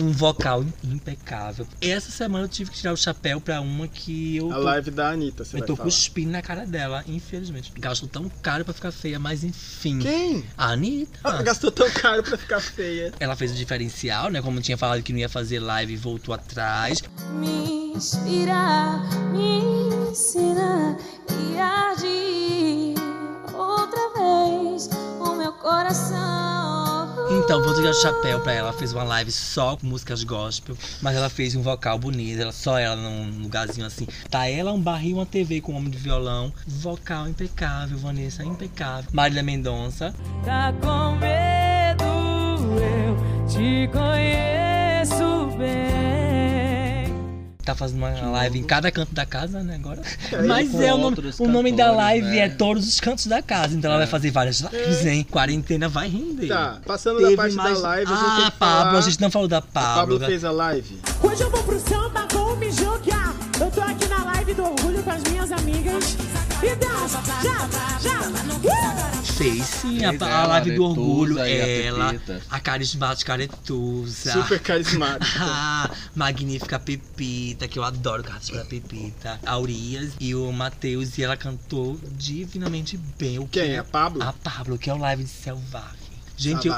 Um vocal impecável. Essa semana eu tive que tirar o chapéu pra uma que eu. A tô- live da Anitta, você Eu tô falar. cuspindo na cara dela, infelizmente. Gastou tão caro pra ficar feia, mas enfim. Quem? A Anitta. Ah, gastou tão caro pra ficar feia. Ela fez o diferencial, né? Como tinha falado que não ia fazer live e voltou atrás. Me inspirar, me ensinar e agir outra vez o meu coração. Então, vou tirar o chapéu pra ela. Ela fez uma live só com músicas gospel, mas ela fez um vocal bonito. Ela, só ela num lugarzinho assim. Tá ela, um barril, uma TV com um homem de violão. Vocal impecável, Vanessa, impecável. Marília Mendonça. Tá com medo, eu te conheço bem. Tá fazendo uma live em cada canto da casa, né, agora. [LAUGHS] É, Mas é o nome, o nome da live né? é todos os cantos da casa. Então ela É. vai fazer várias lives, hein? Quarentena vai render. Tá, passando da Teve parte mais- da live, a gente ah, que Pablo, falar... a gente não falou da A Pablo. Pablo fez a live. Hoje eu vou pro samba, vou me jogar. Eu tô aqui na live do orgulho com as minhas amigas. E dança, já, já. Uh! Fez sim, a, a live do orgulho, a ela, a carismática Aretusa. Super carismática. Ah, [LAUGHS] magnífica Pepita, que eu adoro da Pepita. A Urias e o Matheus, e ela cantou divinamente bem. O Quem? que A Pablo? A Pablo, que é o live de Selvagem. Gente, eu.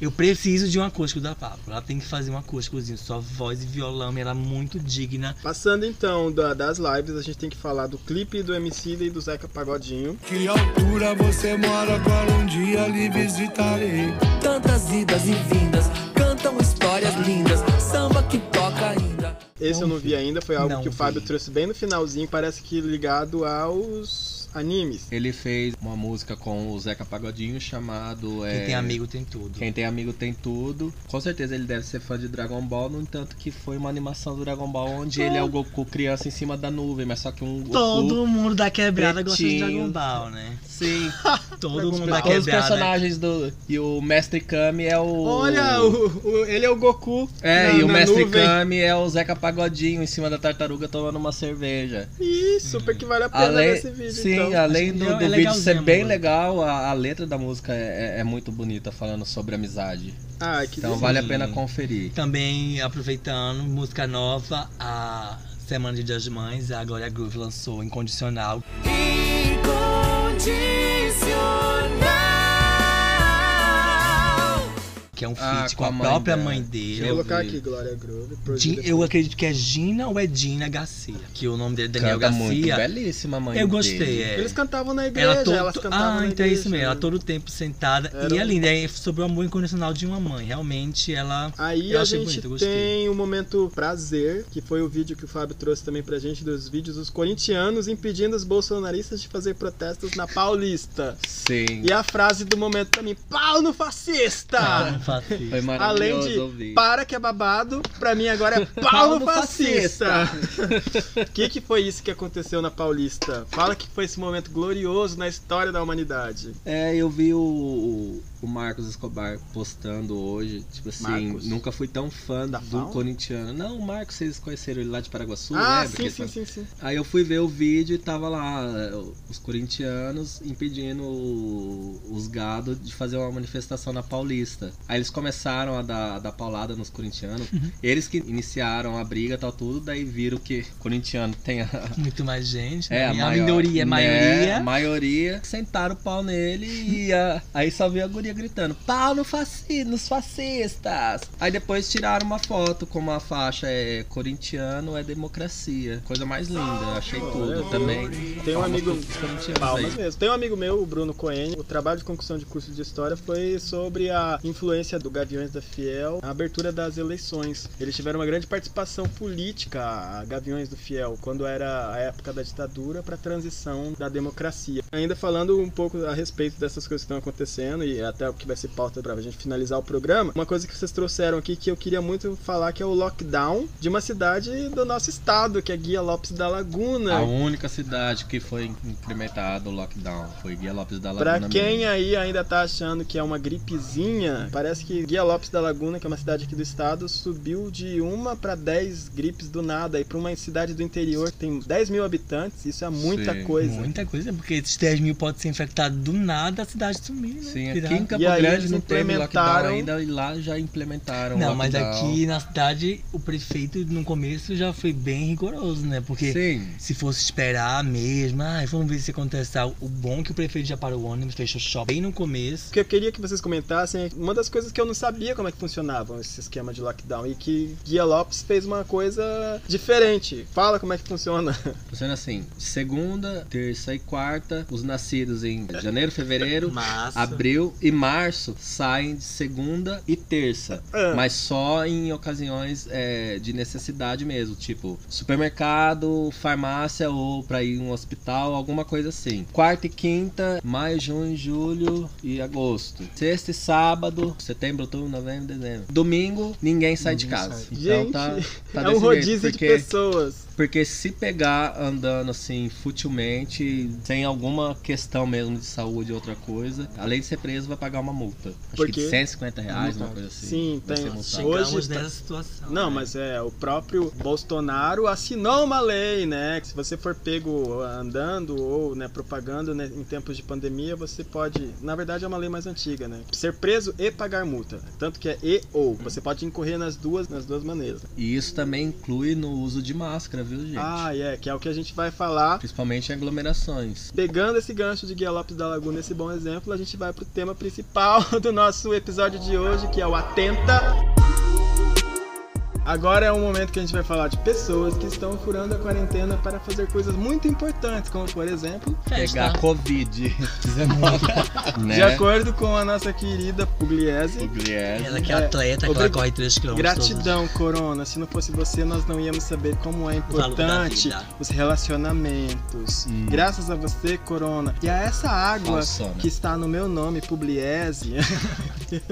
Eu preciso de um acústico da Pablo. Ela tem que fazer um acústicozinho, só voz e violão, ela é muito digna. Passando então da- das lives, a gente tem que falar do clipe do MC e do Zeca Pagodinho. Que altura você mora agora um dia lhe visitarei. Tantas idas e vindas, cantam histórias lindas, samba que toca ainda. Esse eu não vi ainda, foi algo Não que o Fábio trouxe bem no finalzinho, parece que ligado aos animes. Ele fez uma música com o Zeca Pagodinho chamado. Quem é, tem amigo tem tudo. Quem tem amigo tem tudo. Com certeza ele deve ser fã de Dragon Ball, no entanto que foi uma animação do Dragon Ball onde ele é o Goku criança em cima da nuvem, mas só que um Goku. Todo mundo da quebrada gosta de pretinho. Dragon Ball, né? Sim. [LAUGHS] Todo mundo da Todos os quebrada. personagens do. E o Mestre Kami é o. Olha, o, o- ele é o Goku. É, na- e o Mestre nuvem. Kami é o Zeca Pagodinho em cima da tartaruga tomando uma cerveja. Ih, super que vale a pena Além, ver esse vídeo. sim, então. além do, é- do é vídeo legalzinho ser bem música. legal, a, a letra da música é, é- é muito bonita, falando sobre amizade. Ah, que Então delícia. vale a pena conferir. Também aproveitando, música nova, a Semana de Dia das Mães, a Glória Groove lançou Incondicional. Que é um Ah, feat com com, a mãe própria dela. mãe Deixa dele. eu Eu colocar aqui, Glória Groove. Gi- produzida eu acredito que é Gina ou é Dina Garcia. Que o nome dele é Daniel Canta muito, Garcia. belíssima a mãe Eu gostei, dele. é. Eles cantavam na igreja, Ela todo, elas cantavam ah, na então é isso mesmo. Ela todo o tempo sentada. Era E é um- linda. É sobre o amor incondicional de uma mãe. Realmente, ela. Aí eu a achei gente bonito, tem o momento prazer, que foi o vídeo que o Fábio trouxe também pra gente, dos vídeos dos corintianos impedindo os bolsonaristas de fazer protestos na Paulista. Sim. E a frase do momento pra mim, pau no fascista! Ah, fascista. Foi Além de ouvir. para que é babado, pra mim agora é [LAUGHS] Paulo Paulo Fascista. O [LAUGHS] que, que foi isso que aconteceu na Paulista? Fala que foi esse momento glorioso na história da humanidade. É, eu vi o, o, Marcos Escobar postando hoje, tipo assim, Marcos? nunca fui tão fã do FAO? corintiano. Não, o Marcos, vocês conheceram ele lá de Paraguaçu, ah, lembra? sim, Que sim, ele- sim, sim. Aí eu fui ver o vídeo e tava lá os corintianos impedindo os gados de fazer uma manifestação na Paulista. Aí eles começaram a dar, a dar paulada nos corintianos. Eles que iniciaram a briga e tal, tudo, daí viram que corintiano tem a, Muito mais gente. é, né? a, a maior- minoria, a né, maioria. a maioria sentaram o pau nele e a- aí só viu a guria gritando: pau no fasci, nos fascistas! Aí depois tiraram uma foto com uma faixa: é corintiano é democracia. Coisa mais linda, eu achei tudo É, também. Tem um amigo. Palmas mesmo. Tem um amigo meu, o Bruno Cohen. O trabalho de conclusão de curso de história foi sobre a influência do Gaviões da Fiel na abertura das eleições. Eles tiveram uma grande participação política, a Gaviões do Fiel, quando era a época da ditadura para a transição da democracia. Ainda falando um pouco a respeito dessas coisas que estão acontecendo e até o que vai ser pauta para a gente finalizar o programa, uma coisa que vocês trouxeram aqui que eu queria muito falar que é o lockdown de uma cidade do nosso estado, que é Guia Lopes da Laguna. A única cidade que foi incrementado o lockdown foi Guia Lopes da Laguna. Pra quem mesmo. aí ainda tá achando que é uma gripezinha, parece que Guia Lopes da Laguna, que é uma cidade aqui do estado, subiu de uma pra 10 gripes do nada. E pra uma cidade do interior que tem 10 mil habitantes, isso é muita Sim. coisa. Muita coisa, porque esses 10 mil podem ser infectados do nada, a cidade sumir, né? Sim, aqui em Campo E aí Grande não teve lockdown implementaram- ainda e lá já implementaram Não, mas aqui na cidade o prefeito no começo já foi bem rigoroso, né? Porque Sim. se fosse esperar mesmo, ai, vamos ver se acontecer. algo. O bom é que o prefeito já parou o ônibus, fechou o shopping bem no começo. O que eu queria que vocês comentassem é uma das coisas que eu não sabia como é que funcionava esse esquema de lockdown e que Guia Lopes fez uma coisa diferente. Fala como é que funciona. [LAUGHS] Funciona assim: segunda, terça e quarta, os nascidos em janeiro, fevereiro, Março. abril e março saem de segunda e terça. Ah. Mas só em ocasiões é, de necessidade mesmo, tipo supermercado, farmácia ou pra ir em um hospital, alguma coisa assim. Quarta e quinta, maio, junho, julho e agosto. Sexta e sábado, setembro, outubro, novembro, dezembro. Domingo, ninguém sai de casa. sai. Então Gente, tá, tá [LAUGHS] é um rodízio jeito, de pessoas. Porque se pegar andando assim futilmente, sem alguma questão mesmo de saúde ou outra coisa, além de ser preso, vai pagar uma multa. Acho Por que de 150 reais, uma coisa assim. Sim, tem. Chegamos Hoje tá- nessa situação. Não, né? mas é, o próprio Bolsonaro assinou uma lei, né? Que se você for pego andando ou né, propagando né, em tempos de pandemia, você pode. Na verdade, é uma lei mais antiga, né? Ser preso e pagar multa. Tanto que é e ou. Você pode incorrer nas duas, nas duas maneiras. E isso também inclui no uso de máscara, viu, gente? Ah, é, que é o que a gente vai falar. Principalmente em aglomerações. Pegando esse gancho de Guia Lopes da Laguna, esse bom exemplo, a gente vai pro tema principal [LAUGHS] do nosso episódio de hoje, que é o Atenta. Agora é um momento que a gente vai falar de pessoas que estão furando a quarentena para fazer coisas muito importantes, como por exemplo, Pegar Covid-19. [LAUGHS] né? de acordo com a nossa querida Pugliese. Pugliese. Ela que é É, atleta, que ela corre 3 km. Gratidão, Corona. Se não fosse você, nós não íamos saber como é importante os relacionamentos. Hum. Graças a você, Corona. E a essa água Falsona. que está no meu nome, Pugliese.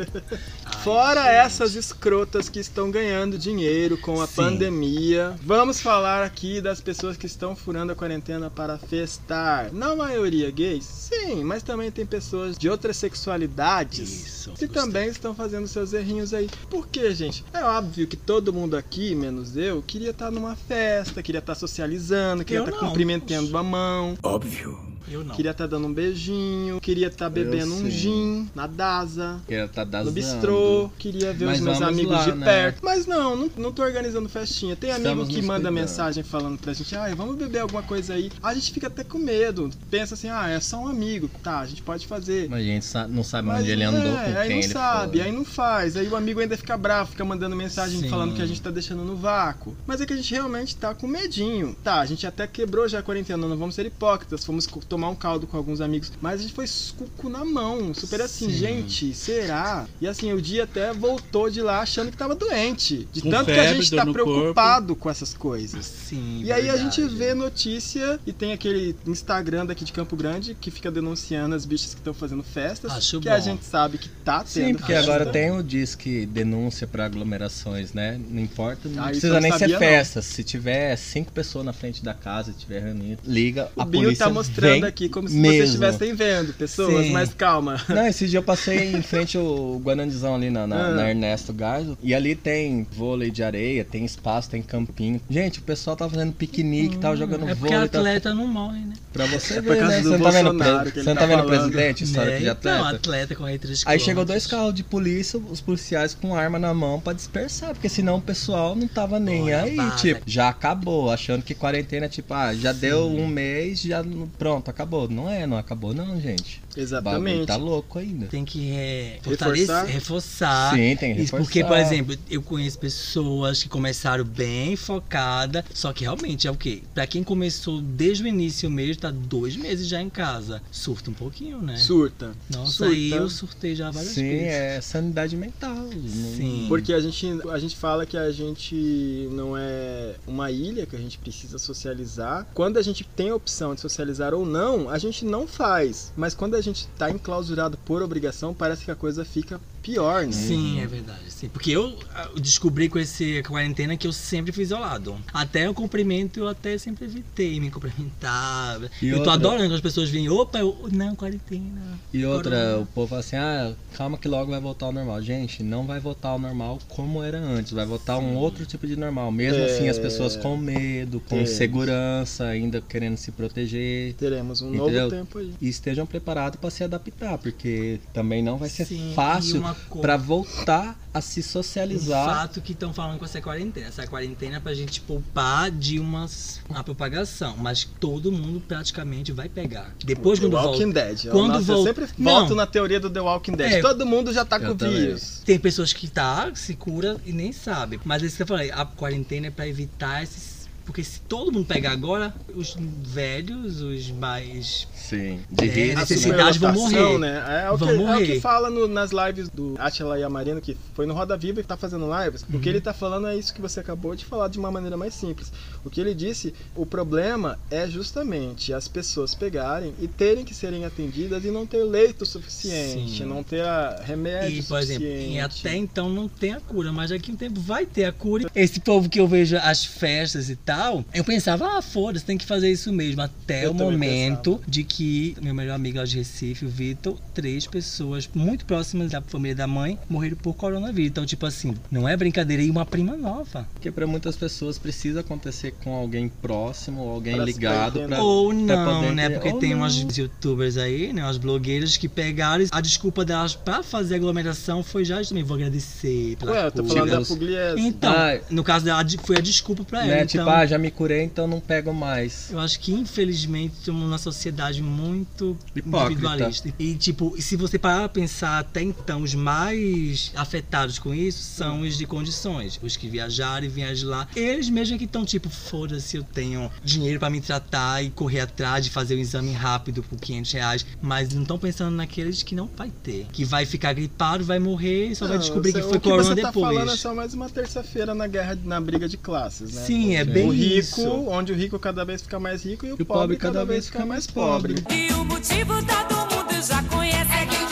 [LAUGHS] Fora essas escrotas que estão ganhando dinheiro com a Sim. pandemia, vamos falar aqui das pessoas que estão furando a quarentena para festar. Na maioria gays, sim, mas também tem pessoas de outras sexualidades Isso. que também estão fazendo seus errinhos aí. Por quê, gente? É óbvio que todo mundo aqui, menos eu, queria estar numa festa, queria estar socializando, queria Eu estar não. cumprimentando a mão. Óbvio. Eu não. Queria estar dando um beijinho, queria estar bebendo um gin na DASA, Que ela tá no bistrô, queria ver Mas os meus amigos lá, de né? perto. Mas não, não, não tô organizando festinha. Tem amigo Estamos que nos manda cuidando. mensagem falando pra gente, ah, vamos beber alguma coisa aí. A gente fica até com medo. Pensa assim, ah, é só um amigo. Tá, a gente pode fazer. Mas a gente sa- não sabe Mas onde ele andou, é, com aí quem não ele sabe, foi. aí não faz. Aí o amigo ainda fica bravo, fica mandando mensagem Sim. falando que a gente tá deixando no vácuo. Mas é que a gente realmente tá com medinho. Tá, a gente até quebrou já a quarentena, não vamos ser hipócritas. Fomos tomar tomar um caldo com alguns amigos, mas a gente foi cu na mão, super assim, Sim. gente, será? E assim, o dia até voltou de lá achando que tava doente, de Com tanto que a gente tá preocupado com essas coisas. Sim, E aí a verdade. gente vê notícia e tem aquele Instagram daqui de Campo Grande que fica denunciando as bichas que estão fazendo festas, Acho que bom. a gente sabe que tá tendo. Sim, porque agora tem o disque denúncia para aglomerações, né? Não importa, não Ah, precisa nem ser festa. Se tiver cinco pessoas na frente da casa, tiver reunido, liga, O a Bill polícia tá mostrando vem aqui como se mesmo. vocês estivessem vendo, pessoas, Sim. mas calma. Não, esse dia eu passei em frente ao Guanandizão ali na, na, Ah. na Ernesto Garzo. E ali tem vôlei de areia, tem espaço, tem campinho. Gente, o pessoal tá fazendo piquenique, tava jogando É porque vôlei. tá- atleta não morre, né? Pra você É por ver, causa né? do Você não tá vendo, você não tá tá vendo presidente, história Né? de atleta? Então, atleta corre 3 Aí chegou dois carros de polícia, os policiais com arma na mão pra dispersar, porque senão o pessoal não tava nem Olha, aí, tipo, já acabou, achando que quarentena, tipo, ah, já deu um mês, já pronto, acabou. Não é, não acabou não, gente. Exatamente. tá louco ainda. Tem que é, Reforçar? fortalecer, reforçar. Sim, tem que Isso porque, por reforçar. exemplo, eu conheço pessoas que começaram bem focada, só que realmente é o quê? Pra quem começou desde o início mesmo, tá dois meses já em casa. Surta um pouquinho, né? Surta. Nossa, Surta. aí eu surtei já várias Sim, vezes. é sanidade mental. não- Sim. Porque a gente, a gente fala que a gente não é uma ilha, que a gente precisa socializar. Quando a gente tem a opção de socializar ou não, a gente não faz. Mas quando a gente tá enclausurado por obrigação, parece que a coisa fica pior, né? Sim, é verdade. Sim. Porque eu ah, descobri com esse quarentena que eu sempre fui isolado. Até o cumprimento eu até sempre evitei me cumprimentar. E eu tô outra- adorando quando as pessoas vêm, opa, eu, não, quarentena. E outra, Corona. o povo fala assim, ah, calma que logo vai voltar ao normal. Gente, não vai voltar ao normal como era antes, vai voltar um outro tipo de normal. Mesmo É. assim, as pessoas com medo, com Teremos. segurança, ainda querendo se proteger. Teremos um Entendeu? novo tempo aí. E estejam preparados para se adaptar, porque também não vai ser Sim, fácil para voltar a se O socializar. fato que estão falando com essa quarentena. Essa quarentena é pra gente poupar de umas a propagação. Mas todo mundo praticamente vai pegar. Depois The quando Walking volta. Dead. Quando Nossa, eu volta. sempre Não. volto na teoria do The Walking Dead. É. Todo mundo já tá Eu com vírus. Tem pessoas que tá, se cura e nem sabe. Mas é isso que eu falei, a quarentena é pra evitar esses. Porque se todo mundo pegar agora, os velhos, os mais. Sim, de É, risco. A necessidade vão superlotação, morrer. Né? É, o Vão que, é o morrer. que fala no- nas lives do Atila Yamarino, que foi no Roda Viva e tá fazendo lives. O Uhum. que ele tá falando é isso que você acabou de falar de uma maneira mais simples. O que ele disse, o problema é justamente as pessoas pegarem e terem que serem atendidas e não ter leito suficiente, Sim. não ter a remédio E, por exemplo, suficiente. e até então não tem a cura, mas daqui a um tempo vai ter a cura. Esse povo que eu vejo as festas e tal, eu pensava, ah, foda-se, tem que fazer isso mesmo. Até Eu o momento de que meu melhor amigo lá de Recife, o Vitor, três pessoas muito próximas da família da mãe morreram por coronavírus. Então, tipo assim, não é brincadeira, e uma prima nova. Porque para muitas pessoas precisa acontecer com alguém próximo, alguém Pra ligado. Pra, Ou pra não, poder né? Porque ou tem não. umas youtubers aí, né? Umas blogueiras que pegaram a desculpa delas pra fazer aglomeração foi já também vou agradecer pela Ué, eu tô falando da. Pugliese. Então, Ah, no caso dela, de- foi a desculpa pra ela. Né? então, Tipo, ah, já me curei, então não pego mais. eu acho que infelizmente estamos numa sociedade muito Hipócrita. individualista. E tipo, se você parar pra pensar até então, os mais afetados com isso são os de condições. Os que viajaram e vieram de lá. Eles mesmo é que estão tipo, foda-se, eu tenho dinheiro pra me tratar e correr atrás de fazer um exame rápido por 500 reais. Mas não estão pensando naqueles que não vai ter. Que vai ficar gripado, vai morrer e só vai Não, descobrir você- que foi o que corona você tá depois. falando é só mais uma terça-feira na guerra, na briga de classes, né? Sim, é o bem rico, isso. onde o rico cada vez fica mais rico e o, E o pobre cada vez fica mais pobre. E o motivo todo mundo já conhece. É que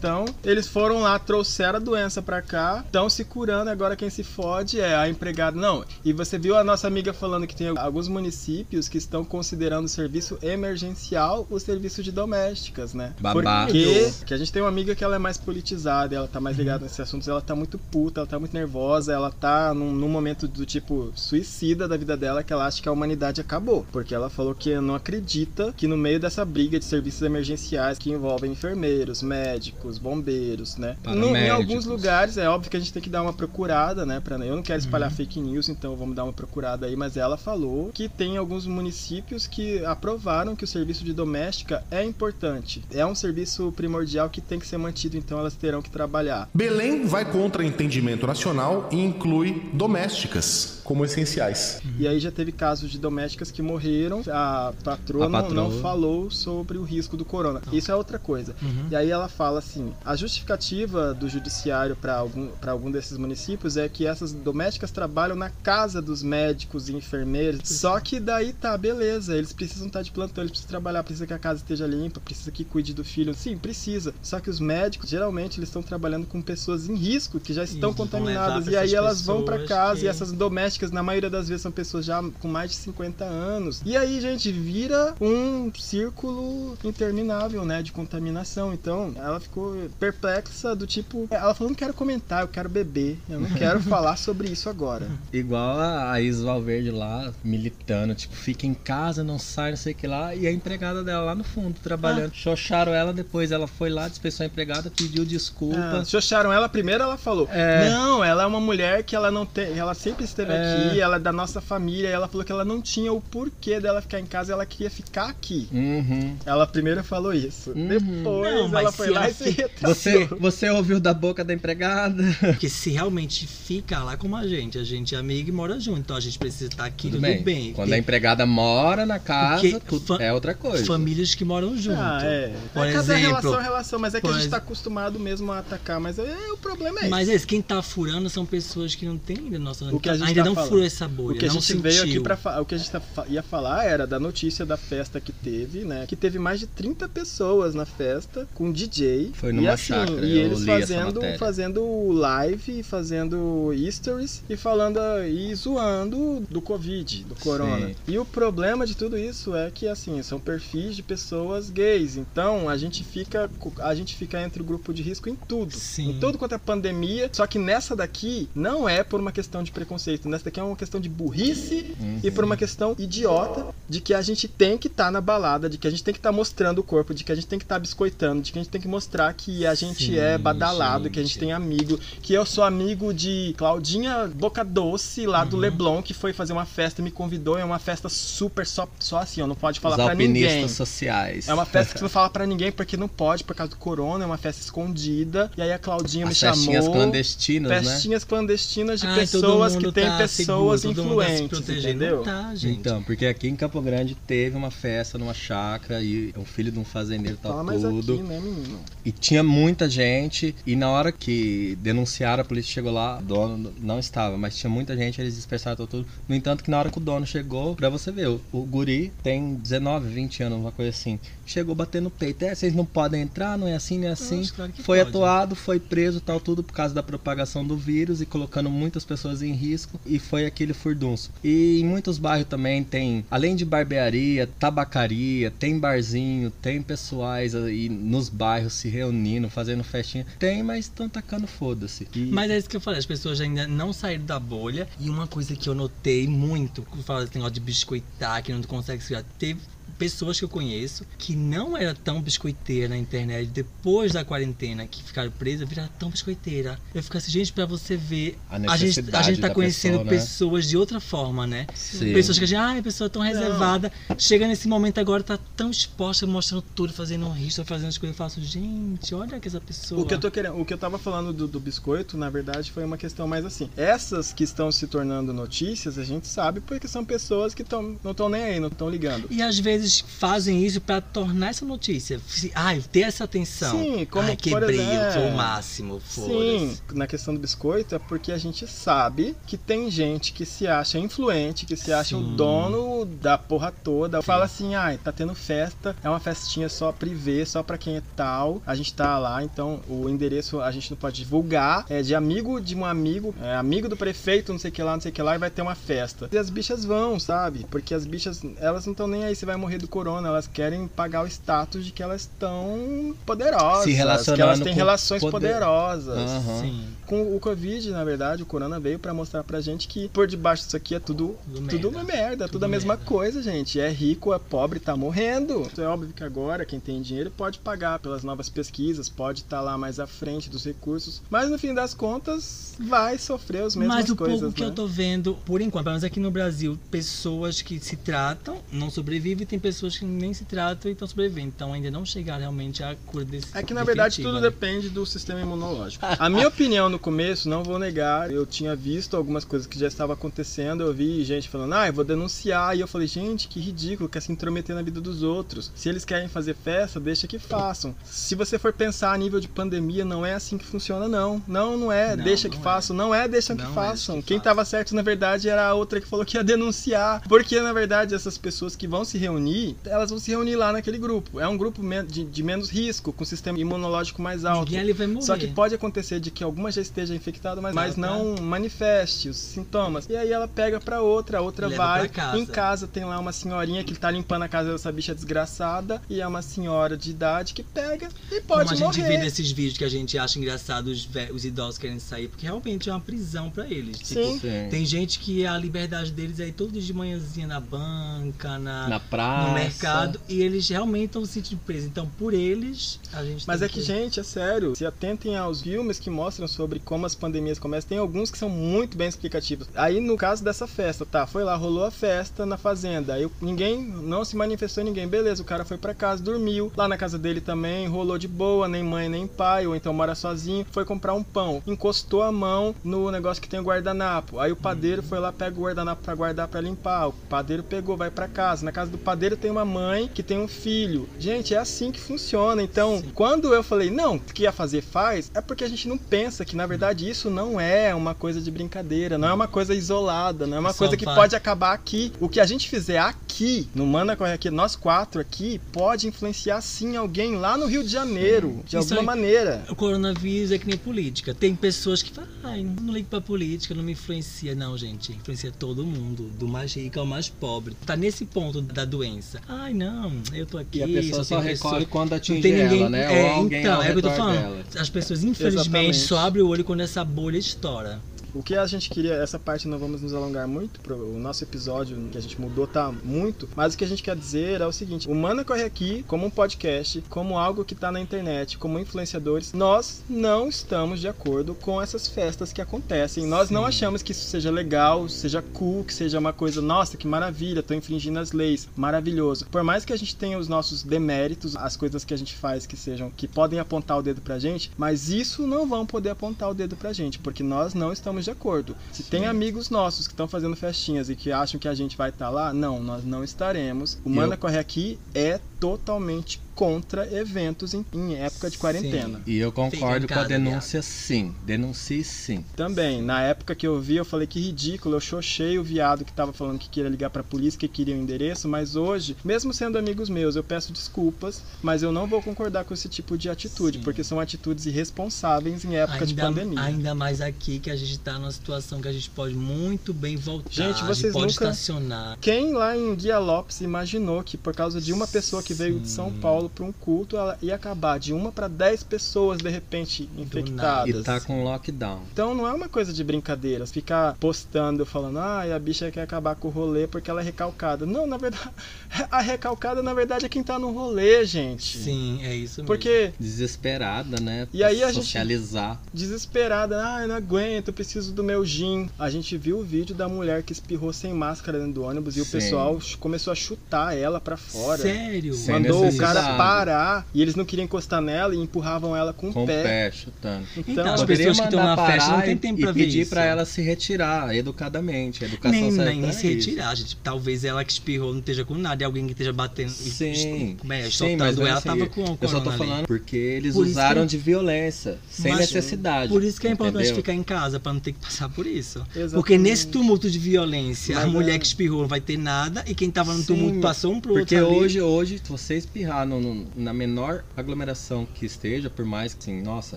Então, eles foram lá, trouxeram a doença pra cá, estão se curando, agora quem se fode é a empregada. Não, e você viu a nossa amiga falando que tem alguns municípios que estão considerando o serviço emergencial o serviço de domésticas, né? Babado. Porque que a gente tem uma amiga que ela é mais politizada, ela tá mais ligada nesses assuntos, ela tá muito puta, ela tá muito nervosa, ela tá num, num momento do tipo suicida da vida dela que ela acha que a humanidade acabou. Porque ela falou que não acredita que no meio dessa briga de serviços emergenciais que envolvem enfermeiros, médicos, bombeiros, bombeiros, né? No- em alguns lugares, é óbvio que a gente tem que dar uma procurada, né? Pra, eu não quero espalhar fake news, então vamos dar uma procurada aí, mas ela falou que tem alguns municípios que aprovaram que o serviço de doméstica é importante. É um serviço primordial que tem que ser mantido, então elas terão que trabalhar. Belém vai contra entendimento nacional e inclui domésticas como essenciais. E aí já teve casos de domésticas que morreram, a patroa, A não- patroa. Não, falou sobre o risco do corona. Isso é outra coisa. Uhum. E aí ela fala assim: a justificativa do judiciário para algum, pra algum desses municípios é que essas domésticas trabalham na casa dos médicos e enfermeiros. Só que daí tá, beleza, eles precisam estar de plantão, eles precisam trabalhar, precisa que a casa esteja limpa, precisa que cuide do filho. Sim, precisa. Só que os médicos, geralmente, eles estão trabalhando com pessoas em risco, que já estão E contaminadas. E aí elas vão para casa que- e essas domésticas, na maioria das vezes, são pessoas já com mais de 50 anos. E aí, gente, vira um círculo interminável, né, de contaminação. Então, ela ficou perplexa do tipo, ela falou, não quero comentar, eu quero beber, eu não quero [LAUGHS] falar sobre isso agora. Igual a a Isis Valverde lá, militando, tipo, fica em casa, não sai, não sei o que lá, e a empregada dela lá no fundo, trabalhando. Xoxaram ela, depois ela foi lá, dispensou a empregada, pediu desculpa. Ah, xoxaram ela primeiro, ela falou: É. Não, ela é uma mulher que ela não tem. Ela sempre esteve É. aqui, ela é da nossa família. E ela falou que ela não tinha o porquê dela ficar em casa, ela queria ficar aqui. Uhum. Ela primeiro falou isso. Depois Não, ela foi lá e se Você, você ouviu da boca da empregada? [LAUGHS] Porque se realmente fica lá como a gente, a gente é amigo e mora junto, então a gente precisa estar aqui Tudo tudo, bem. bem. Quando Porque- a empregada mora na casa, tudo é outra coisa. Famílias que moram junto. Ah, é. Por é cada exemplo, relação é relação, mas é que a gente tá ex- acostumado mesmo a atacar. Mas é, o problema é Mas esse. é isso, quem tá furando são pessoas que não têm ainda nossa, O que a gente ainda tá não falando. furou essa bolha, O que a não gente sentiu. veio aqui para o que a gente tá fa- ia falar era da notícia da festa que teve, né? Que teve mais de 30 pessoas na festa com DJ. Foi e numa assim, chácara, e eles fazendo fazendo live, fazendo stories e falando e zoando do Covid, do corona. Sim. E o problema de tudo isso é que assim, são perfis de pessoas gays. Então, a gente fica a gente fica entre o grupo de risco em tudo. Em tudo quanto é pandemia, só que nessa daqui não é por uma questão de preconceito, nessa daqui é uma questão de burrice Uhum. e por uma questão idiota de que a gente tem que estar na balada, de que a gente tem que estar mostrando o corpo, de que a gente tem que estar biscoitando, de que a gente tem que mostrar que a gente Sim, é badalado, que a gente tem amigo, que eu sou amigo de Claudinha Boca Doce lá Uhum. do Leblon que foi fazer uma festa, me convidou, é uma festa super só, só assim, ó, não pode falar Os pra ninguém. sociais. É uma festa que você [LAUGHS] não fala pra ninguém porque não pode por causa do corona, é uma festa escondida. E aí a Claudinha As me chamou. festinhas clandestinas, né? Festinhas clandestinas de Ai, pessoas que têm tá pessoas seguro, todo mundo tá se influentes, protegendo. entendeu? Tá, gente. Então, porque aqui em Campo Grande teve uma festa numa chácara e o filho de um fazendeiro mais tudo. aqui, né, menino? E tinha muita gente, e na hora que denunciaram, a polícia chegou lá, o dono não estava, mas tinha muita gente, eles dispersaram tudo. No entanto, que na hora que o dono chegou, pra você ver, o, o guri tem 19, 20 anos, uma coisa assim. Chegou batendo no peito, é, vocês não podem entrar, não é assim, não é assim. Acho, claro foi pode. atuado, foi preso, tal, tudo por causa da propagação do vírus e colocando muitas pessoas em risco, e foi aquele furdunço. E em muitos bairros também tem, além de barbearia, tabacaria, tem barzinho, tem pessoais aí nos bairros se reunindo, fazendo festinha. Tem, mas estão tacando foda-se. E- Mas é isso que eu falei, as pessoas ainda não saíram da bolha. E uma coisa que eu notei muito, fala desse negócio de biscoitar, que não consegue se Teve pessoas que eu conheço que não era tão biscoiteira na internet depois da quarentena, que ficaram presas, viraram tão biscoiteira. Eu fico assim, gente, pra você ver, A a, gente, a gente tá conhecendo pessoa, né? pessoas de outra forma, né? Sim. Pessoas que a gente, ai, a pessoa é tão reservada. Chega nesse momento agora, tá tão exposta, mostrando tudo, fazendo um risco, fazendo as coisas. Eu faço, gente, olha que essa pessoa. O que eu tô querendo, o que eu tava falando do, do biscoito, na verdade, foi uma questão mais assim. Essas que estão se tornando notícias, a gente sabe porque são pessoas que tão, não estão nem aí, não estão ligando. E às vezes fazem isso pra tornar essa notícia. Ai, ter essa atenção. Sim, como Ai, quebrei, exemplo, eu sou o máximo. Sim, na questão do biscoito é porque a gente sabe que tem gente que se acha influente, que se acha o Sim. dono da porra toda. Fala assim, ai, tá tendo festa, é uma festinha só privê, só pra quem é tal. A gente tá lá, então o endereço a gente não pode divulgar. É de amigo de um amigo, é amigo do prefeito, não sei o que lá, não sei o que lá, e vai ter uma festa. E as bichas vão, sabe? Porque as bichas, elas não estão nem aí se vai morrer do corona, elas querem pagar o status de que elas estão poderosas, Se que elas têm relações poder. poderosas. Sim. Com o Covid, na verdade, o corona veio pra mostrar pra gente que por debaixo disso aqui é tudo, Tudo tudo uma merda, tudo, a mesma coisa, gente. É rico, é pobre, tá morrendo. É óbvio que agora quem tem dinheiro pode pagar pelas novas pesquisas, pode estar lá mais à frente dos recursos, mas no fim das contas vai sofrer as mesmas Mas o coisas, pouco que né? eu tô vendo, por enquanto, pelo menos aqui no Brasil, pessoas que se tratam, não sobrevivem, tem pessoas que nem se tratam e estão sobrevivendo. Então ainda não chegaram realmente à cura desse É que na verdade tudo né? depende do sistema imunológico. A minha opinião no começo, não vou negar, eu tinha visto algumas coisas que já estavam acontecendo, eu vi gente falando, ah, eu vou denunciar, e eu falei, gente, que ridículo, quer se intrometer na vida dos outros. Se eles querem fazer festa, deixa que façam. Se você for pensar a nível de pandemia, não é assim que funciona, não. Não, não é, Não, deixa que não é. façam, não é, deixa que Não é, façam. deixa que Quem façam. tava certo, na verdade, era a outra que falou que ia denunciar. Porque, na verdade, essas pessoas que vão se reunir, elas vão se reunir lá naquele grupo. É um grupo de, de menos risco, com sistema imunológico mais alto. Ninguém ali vai morrer. Só que pode acontecer de que alguma já esteja infectada, mas, mas Tá, não manifeste os sintomas. E aí ela pega pra outra, a outra Leva vai. pra casa. Em casa tem lá uma senhorinha que tá limpando a casa dessa bicha desgraçada. E é uma senhora de idade que pega e pode Como a gente morrer. vê nesses vídeos que a gente acha engraçado os, os idosos querem sair, porque realmente é uma prisão pra eles. Tipo, Sim. Sim. Tem gente que a liberdade deles é ir todos de manhãzinha na banca, na, Na praça. No mercado, e eles realmente estão se sentindo presos. Então, por eles, a gente Mas é que, gente, é sério. Se atentem aos filmes que mostram sobre como as pandemias começam. Tem alguns que são muito bem explicativos. Aí, no caso dessa festa, tá? Foi lá, rolou a festa na fazenda. Aí ninguém, não se manifestou ninguém. Beleza, o cara foi pra casa, dormiu. Lá na casa dele também, rolou de boa, nem mãe, nem pai. Ou então mora sozinho. Foi comprar um pão. Encostou a mão no negócio que tem o guardanapo. Aí o padeiro foi lá, pega o guardanapo pra guardar pra limpar. O padeiro pegou, vai pra casa. Na casa do padeiro tem uma mãe que tem um filho. Gente, é assim que funciona. Então, quando eu falei, não, que ia fazer faz, é porque a gente não pensa que, na verdade, isso não é uma coisa de brincadeira, não é uma coisa isolada, não é uma Só coisa que vai- pode acabar aqui. O que a gente fizer aqui, no Mana Aqui, nós quatro aqui, pode influenciar sim alguém lá no Rio de Janeiro, de Isso alguma aí- maneira. O coronavírus é que nem política. Tem pessoas que falam, ai, não ligo pra política, não me influencia. Não, gente, influencia todo mundo, do mais rico ao mais pobre. Tá nesse ponto da doença. Ai, não, eu tô aqui. E a pessoa só tem recorre pessoa- quando não atinge tem ninguém- ela, né? É, então, é o que eu tô falando. dela. As pessoas, infelizmente, Exatamente. só abrem o olho quando essa bolha estoura. O que a gente queria, essa parte não vamos nos alongar muito, pro, o nosso episódio que a gente mudou tá muito, mas o que a gente quer dizer é o seguinte: o Mana Corre Aqui, como um podcast, como algo que tá na internet, como influenciadores, nós não estamos de acordo com essas festas que acontecem. Nós não achamos que isso seja legal, seja cool, que seja uma coisa, nossa, que maravilha, tô infringindo as leis, maravilhoso. Por mais que a gente tenha os nossos deméritos, as coisas que a gente faz que sejam, que podem apontar o dedo pra gente, mas isso não vão poder apontar o dedo pra gente, porque nós não estamos de acordo. Se tem amigos nossos que estão fazendo festinhas e que acham que a gente vai estar lá, não, nós não estaremos. O Mana eu- Corre Aqui é totalmente contra eventos em, em época de quarentena. E eu concordo com a denúncia sim. Denuncie sim. Também, na época que eu vi, eu falei que ridículo, eu xoxei o viado que tava falando que queria ligar pra polícia, que queria o endereço, mas hoje, mesmo sendo amigos meus, eu peço desculpas, mas eu não vou concordar com esse tipo de atitude, porque são atitudes irresponsáveis em época de Ainda, pandemia. ainda mais aqui que a gente tá numa situação que a gente pode muito bem voltar. Gente, a gente vocês pode nunca- estacionar. Quem lá em Guia Lopes imaginou que por causa de uma pessoa que veio de São Paulo para um culto, ela ia acabar de uma para dez pessoas de repente infectadas? E tá com lockdown. Então não é uma coisa de brincadeira, ficar postando, falando, ah, a bicha quer acabar com o rolê porque ela é recalcada. Não, na verdade, [LAUGHS] a recalcada na verdade é quem tá no rolê, gente. Sim, é isso mesmo. Porque Desesperada, né? E aí a gente- Socializar. desesperada, ah, eu não aguento, eu preciso do meu gin. A gente viu o vídeo da mulher que espirrou sem máscara dentro do ônibus e o Sim. pessoal ch- começou a chutar ela pra fora. Sério? Mandou o cara parar e eles não queriam encostar nela e empurravam ela com, Com o pé. pé chutando. Então, as Poderia pessoas que estão na festa não tem e- tempo e pra ver pedir isso. pra ela se retirar educadamente. A educação Nem, serve nem pra se retirar, gente. Talvez ela que espirrou não esteja com nada e alguém que esteja batendo. Sim, Como é, sim, soltando mas ela, assim, tava com o Eu só tô corona ali. falando porque eles Por usaram que- de violência, sem Mas- necessidade. Por isso que é importante entendeu? ficar em casa, pra não ter que passar por isso. Exatamente. Porque nesse tumulto de violência, a Mas mulher é- que espirrou não vai ter nada e quem tava no Sim, tumulto passou um pro Porque outro ali. hoje, hoje, se você espirrar no, no- na menor aglomeração que esteja, por mais que, assim, nossa,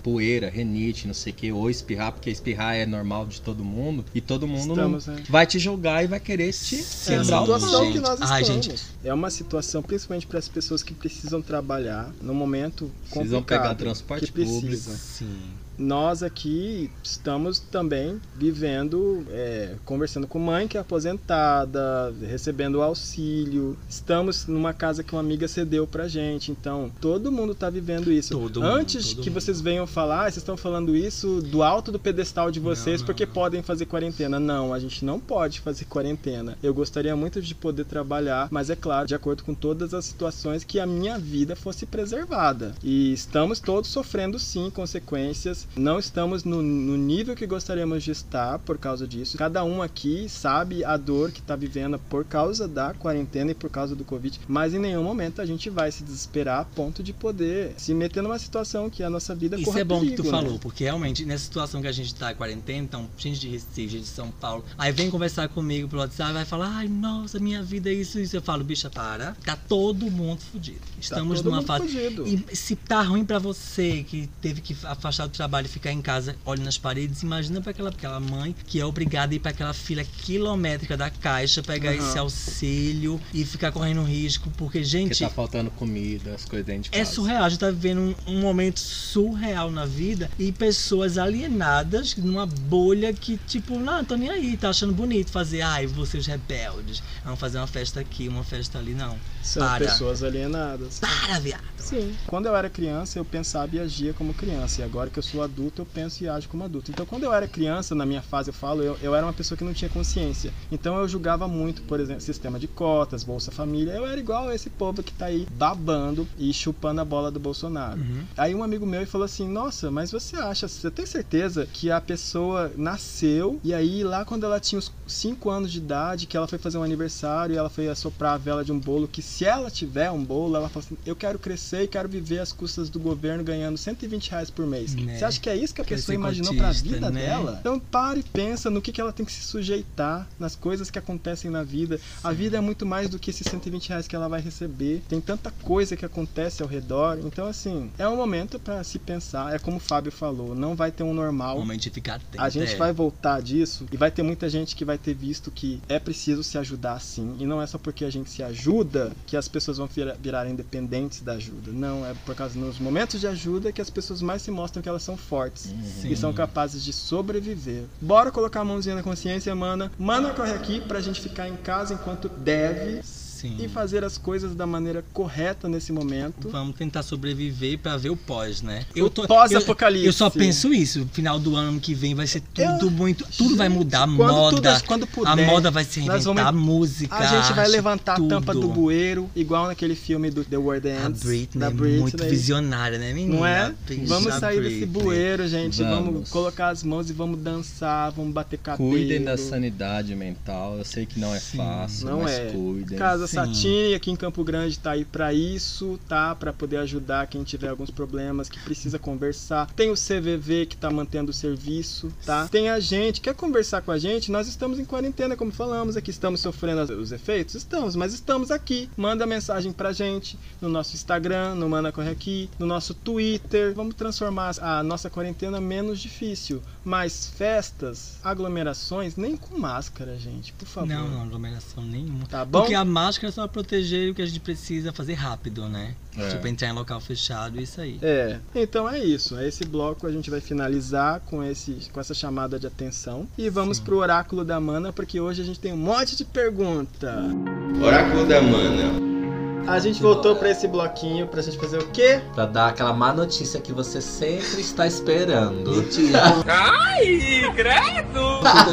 poeira, renite, não sei o que, ou espirrar, porque espirrar é normal de todo mundo, e todo mundo Estamos, não- né? vai te julgar e vai querer te É a quebrar o situação que nós estamos. Ai, gente. É uma situação, principalmente para as pessoas que precisam trabalhar no momento Precisam complicado, pegar transporte que precisam. público. Sim. Nós aqui estamos também vivendo, é, conversando com mãe que é aposentada, recebendo auxílio. Estamos numa casa que uma amiga cedeu pra gente. Então, todo mundo tá vivendo isso. Todo mundo, Antes todo que mundo. vocês venham falar, ah, vocês estão falando isso do alto do pedestal de vocês não, porque podem fazer quarentena. Não, a gente não pode fazer quarentena. Eu gostaria muito de poder trabalhar, mas é claro, de acordo com todas as situações, que a minha vida fosse preservada. E estamos todos sofrendo sim consequências. Não estamos no, no nível que gostaríamos de estar por causa disso. Cada um aqui sabe a dor que está vivendo por causa da quarentena e por causa do Covid, mas em nenhum momento a gente vai se desesperar a ponto de poder se meter numa situação que a nossa vida Isso é bom perigo, que tu né? falou, porque realmente nessa situação que a gente tá em quarentena, então, gente de Recife, gente de São Paulo, aí vem conversar comigo pelo WhatsApp, vai falar, ai, nossa, minha vida é isso, isso. Eu falo, bicha, para, tá todo mundo fudido. Estamos todo numa mundo fase. fudido. E se tá ruim pra você, que teve que afastar do trabalho e ficar em casa, olha nas paredes, imagina pra aquela, aquela mãe que é obrigada a ir pra aquela fila quilométrica da caixa, pegar Aham. esse auxílio e ficar correndo risco, porque, gente. Porque tá faltando comida, as coisas dentro de É casa. surreal, a gente tá vivendo um, um momento surreal na vida e pessoas alienadas numa bolha que, tipo, não, tô nem aí, tá achando bonito fazer, ai, vocês rebeldes, vamos fazer uma festa aqui, uma festa ali, não. São Para. pessoas alienadas. Para, viado. Sim. Quando eu era criança, eu pensava e agia como criança. E agora que eu sou adulto, eu penso e ajo como adulto. Então, quando eu era criança, na minha fase, eu falo, eu, eu era uma pessoa que não tinha consciência. Então, eu julgava muito, por exemplo, sistema de cotas, Bolsa Família. Eu era igual a esse povo que tá aí babando e chupando a bola do Bolsonaro. Aí, um amigo meu falou assim: Nossa, mas você acha, você tem certeza que a pessoa nasceu e aí, lá quando ela tinha os 5 anos de idade, que ela foi fazer um aniversário e ela foi assoprar a vela de um bolo, que se ela tiver um bolo, ela fala assim: Eu quero crescer e quero viver às custas do governo ganhando 120 reais por mês. Né? Você acha que é isso que a pessoa imaginou pra cotista, vida né? dela? Então pare e pensa no que, que ela tem que se sujeitar, nas coisas que acontecem na vida. A vida é muito mais do que esses 120 reais que ela vai receber. Tem tanta coisa que acontece ao redor. Então, assim, é um momento pra se pensar. É como o Fábio falou, não vai ter um normal. Momento de ficar atento. A gente é. vai voltar disso e vai ter muita gente que vai ter visto que é preciso se ajudar sim. E não é só porque a gente se ajuda que as pessoas vão vira- virar independentes da ajuda. Não, é por causa nos momentos de ajuda que as pessoas mais se mostram que elas são fortes Sim. e são capazes de sobreviver. Bora colocar a mãozinha na consciência, mana. Mana corre aqui pra gente ficar em casa enquanto deve. E fazer as coisas da maneira correta nesse momento. Vamos tentar sobreviver pra ver o pós, né? O pós-apocalipse. Eu, eu só penso isso. Final do ano que vem vai ser tudo muito. Tudo vai mudar. A Quando moda. tudo- quando puder, a moda vai se reinventar. vamos- a música. A gente vai levantar tudo. a tampa do bueiro, igual naquele filme do The World A Ends. Britney da é Britney. muito visionária, né, menina? Não é? Vamos sair desse bueiro, gente. Vamos. Vamos. colocar as mãos e vamos dançar, vamos bater cabelo. Cuidem da sanidade mental. Eu sei que não é fácil, Não mas é. cuidem. Casa Sim. Satine aqui em Campo Grande tá aí pra isso, tá? Pra poder ajudar quem tiver alguns problemas, que precisa conversar. Tem o CVV que tá mantendo o serviço, tá? Tem a gente, quer conversar com a gente? Nós estamos em quarentena, como falamos aqui, estamos sofrendo os efeitos? Estamos, mas estamos aqui. Manda mensagem pra gente no nosso Instagram, no Mana Corre Aqui, no nosso Twitter. Vamos transformar a nossa quarentena menos difícil. Mais festas, aglomerações, nem com máscara, gente, por favor. Não, não, aglomeração nenhuma. Tá bom? Porque a máscara é só proteger o que a gente precisa fazer rápido, né? É. Tipo, entrar em local fechado, isso aí. É, então é isso. Esse bloco a gente vai finalizar com, esse, com essa chamada de atenção. E vamos pro oráculo da mana, porque hoje a gente tem um monte de pergunta. Oráculo da mana. A gente voltou pra esse bloquinho pra gente fazer o quê? Pra dar aquela má notícia que você sempre está esperando. Ai, credo!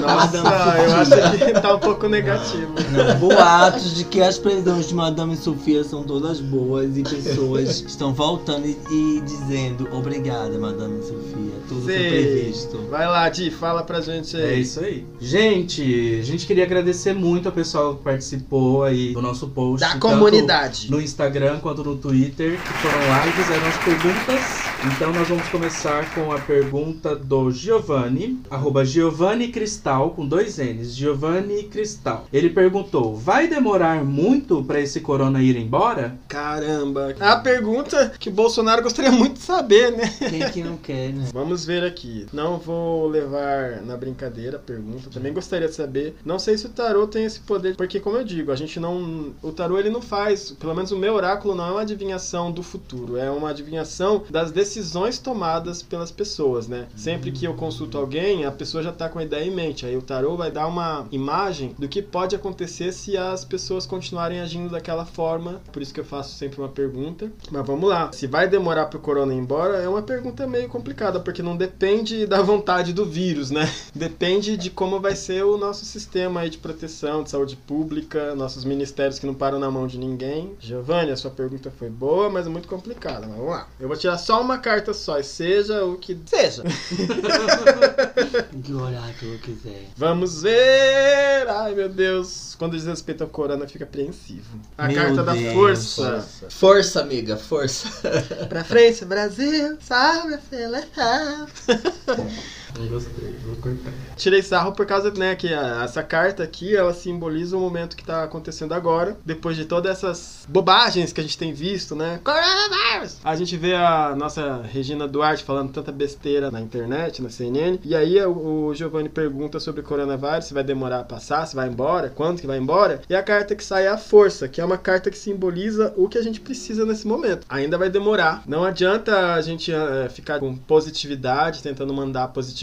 Nossa, eu acho que tá um pouco negativo. Boatos de que as prisões de Madame Sofia são todas boas e pessoas [LAUGHS] estão voltando e, e dizendo obrigada, Madame Sofia. Tudo foi previsto. Vai lá, Di, fala pra gente aí. É isso aí. Gente, a gente queria agradecer muito ao pessoal que participou aí do nosso post. Da tanto comunidade. No Instagram quanto no Twitter, que foram lá e fizeram as perguntas Então nós vamos começar com a pergunta do Giovanni, arroba Giovanni Cristal, com dois N's, Giovanni Cristal. Ele perguntou, vai demorar muito pra esse corona ir embora? Caramba. A pergunta que o Bolsonaro gostaria muito de saber, né? Quem que não quer, né? [LAUGHS] Vamos ver aqui. Não vou levar na brincadeira a pergunta. Também gostaria de saber. Não sei se o tarô tem esse poder, porque como eu digo, a gente não, o tarô ele não faz, pelo menos o meu oráculo não é uma adivinhação do futuro, é uma adivinhação das decisões tomadas pelas pessoas, né? Sempre que eu consulto alguém, a pessoa já tá com a ideia em mente. Aí o tarô vai dar uma imagem do que pode acontecer se as pessoas continuarem agindo daquela forma. Por isso que eu faço sempre uma pergunta. Mas vamos lá. Se vai demorar pro corona ir embora, é uma pergunta meio complicada, porque não depende da vontade do vírus, né? [LAUGHS] Depende de como vai ser o nosso sistema aí de proteção, de saúde pública, nossos ministérios que não param na mão de ninguém. Giovanni, a sua pergunta foi boa, mas é muito complicada. Mas vamos lá. Eu vou tirar só uma carta só, e seja o que seja. [LAUGHS] Que oráculo quiser. Vamos ver! Ai, meu Deus. Quando diz respeito ao corona, fica apreensivo. A Meu carta da Deus. força. Força, amiga, força. Pra frente, Brasil, salve a seleção. [LAUGHS] Não gostei, vou cortar. Tirei sarro por causa, né, que a- essa carta aqui, ela simboliza o momento que tá acontecendo agora, depois de todas essas bobagens que a gente tem visto, né? Coronavirus! A gente vê a nossa Regina Duarte falando tanta besteira na internet, na CNN, e aí o, o Giovanni pergunta sobre o coronavírus, se vai demorar a passar, se vai embora, quando que vai embora, e a carta que sai é a força, que é uma carta que simboliza o que a gente precisa nesse momento. Ainda vai demorar. Não adianta a gente eh, ficar com positividade, tentando mandar positividade,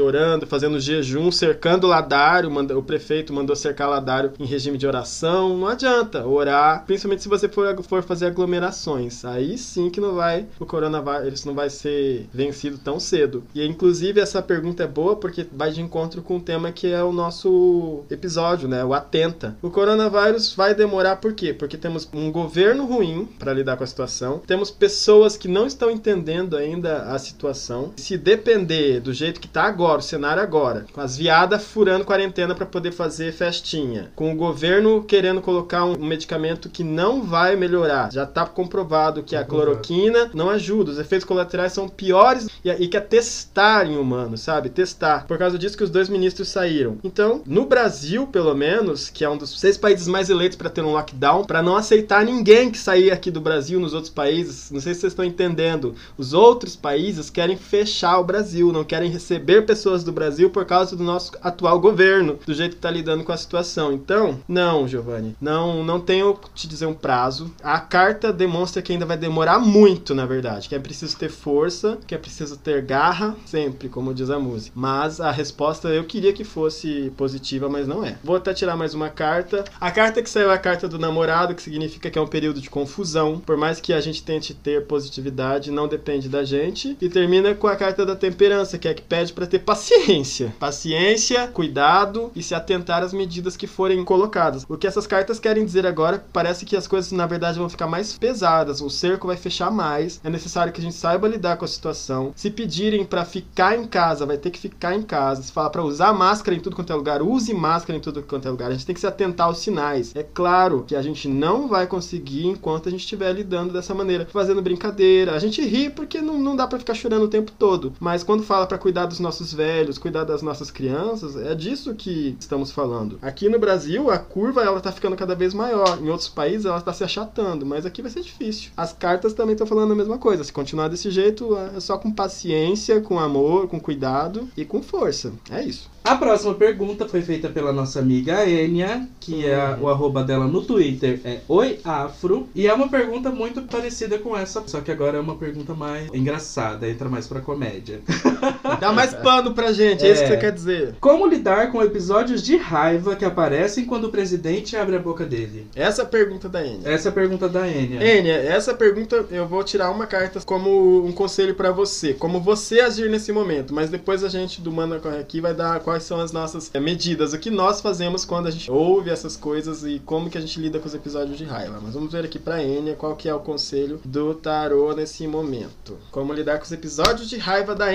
orando, fazendo jejum, cercando Ladário. o prefeito mandou cercar Ladário em regime de oração. Não adianta orar, principalmente se você for, for fazer aglomerações. Aí sim que não vai, o coronavírus não vai ser vencido tão cedo. E inclusive essa pergunta é boa porque vai de encontro com o tema que é o nosso episódio, né? O Atenta. O coronavírus vai demorar por quê? Porque temos um governo ruim para lidar com a situação, temos pessoas que não estão entendendo ainda a situação. Se depender do jeito que tá agora, o cenário agora, com as viadas furando quarentena para poder fazer festinha, com o governo querendo colocar um medicamento que não vai melhorar, já tá comprovado que a cloroquina não ajuda, os efeitos colaterais são piores e, e quer testar em humanos, sabe? Testar. Por causa disso que os dois ministros saíram. Então, no Brasil, pelo menos, que é um dos seis países mais eleitos para ter um lockdown, para não aceitar ninguém que sair aqui do Brasil nos outros países, não sei se vocês estão entendendo, os outros países querem fechar o Brasil, não querem receber pessoas do Brasil por causa do nosso atual governo, do jeito que tá lidando com a situação. Então, não, Giovanni, não, não tenho te dizer um prazo. A carta demonstra que ainda vai demorar muito, na verdade, que é preciso ter força, que é preciso ter garra, sempre, como diz a música. Mas a resposta eu queria que fosse positiva, mas não é. Vou até tirar mais uma carta. A carta que saiu é a carta do namorado, que significa que é um período de confusão. Por mais que a gente tente ter positividade, não depende da gente. E termina com a carta da temperança, que é que pede para ter paciência. Paciência, cuidado e se atentar às medidas que forem colocadas. O que essas cartas querem dizer agora, parece que as coisas na verdade vão ficar mais pesadas, o cerco vai fechar mais. É necessário que a gente saiba lidar com a situação. Se pedirem para ficar em casa, vai ter que ficar em casa. Se falar para usar máscara em tudo quanto é lugar, use máscara em tudo quanto é lugar. A gente tem que se atentar aos sinais. É claro que a gente não vai conseguir enquanto a gente estiver lidando dessa maneira, fazendo brincadeira. A gente ri porque não, não dá para ficar chorando o tempo todo. Mas quando fala para cuidar dos nossos velhos, cuidar das nossas crianças, é disso que estamos falando. Aqui no Brasil, a curva ela tá ficando cada vez maior. Em outros países, ela tá se achatando, mas aqui vai ser difícil. As cartas também estão falando a mesma coisa. Se continuar desse jeito, é só com paciência, com amor, com cuidado e com força. É isso. A próxima pergunta foi feita pela nossa amiga Enia, que é o arroba dela no Twitter é oiafro, e é uma pergunta muito parecida com essa, só que agora é uma pergunta mais engraçada, entra mais pra comédia. [LAUGHS] Dá mais pano pra gente, é, isso que você quer dizer. Como lidar com episódios de raiva que aparecem quando o presidente abre a boca dele? Essa é a pergunta da Enia. Essa é a pergunta da Enia. Enia, essa pergunta eu vou tirar uma carta como um conselho pra você, como você agir nesse momento, mas depois a gente do Manda Corre aqui vai dar quais são as nossas é, medidas, o que nós fazemos quando a gente ouve essas coisas e como que a gente lida com os episódios de raiva. Mas vamos ver aqui pra Enia qual que é o conselho do tarô nesse momento. Como lidar com os episódios de raiva da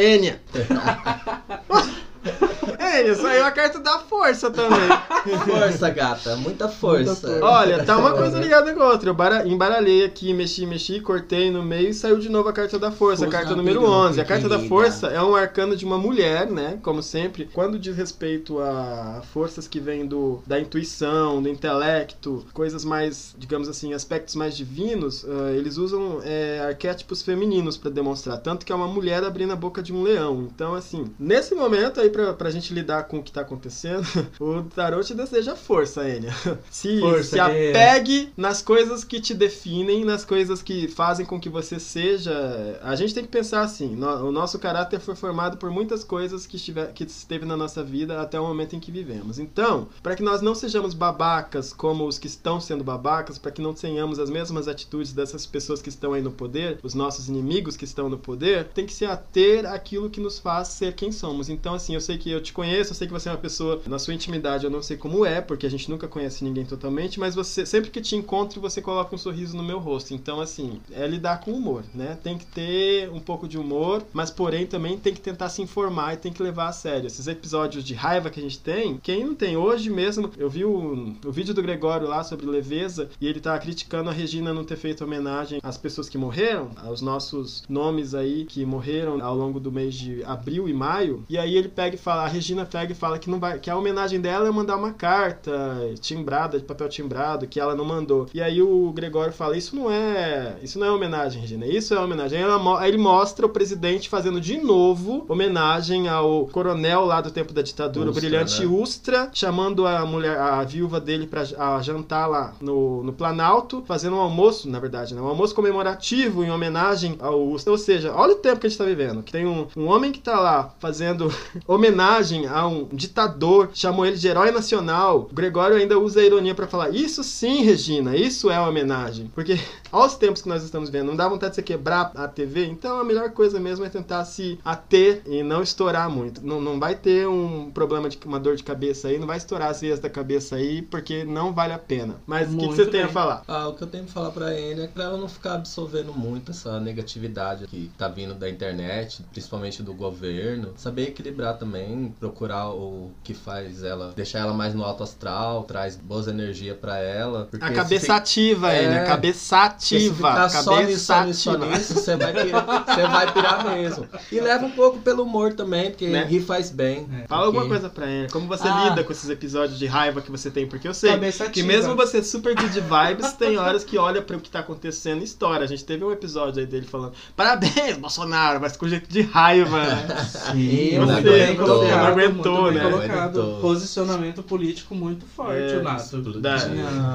[LAUGHS] Enia. Enio, saiu a carta da força também. [LAUGHS] Força, gata. Muita força. Olha, tá uma coisa [LAUGHS] ligada com a outra. Eu bara- embaralhei aqui, mexi, mexi, cortei no meio e saiu de novo a carta da força, a Força carta na número piroca, 11. A carta da força é um arcano de uma mulher, né? Como sempre. Quando diz respeito a forças que vêm do, da intuição, do intelecto, coisas mais, digamos assim, aspectos mais divinos, ah, eles usam é, arquétipos femininos pra demonstrar. Tanto que é uma mulher abrindo a boca de um leão. Então, assim, nesse momento aí, pra, pra gente lidar com o que tá acontecendo, [LAUGHS] o tarot te deseja força, Enya. [LAUGHS] Se, Força, se guerreira. apegue nas coisas que te definem, nas coisas que fazem com que você seja. A gente tem que pensar assim: no- o nosso caráter foi formado por muitas coisas que, estiver, que esteve na nossa vida até o momento em que vivemos. Então, para que nós não sejamos babacas como os que estão sendo babacas, para que não tenhamos as mesmas atitudes dessas pessoas que estão aí no poder, os nossos inimigos que estão no poder, tem que se ater àquilo que nos faz ser quem somos. Então, assim, eu sei que eu te conheço, eu sei que você é uma pessoa, na sua intimidade eu não sei como é, porque a gente nunca conhece ninguém totalmente, mas você sempre que te encontro, você coloca um sorriso no meu rosto. Então, assim, é lidar com humor, né? Tem que ter um pouco de humor, mas porém também tem que tentar se informar e tem que levar a sério. Esses episódios de raiva que a gente tem, quem não tem hoje mesmo, eu vi o, o vídeo do Gregório lá sobre leveza e ele tá criticando a Regina não ter feito homenagem às pessoas que morreram, aos nossos nomes aí que morreram ao longo do mês de abril e maio. E aí ele pega e fala, a Regina pega e fala que não vai, que a homenagem dela é mandar uma carta timbrada, de papel timbrado, que ela não mandou. E aí o Gregório fala, isso não é, isso não é homenagem, Regina, isso é homenagem. Aí, ela aí ele mostra o presidente fazendo de novo homenagem ao coronel lá do tempo da ditadura, o Ustra, brilhante né? Ustra, chamando a mulher, a viúva dele pra a jantar lá no, no Planalto, fazendo um almoço, na verdade, né? Um almoço comemorativo em homenagem ao Ustra. Ou seja, olha o tempo que a gente tá vivendo. Que tem um, um homem que tá lá fazendo [LAUGHS] homenagem a um ditador, chamou ele de herói nacional. O Gregório ainda usa a ironia pra falar: Isso sim, Regina, isso é homenagem. Porque [LAUGHS] aos tempos que nós estamos vendo, não dá vontade de você quebrar a TV, então a melhor coisa mesmo é tentar se ater e não estourar muito. Não, não vai ter um problema de uma dor de cabeça aí, não vai estourar as veias da cabeça aí, porque não vale a pena. Mas o que, que você tem a bem. falar? Ah, o que eu tenho pra falar pra Enya é pra ela não ficar absorvendo muito essa negatividade que tá vindo da internet, principalmente do governo. Saber equilibrar também, procurar o que faz ela, deixar ela mais no alto astral, traz boas energias pra ela. porque A cabeça fi- ativa, É, Enya, cabeça porque se ativa. ficar cabeça nisso, só nisso, só ativa. nisso, você vai pirar, você vai pirar mesmo. E [LAUGHS] leva um pouco pelo humor também, porque Né? rir faz bem. Fala alguma Porque- coisa pra Enya. Como você Ah. lida com esses episódios de raiva que você tem? Porque eu sei Cabeça que ativa. mesmo você super good vibes, tem horas que olha para o que tá acontecendo e estoura. A gente teve um episódio aí dele falando: Parabéns, Bolsonaro, mas com jeito de raiva, né? Sim, Você, bem você colocado, não aguentou, muito bem né? colocado. Aguentou. Posicionamento político muito forte, É, o Nato.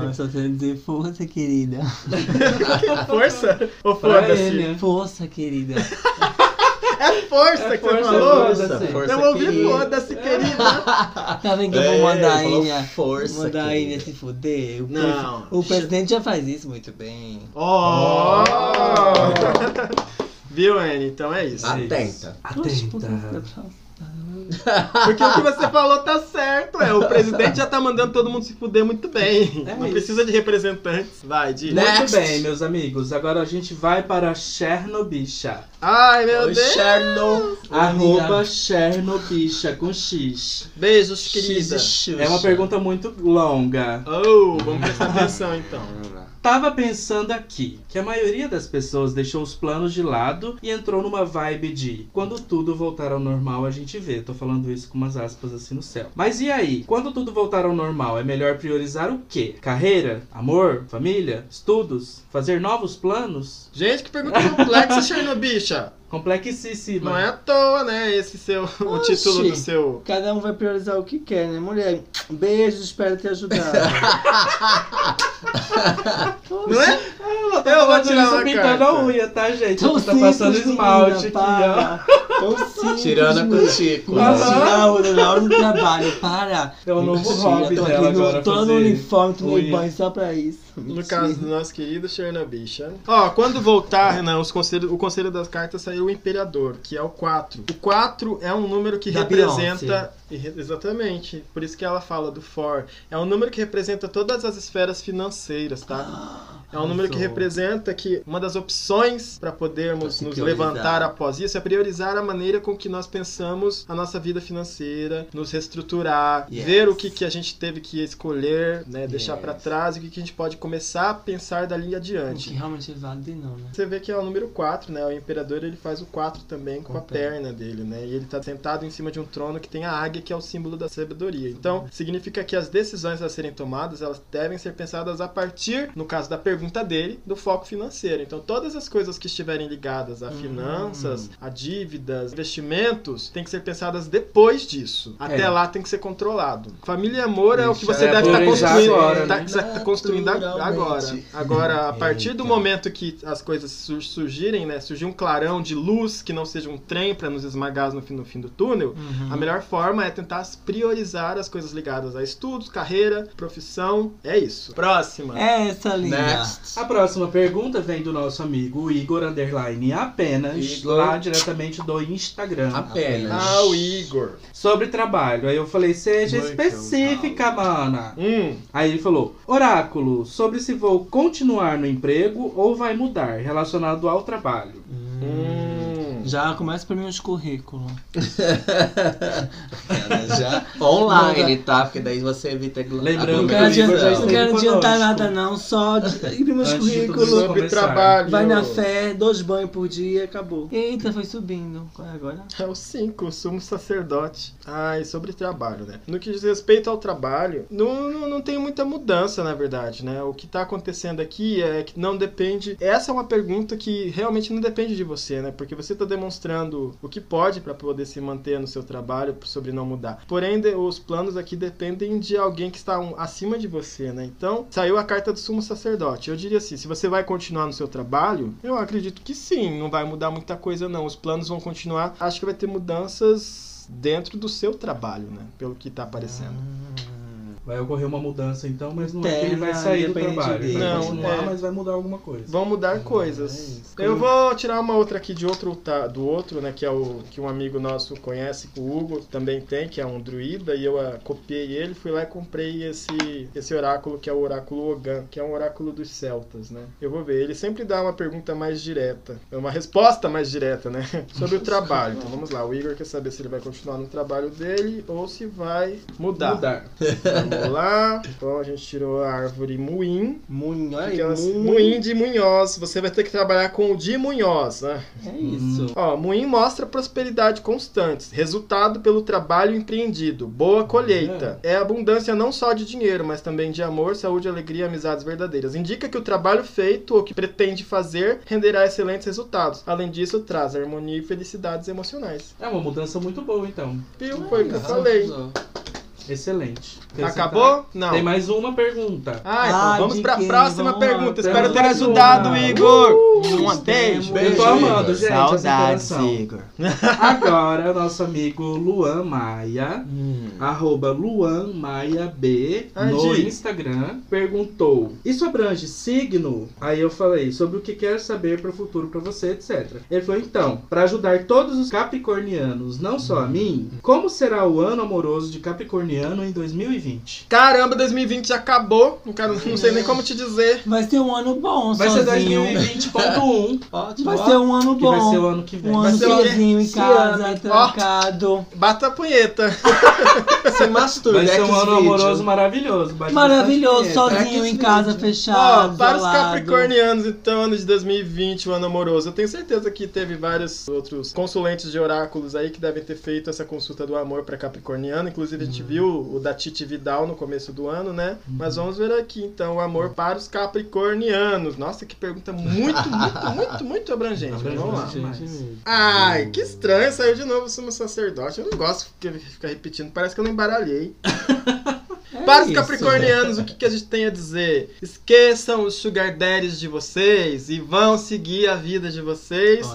Não, só dizer força, querida. [LAUGHS] Força? Ou foda-se? né? Força, querida. [LAUGHS] É força É que você força, falou? força, força, eu ouvi foda-se, querida. [LAUGHS] Tá vendo que eu É, vou mandar a falou Enya? força, mandar a. Enya se fuder? O, Não. o presidente já faz isso muito bem. Ó! Viu, Anne? Então é isso. Atenta. Atenta. Porque o que você falou tá certo, é. O presidente já tá mandando todo mundo se fuder muito bem. É não isso. precisa de representantes. Vai, Di. Muito Next. bem, meus amigos. Agora a gente vai para Chernobicha. Ai, meu Oi, Deus. Cherno. Arroba Chernobicha com X. Beijos, querida. É uma pergunta muito longa. Oh, vamos prestar atenção então. Tava pensando aqui que a maioria das pessoas deixou os planos de lado e entrou numa vibe de quando tudo voltar ao normal a gente vê. Tô falando isso com umas aspas assim no céu. Mas e aí? Quando tudo voltar ao normal, é melhor priorizar o quê? Carreira? Amor? Família? Estudos? Fazer novos planos? Gente, que pergunta complexa, Chernobicha. Complexíssima. Não é à toa, né? Esse seu, o Oxi. título do seu. Cada um vai priorizar o que quer, né, mulher? Beijos, espero ter ajudado. [LAUGHS] Não é? Tá Eu vou tirar isso uma pintando carta. a unha, tá, gente? Tão Ela tá passando esmalte aqui, ó. Tão simples, Tirando a cutícula. Unha na hora do trabalho, para. É o novo hobby tô dela aqui no, agora, Tô no fazer uniforme, tomei banho só pra isso. No caso do nosso querido Chernobicha. Ó, quando voltar, Renan, os conselhos, o conselho das cartas saiu o Imperador, que é o 4. O 4 é um número que Da representa. Exatamente. Por isso que ela fala do For. É um número que representa todas as esferas financeiras, tá? É um número que representa que uma das opções para podermos nos priorizar. levantar após isso é priorizar a maneira com que nós pensamos a nossa vida financeira, nos reestruturar, Yes. ver o que, que a gente teve que escolher, né, deixar Yes. para trás e o que, que a gente pode começar a pensar dali O adiante. que realmente é válido e não, né? Você vê que é o número 4, né? O imperador ele faz o 4 também com, Com a a perna. perna dele, né? E ele tá sentado em cima de um trono que tem a águia, que é o símbolo da sabedoria. Então, significa que as decisões a serem tomadas, elas devem ser pensadas a partir, no caso da pergunta dele, do foco financeiro. Então, todas as coisas que estiverem ligadas a finanças, a dívidas, investimentos, tem que ser pensadas depois disso. Até É. lá tem que ser controlado. Família e amor é o que você é deve estar priorizar construindo. agora, tá, né? você tá construindo ag- agora. Agora, a partir do momento que as coisas sur- surgirem, né? Surgir um clarão de luz que não seja um trem para nos esmagar no fim, no fim do túnel, Uhum. a melhor forma é tentar priorizar as coisas ligadas a estudos, carreira, profissão. É isso. Próxima. É essa linda. Next. A próxima pergunta vem do nosso amigo Igor Underline apenas, Igor. lá diretamente do Instagram. Apenas. Ah, o Igor. Sobre trabalho. Aí eu falei, seja Muito específica, mana. Hum. Aí ele falou, oráculo, sobre se vou continuar no emprego ou vai mudar, relacionado ao trabalho. Hum. Já começa pra mim os currículos. [LAUGHS] Ela já online, tá? Porque daí você evita Lembrando Não que quero, adiantar, não quero adiantar nada, não. Só imprimir os Antes de tudo currículos. Sobre começar. trabalho. Vai na fé, dois banhos por dia, acabou. Eita, foi subindo. Qual é agora? É o 5, o sumo sacerdote. Ah, e sobre trabalho, né? No que diz respeito ao trabalho, não, não, não tem muita mudança, na verdade, né? O que tá acontecendo aqui é que não depende. Essa é uma pergunta que realmente não depende de você, né? Porque você tá demonstrando o que pode para poder se manter no seu trabalho, sobre não mudar. Porém, os planos aqui dependem de alguém que está acima de você, né? Então, saiu a carta do sumo sacerdote. Eu diria assim: se você vai continuar no seu trabalho, eu acredito que sim, não vai mudar muita coisa, não. Os planos vão continuar. Acho que vai ter mudanças dentro do seu trabalho, né? Pelo que tá aparecendo. Vai ocorrer uma mudança então, mas não é que ele vai sair do trabalho. Ele dele. vai Não, continuar, é. mas vai mudar alguma coisa. Vão mudar coisas. Eu vou tirar uma outra aqui de outro tá, do outro, né? Que é o que um amigo nosso conhece, o Hugo também tem, que é um druida, e eu ah, copiei ele, fui lá e comprei esse, esse oráculo, que é o oráculo Ogan, que é um oráculo dos celtas, né? Eu vou ver. Ele sempre dá uma pergunta mais direta, é uma resposta mais direta, né? [LAUGHS] Sobre o trabalho. Então vamos lá, o Igor quer saber se ele vai continuar no trabalho dele ou se vai mudar. Mudar. [LAUGHS] Vamos lá. Então a gente tirou a árvore Muim. Munho, olha aí, Munho. Moinho de Munhoz. Você vai ter que trabalhar com o de Munhoz, né? É isso. Ó, Moinho mostra prosperidade constante, resultado pelo trabalho empreendido, boa colheita. É abundância não só de dinheiro, mas também de amor, saúde, alegria e amizades verdadeiras. Indica que o trabalho feito ou que pretende fazer renderá excelentes resultados. Além disso, traz harmonia e felicidades emocionais. É uma mudança muito boa então. Viu? Foi o que eu falei. Excelente. Acabou? Não. Tem mais uma pergunta. Ah, então Ai, vamos pra quem? próxima Vamos lá. pergunta. Temos Espero ter ajudado, uma. Igor. Uh, um beijo. Eu tô amando, gente, Saudades. Igor. [LAUGHS] Agora, nosso amigo Luan Maia, Hum. arroba Luan Maia B, Ai, no Gi. Instagram, perguntou: Isso abrange signo? Aí eu falei sobre o que quer saber para o futuro para você, etc. Ele falou: Então, para ajudar todos os capricornianos, não só a Hum. mim, como será o ano amoroso de Capricorniano em 2020? Caramba, 2020 já acabou. Não, quero, não sei nem como te dizer. Vai ser um ano bom, Vai ser sozinho. 2020.1. Ótimo. [LAUGHS] Vai ser um ano Que bom. vai ser o ano que vem. Um Vai ano ser sozinho em casa, trancado. Bata a punheta. [LAUGHS] Se masturbe. Vai ser um ano amoroso maravilhoso. bate Maravilhoso, sozinho em casa, Ó, fechado. para os capricornianos, então, ano de 2020, o ano amoroso. Eu tenho certeza que teve vários outros consulentes de oráculos aí que devem ter feito essa consulta do amor para capricorniano. Inclusive, a gente viu o da Titi Vidal no começo do ano, né? Mas vamos ver aqui, então, o amor para os capricornianos. Nossa, que pergunta muito, [LAUGHS] muito, muito, muito abrangente. Vamos lá. Ai, que estranho, saiu de novo o sumo sacerdote. Eu não gosto de ficar repetindo, parece que eu não embaralhei. [LAUGHS] Para os capricornianos, o que, que a gente tem a dizer? Esqueçam os sugar daddies de vocês e vão seguir a vida de vocês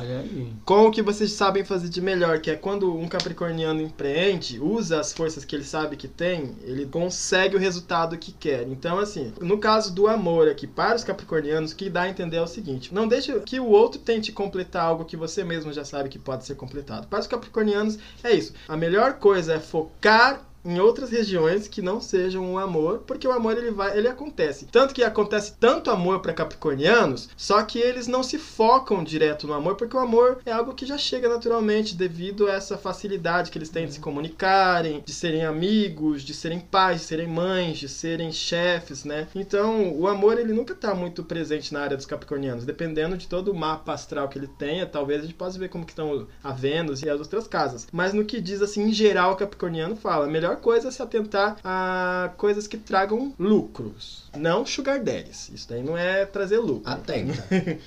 com o que vocês sabem fazer de melhor, que é quando um capricorniano empreende, usa as forças que ele sabe que tem, ele consegue o resultado que quer. Então, assim, no caso do amor aqui, para os capricornianos, o que dá a entender é o seguinte: não deixe que o outro tente completar algo que você mesmo já sabe que pode ser completado. Para os capricornianos, é isso. A melhor coisa é focar em outras regiões que não sejam o amor, porque o amor ele vai, ele acontece. Tanto que acontece tanto amor para capricornianos, só que eles não se focam direto no amor, porque o amor é algo que já chega naturalmente devido a essa facilidade que eles têm de se comunicarem, de serem amigos, de serem pais, de serem mães, de serem chefes, né? Então, o amor ele nunca tá muito presente na área dos capricornianos, dependendo de todo o mapa astral que ele tenha, talvez a gente possa ver como que estão a Vênus e as outras casas. Mas no que diz assim, em geral, o capricorniano fala, a melhor coisa é se atentar a coisas que tragam lucros, não sugar daddies. Isso daí não é trazer lucro. Atenta. [LAUGHS]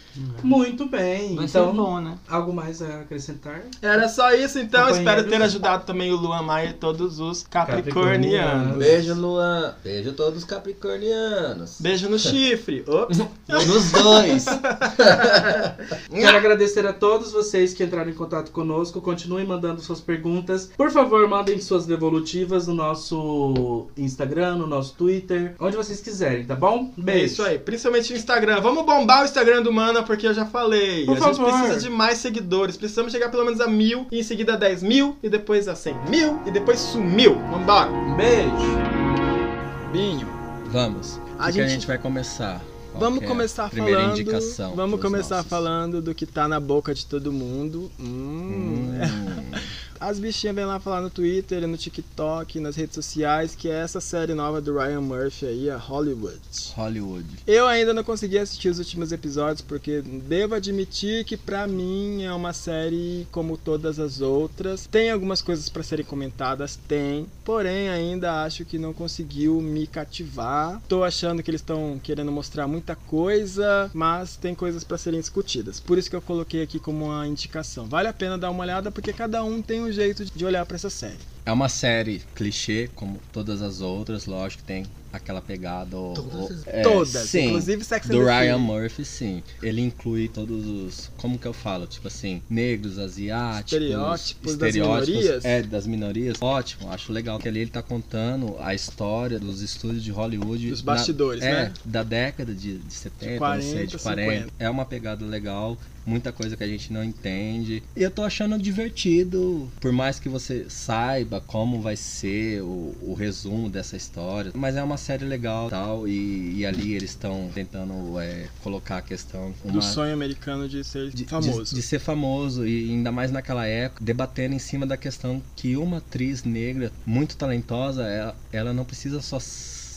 Muito bem. Vai ser então, bom, né? algo mais a acrescentar? Era só isso, então. Espero ter ajudado também o Luan Maia e todos os capricornianos. Capricornianos. Beijo, Luan. Beijo todos os capricornianos. Beijo no chifre. Ops. [LAUGHS] Nos dois. [LAUGHS] Quero agradecer a todos vocês que entraram em contato conosco. Continuem mandando suas perguntas. Por favor, mandem suas devolutivas no nosso Instagram, no nosso Twitter, onde vocês quiserem, tá bom? É Beijo. isso aí, principalmente o Instagram. Vamos bombar o Instagram do Mana, porque eu já falei. Por a gente favor. precisa de mais seguidores. Precisamos chegar pelo menos a mil, e em seguida a 10 mil, e depois a 100 mil, e depois sumiu. Vambora. Beijo. Binho. Vamos. A gente- a gente vai começar? Vamos é começar primeira falando. indicação vamos começar nossos? falando do que tá na boca de todo mundo. Hum. As bichinhas vêm lá falar no Twitter, no TikTok, nas redes sociais, que é essa série nova do Ryan Murphy aí, a Hollywood. Hollywood. Eu ainda não consegui assistir os últimos episódios porque devo admitir que pra mim é uma série como todas as outras. Tem algumas coisas pra serem comentadas, tem. Porém, ainda acho que não conseguiu me cativar. Tô achando que eles estão querendo mostrar muita coisa, mas tem coisas pra serem discutidas. Por isso que eu coloquei aqui como uma indicação. Vale a pena dar uma olhada porque cada um tem um jeito de olhar pra essa série. É uma série clichê, como todas as outras, lógico que tem aquela pegada. o- Todas? é, Todas, sim, inclusive Sex and Do the Ryan City. Murphy, sim. Ele inclui todos os. Como que eu falo? Tipo assim, negros, asiáticos. Estereótipos das minorias. É, das minorias. Ótimo, acho legal que ali ele tá contando a história dos estúdios de Hollywood. Dos na- bastidores, é, né? Da década de, de 70, De não sei, 40, de 40. 50. É uma pegada legal, muita coisa que a gente não entende. E eu tô achando divertido, por mais que você saiba como vai ser o, o resumo dessa história. Mas é uma série legal tal, e, e ali eles estão tentando é, colocar a questão. Do uma- sonho americano de ser de- famoso. De, de ser famoso e ainda mais naquela época, debatendo em cima da questão que uma atriz negra muito talentosa, ela, ela não precisa só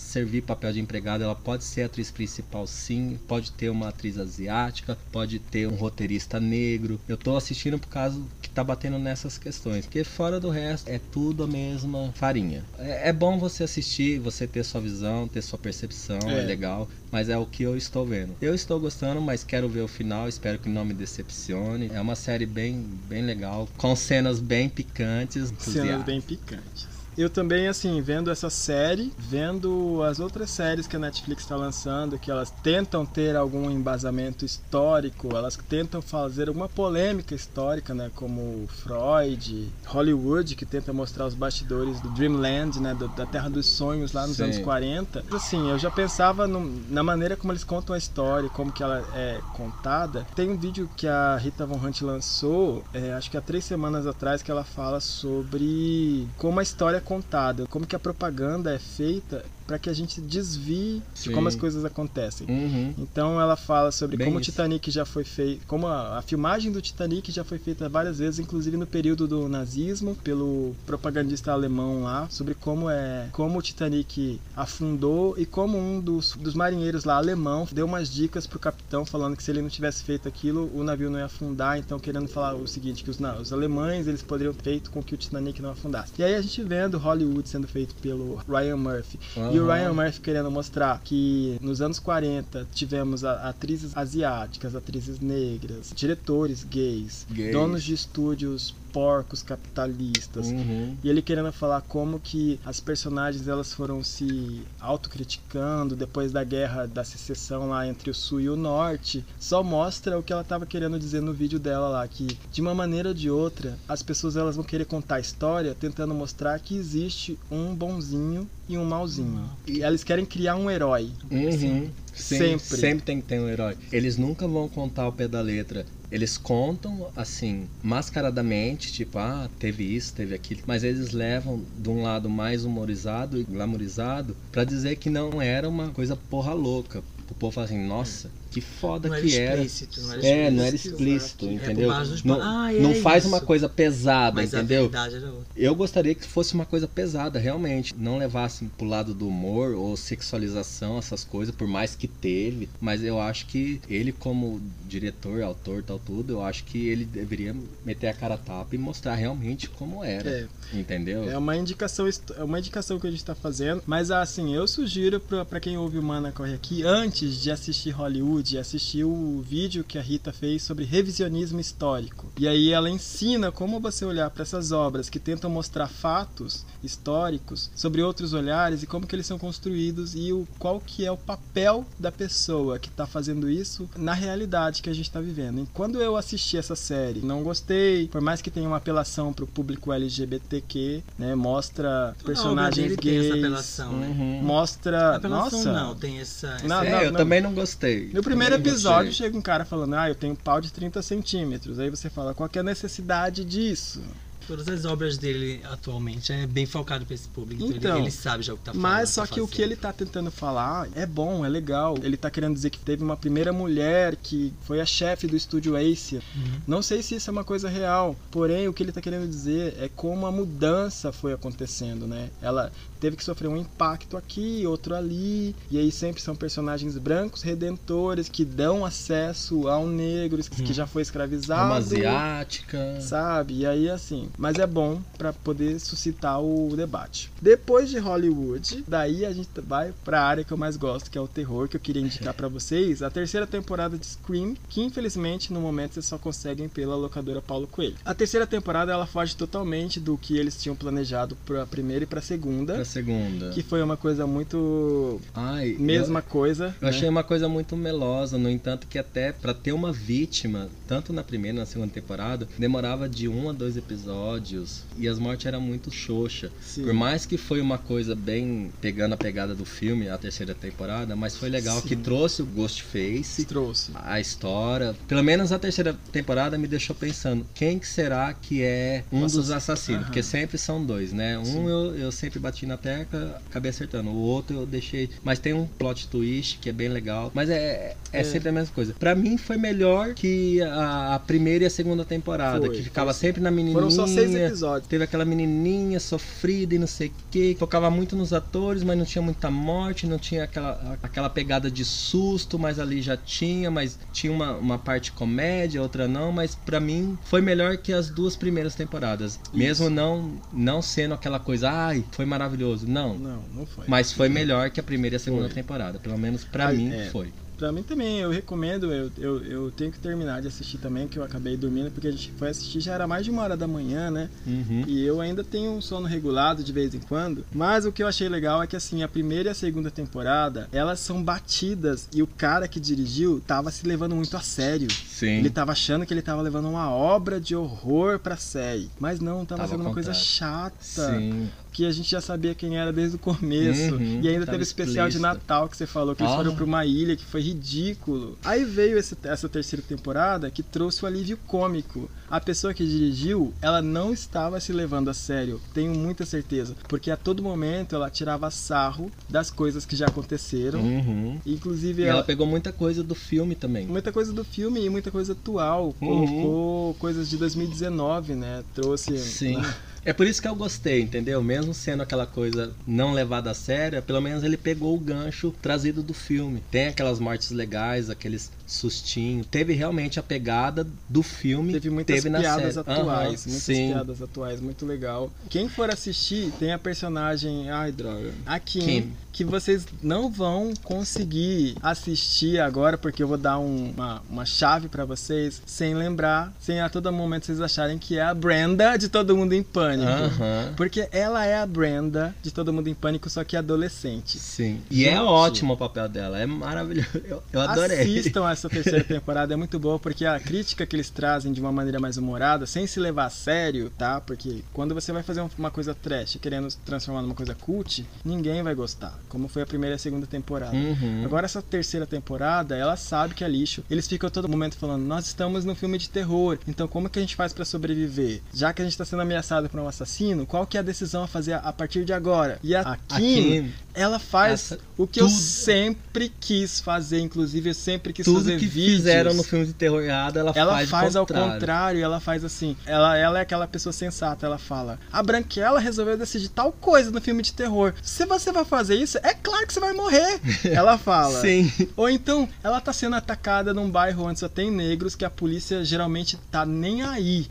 servir papel de empregada, ela pode ser atriz principal sim, pode ter uma atriz asiática, pode ter um roteirista negro. Eu tô assistindo por causa que tá batendo nessas questões, porque fora do resto é tudo a mesma farinha. É, é bom você assistir, você ter sua visão, ter sua percepção, é É. legal, mas é o que eu estou vendo. Eu estou gostando, mas quero ver o final, espero que não me decepcione. É uma série bem, bem legal, com cenas bem picantes. Cenas bem picantes. Eu também, assim, vendo essa série, vendo as outras séries que a Netflix está lançando, que elas tentam ter algum embasamento histórico, elas tentam fazer alguma polêmica histórica, né? Como Freud, Hollywood, que tenta mostrar os bastidores do Dreamland, né? do- da Terra dos Sonhos lá nos Sim. anos 40. Assim, eu já pensava no- na maneira como eles contam a história, como que ela é contada. Tem um vídeo que a Rita Von Hunt lançou, é, acho que há três semanas atrás, que ela fala sobre como a história contada, como que a propaganda é feita para que a gente desvie de Sim. como as coisas acontecem. Uhum. Então ela fala sobre Bem como o isso. Titanic já foi feito, como a, a filmagem do Titanic já foi feita várias vezes, inclusive no período do nazismo, pelo propagandista alemão lá, sobre como é como o Titanic afundou e como um dos, dos marinheiros lá alemão deu umas dicas pro capitão falando que se ele não tivesse feito aquilo, o navio não ia afundar, então querendo falar o seguinte que os, na- os alemães eles poderiam ter feito com que o Titanic não afundasse. E aí a gente vendo Hollywood sendo feito pelo Ryan Murphy e o Aham. Ryan Murphy querendo mostrar que nos anos 40 tivemos atrizes asiáticas, atrizes negras, diretores gays, Gays. donos de estúdios porcos capitalistas. Uhum. E ele querendo falar como que as personagens elas foram se autocriticando depois da guerra da secessão lá entre o sul e o norte, só mostra o que ela estava querendo dizer no vídeo dela lá, que de uma maneira ou de outra, as pessoas elas vão querer contar a história tentando mostrar que existe um bonzinho e um malzinho. E eles querem criar um herói. Uhum. Sim, Sempre. sempre tem que ter um herói. Eles nunca vão contar o pé da letra. Eles contam, assim, mascaradamente, tipo, ah, teve isso, teve aquilo. Mas eles levam de um lado mais humorizado e glamourizado pra dizer que não era uma coisa porra louca. O povo fala assim, nossa, que foda Não era que era. explícito, não era é, não era explícito, explícito, exato. É entendeu? baixo dos não. Ah, é não faz isso. uma coisa pesada, Mas a entendeu? verdade era outra. Eu gostaria que fosse uma coisa pesada, realmente. Não levasse pro lado do humor ou sexualização, essas coisas, por mais que teve. Mas eu acho que ele, como diretor, autor, tal, tudo, eu acho que ele deveria meter a cara a tapa e mostrar realmente como era. É. Entendeu? É uma indicação, é uma indicação que a gente tá fazendo, mas assim, eu sugiro pra, pra quem ouve o Mana Corre aqui, antes de assistir Hollywood, assistir o vídeo que a Rita fez sobre revisionismo histórico. E aí ela ensina como você olhar para essas obras que tentam mostrar fatos históricos sobre outros olhares e como que eles são construídos e o qual que é o papel da pessoa que tá fazendo isso na realidade que a gente tá vivendo. E quando eu assisti essa série, não gostei, por mais que tenha uma apelação pro público LGBTQ, né, mostra personagens dele tem essa gays, apelação, né? Uhum. mostra, Apelação nossa, não, tem essa... Não, é, não, eu não. também não gostei. no primeiro Também não episódio gostei. chega um cara falando, ah, eu tenho pau de 30 centímetros. Aí você fala, qual que é a necessidade disso? Todas as obras dele atualmente é bem focado pra esse público, então, Então, ele, ele sabe já o que tá falando. Mas só tá que o que ele tá tentando falar é bom, é legal. Ele tá querendo dizer que teve uma primeira mulher que foi a chefe do estúdio Ace. Uhum. Não sei se isso é uma coisa real, porém o que ele tá querendo dizer é como a mudança foi acontecendo, né? Ela teve que sofrer um impacto aqui, outro ali, e aí sempre são personagens brancos redentores que dão acesso ao negro que que já foi escravizado Uma asiática. sabe? E aí assim, mas é bom pra poder suscitar o debate. Depois de Hollywood, daí a gente vai pra área que eu mais gosto, que é o terror, que eu queria indicar pra vocês, a terceira temporada de Scream, que infelizmente no momento vocês só conseguem pela locadora Paulo Coelho. A terceira temporada ela foge totalmente do que eles tinham planejado pra primeira e pra segunda, Pra segunda. que foi uma coisa muito Ai, mesma eu- coisa. Eu né? achei uma coisa muito melosa, no entanto que até pra ter uma vítima, tanto na primeira na segunda temporada, demorava de um a dois episódios e as mortes eram muito xoxa. Sim. Por mais que foi uma coisa bem pegando a pegada do filme, a terceira temporada, mas foi legal Sim. que trouxe o Ghostface, trouxe a história. Pelo menos a terceira temporada me deixou pensando, quem que será que é um O dos assassino. assassinos? Aham. Porque sempre são dois, né? Um eu, eu sempre bati na tecla, acabei acertando. O outro eu deixei. Mas tem um plot twist que é bem legal. Mas é, é, É. sempre a mesma coisa. Pra mim foi melhor que a, a primeira e a segunda temporada. Foi, que ficava foi. sempre na menininha. Foram só seis episódios. Teve aquela menininha sofrida e não sei o que. Tocava muito nos atores, mas não tinha muita morte. Não tinha aquela, aquela pegada de susto, mas ali já tinha. Mas tinha uma, uma parte comédia, outra não. Mas pra mim foi melhor que as duas primeiras temporadas. Mesmo não, não sendo aquela coisa, ai, foi maravilhoso. Não. Não, não foi. Mas foi melhor que a primeira e a segunda Foi. temporada. Pelo menos pra Ai, mim é. foi. Pra mim também, eu recomendo, eu, eu, eu tenho que terminar de assistir também, que eu acabei dormindo, porque a gente foi assistir já era mais de uma hora da manhã, né? Uhum. E eu ainda tenho um sono regulado de vez em quando. Mas o que eu achei legal é que assim, a primeira e a segunda temporada, elas são batidas e o cara que dirigiu tava se levando muito a sério. Sim. Ele tava achando que ele tava levando uma obra de horror pra série. Mas não, tava, Tava sendo uma coisa contrário. chata. Sim. Que a gente já sabia quem era desde o começo. Uhum, e ainda teve o especial de. Natal que você falou, que eles Ah. foram pra uma ilha, que foi ridículo. Aí veio esse- essa terceira temporada que trouxe o alívio cômico. A pessoa que dirigiu, ela não estava se levando a sério, tenho muita certeza. Porque a todo momento ela tirava sarro das coisas que já aconteceram. Uhum. Inclusive E ela pegou muita coisa do filme também. Muita coisa do filme e muita coisa atual. Uhum. Colocou coisas de 2019, né? Trouxe. Sim. É por isso que eu gostei, entendeu? Mesmo sendo aquela coisa não levada a sério, pelo menos ele pegou o gancho trazido do filme. Tem aquelas mortes legais, aqueles sustinhos. Teve realmente a pegada do filme. Teve muitas teve piadas atuais, Aham, muitas sim. piadas atuais, muito legal. Quem for assistir, tem a personagem, ai droga, a Kim, Kim. que vocês não vão conseguir assistir agora, porque eu vou dar um- uma, uma chave pra vocês, sem lembrar, sem a todo momento vocês acharem que é a Brenda de Todo Mundo em Pânico. Aham. Porque ela é a Brenda de Todo Mundo em Pânico, só que adolescente. Sim. E é Gente, ótimo o papel dela, é maravilhoso. Eu, eu adorei. Assistam a essa terceira temporada é muito boa porque a crítica que eles trazem de uma maneira mais humorada, sem se levar a sério, tá? Porque quando você vai fazer uma coisa trash querendo transformar numa coisa cult, ninguém vai gostar. Como foi a primeira e a segunda temporada. Uhum. Agora essa terceira temporada, ela sabe que é lixo. Eles ficam todo momento falando: "Nós estamos num filme de terror. Então como que a gente faz pra sobreviver? Já que a gente tá sendo ameaçado por um assassino, qual que é a decisão a fazer a partir de agora?" E a A Kim, Kim, ela faz essa- o que eu tudo- sempre quis fazer, inclusive eu sempre quis Tudo fazer que vídeos. fizeram no filme de terror errado, ela, Ela faz, faz, ao ao contrário, ela faz assim. Ela, ela é aquela pessoa sensata, ela fala: A Branquela resolveu decidir tal coisa no filme de terror. Se você vai fazer isso, é claro que você vai morrer. [LAUGHS] ela fala. Sim. Ou então, ela tá sendo atacada num bairro onde só tem negros que a polícia geralmente tá nem aí.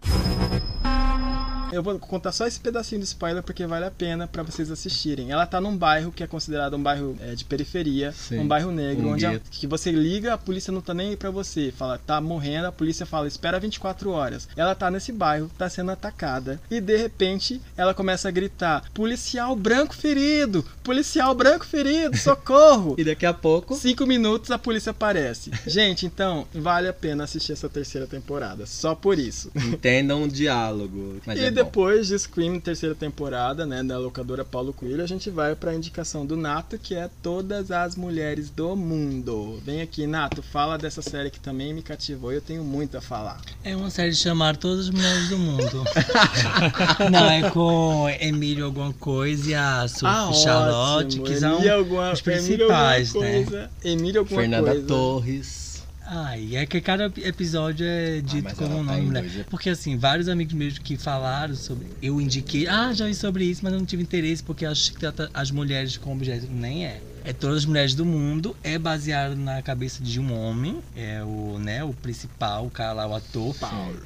Eu vou contar só esse pedacinho de spoiler porque vale a pena pra vocês assistirem. Ela tá num bairro que é considerado um bairro é, de periferia, Sim. um bairro negro, Um onde a- que você liga, a polícia não tá nem aí pra você. Fala, tá morrendo, a polícia fala, espera 24 horas. Ela tá nesse bairro, tá sendo atacada. E de repente, ela começa a gritar: policial branco ferido! Policial branco ferido! Socorro! [LAUGHS] E daqui a pouco. Cinco minutos a polícia aparece. Gente, então, vale a pena assistir essa terceira temporada. Só por isso. Entendam o diálogo. Mas e é. Depois de Scream, terceira temporada, né, da locadora Paulo Coelho, a gente vai pra indicação do Nato, que é Todas as Mulheres do Mundo. Vem aqui, Nato, fala dessa série que também me cativou e eu tenho muito a falar. É uma série de chamar todas as mulheres do mundo. [LAUGHS] Não, é com Emílio alguma coisa e a Sophie Ah, Charlotte, ótimo. que são Emílio alguma- os Emílio alguma principais, né? coisa. Emílio alguma Fernanda coisa. Torres. Ai, é que cada episódio é dito mas como um tá nome mulher. dois Porque assim, vários amigos meus que falaram sobre. Eu indiquei, ah, já vi sobre isso, mas eu não tive interesse porque acho que trata as mulheres como objeto. Nem é. É todas as mulheres do mundo, é baseado na cabeça de um homem, é o, né, o principal, o cara lá, o ator.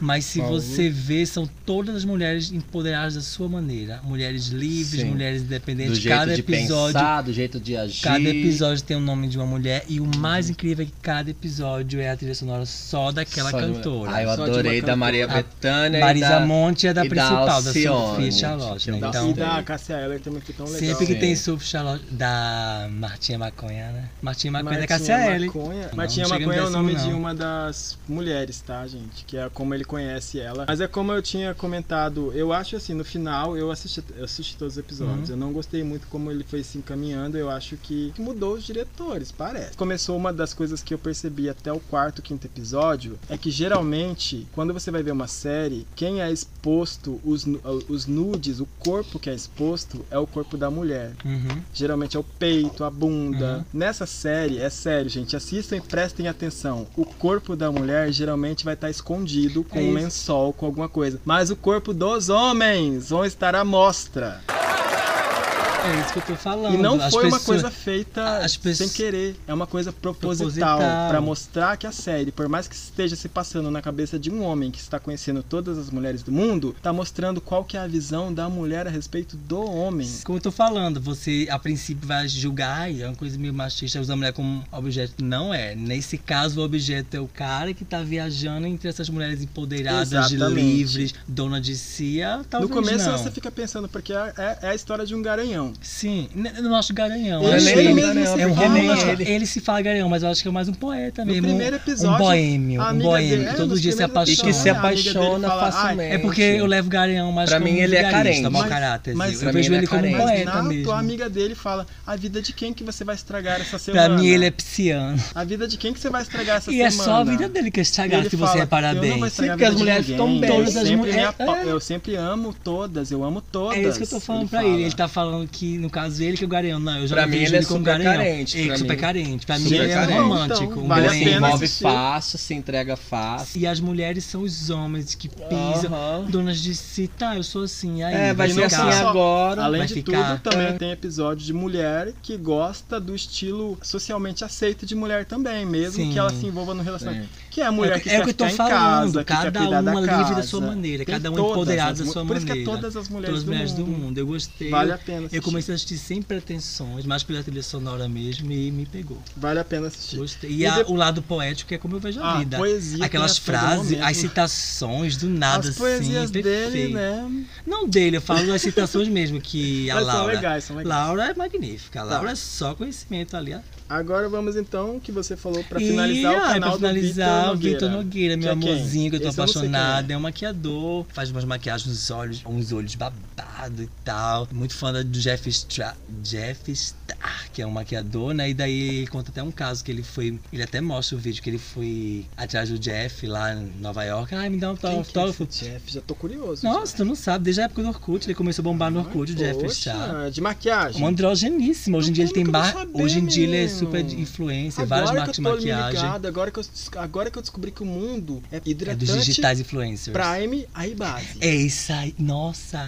Mas se Paulo. você vê, são todas as mulheres empoderadas da sua maneira. Mulheres livres, Sim. mulheres Do independentes. jeito cada de episódio. pensar, do jeito de agir. Cada episódio tem o nome de uma mulher e o mais incrível é que cada episódio é a trilha sonora só daquela Só de cantora. Ah, eu de adorei da. Maria A Bethânia. e Marisa da- Monte é da e principal, da Alcione. Sophie Charlotte, né? Da- Então, e da Cássia Eller também foi tão legal. sempre que Sim. tem Sophie Charlotte, da Martinha Maconha, né? Martinha Maconha é da Martinha Cássia Eller. Maconha. Não, Martinha não Maconha é o nome décimo, de não. uma das mulheres, tá, gente? Que é como ele conhece ela. Mas é como eu tinha comentado, eu acho assim, no final eu assisti, eu assisti todos os episódios. Uhum. Eu não gostei muito como ele foi se encaminhando. Eu acho que mudou os diretores, parece. Começou uma das coisas que eu percebi até o quarto, quinto episódio, é que geralmente, quando você vai ver uma série, quem é exposto, os, os nudes, o corpo que é exposto, é o corpo da mulher. Uhum. Geralmente é o peito, a bunda. Nessa série, é sério, gente, assistam e prestem atenção. O corpo da mulher geralmente vai estar escondido com É um lençol, com alguma coisa. Mas o corpo dos homens vão estar à mostra. É isso que eu tô falando. E não As foi uma pessoas- coisa feita as pessoas- sem querer. É uma coisa proposital Proposital. pra mostrar que a série, por mais que esteja se passando na cabeça de um homem que está conhecendo todas as mulheres do mundo, tá mostrando qual que é a visão da mulher a respeito do homem. Como eu tô falando, você a princípio vai julgar, é uma coisa meio machista, usar a mulher como objeto. Não é. Nesse caso, o objeto é o cara que tá viajando entre essas mulheres empoderadas, Exatamente. livres, dona de si. ah, No começo não. você fica pensando, porque é, é- é a história de um garanhão. Sim, n- eu não acho garanhão. Ele- ele mesmo se é um fala. romântico. Ele, ele se fala garanhão, mas eu acho que é mais um poeta No mesmo. primeiro um- episódio, um boêmio, um boêmio, que é, todo dia se apaixona. E que se apaixona fala, "Ai, facilmente. É porque eu levo garanhão mais Pra como mim ele é carente. mau Mas- caráter. mas eu vejo ele ele é como um poeta mesmo. a amiga dele fala: a vida de quem que você vai estragar essa semana? Pra mim ele é pisciano. A vida de quem que você vai estragar essa E semana? é só a vida dele que é estragada, Ele se você reparar bem. Estragar Sim, porque as mulheres ficam bem. Eu Todas as sempre, mulheres- me apa- é. eu sempre amo todas, eu amo todas. É isso que eu tô falando ele pra ele. Ele tá falando que, no caso, ele que é o garanhão. Não, eu já Pra não mim ele é como super garanhão. carente, Ele pra é super mim. carente. Pra mim Super ele é um romântico. Então, um vale se envolve assistir. fácil, se entrega fácil. E as mulheres são os homens que pisam, Aham. donas de si. Tá, eu sou assim. Aí, É, vai E ser assim agora. Além vai de ficar- tudo, também É. tem episódio de mulher que gosta do estilo socialmente aceito de mulher também, mesmo Sim. que ela se envolva no relacionamento. Que é a mulher É o que é quer o que eu tô ficar em falando, casa, cada uma casa. livre da sua maneira, Tem cada uma empoderada da sua Por isso maneira. que é todas as mulheres, Todas as mulheres do, mundo. Eu gostei. Vale eu, a pena Eu assistir. comecei a assistir sem pretensões, mais pela trilha sonora mesmo e me pegou. Vale a pena assistir. Gostei. E, E a- de- o lado poético é como eu vejo a Ah, vida. poesia Aquelas todo frases, as citações do nada As poesias assim, dele, perfeito. né? Não dele, eu falo das citações mesmo, que a Mas são Laura. legais, são legais. Laura é magnífica. A Tá. Laura é só conhecimento ali. Agora vamos então, que você falou, pra E, finalizar o ai, canal pra finalizar, do o Vitor Nogueira, meu é amorzinho, que eu tô Esse apaixonada. é. É um maquiador, faz umas maquiagens nos olhos, uns olhos babado e tal. Muito fã do Jeff Star, Jeff Star, que é um maquiador, né? E daí ele conta até um caso que ele foi. Ele até mostra o vídeo que ele foi atrás do Jeff lá em Nova York. Ai, me dá um é autógrafo. esse Jeff? Já tô curioso. Nossa, tu não sabe, desde a época do Orkut, ele começou a bombar no Orkut, o Jeff Star. de maquiagem. Um androgeníssimo. Hoje em dia ele tem bar... saber, Hoje em dia ele é super influencer, várias Agora marcas que de eu tô me maquiagem. ligado, agora que, eu, agora que eu descobri que o mundo é É hidratante, dos digitais influencers. Prime, aí base. É isso aí. Nossa.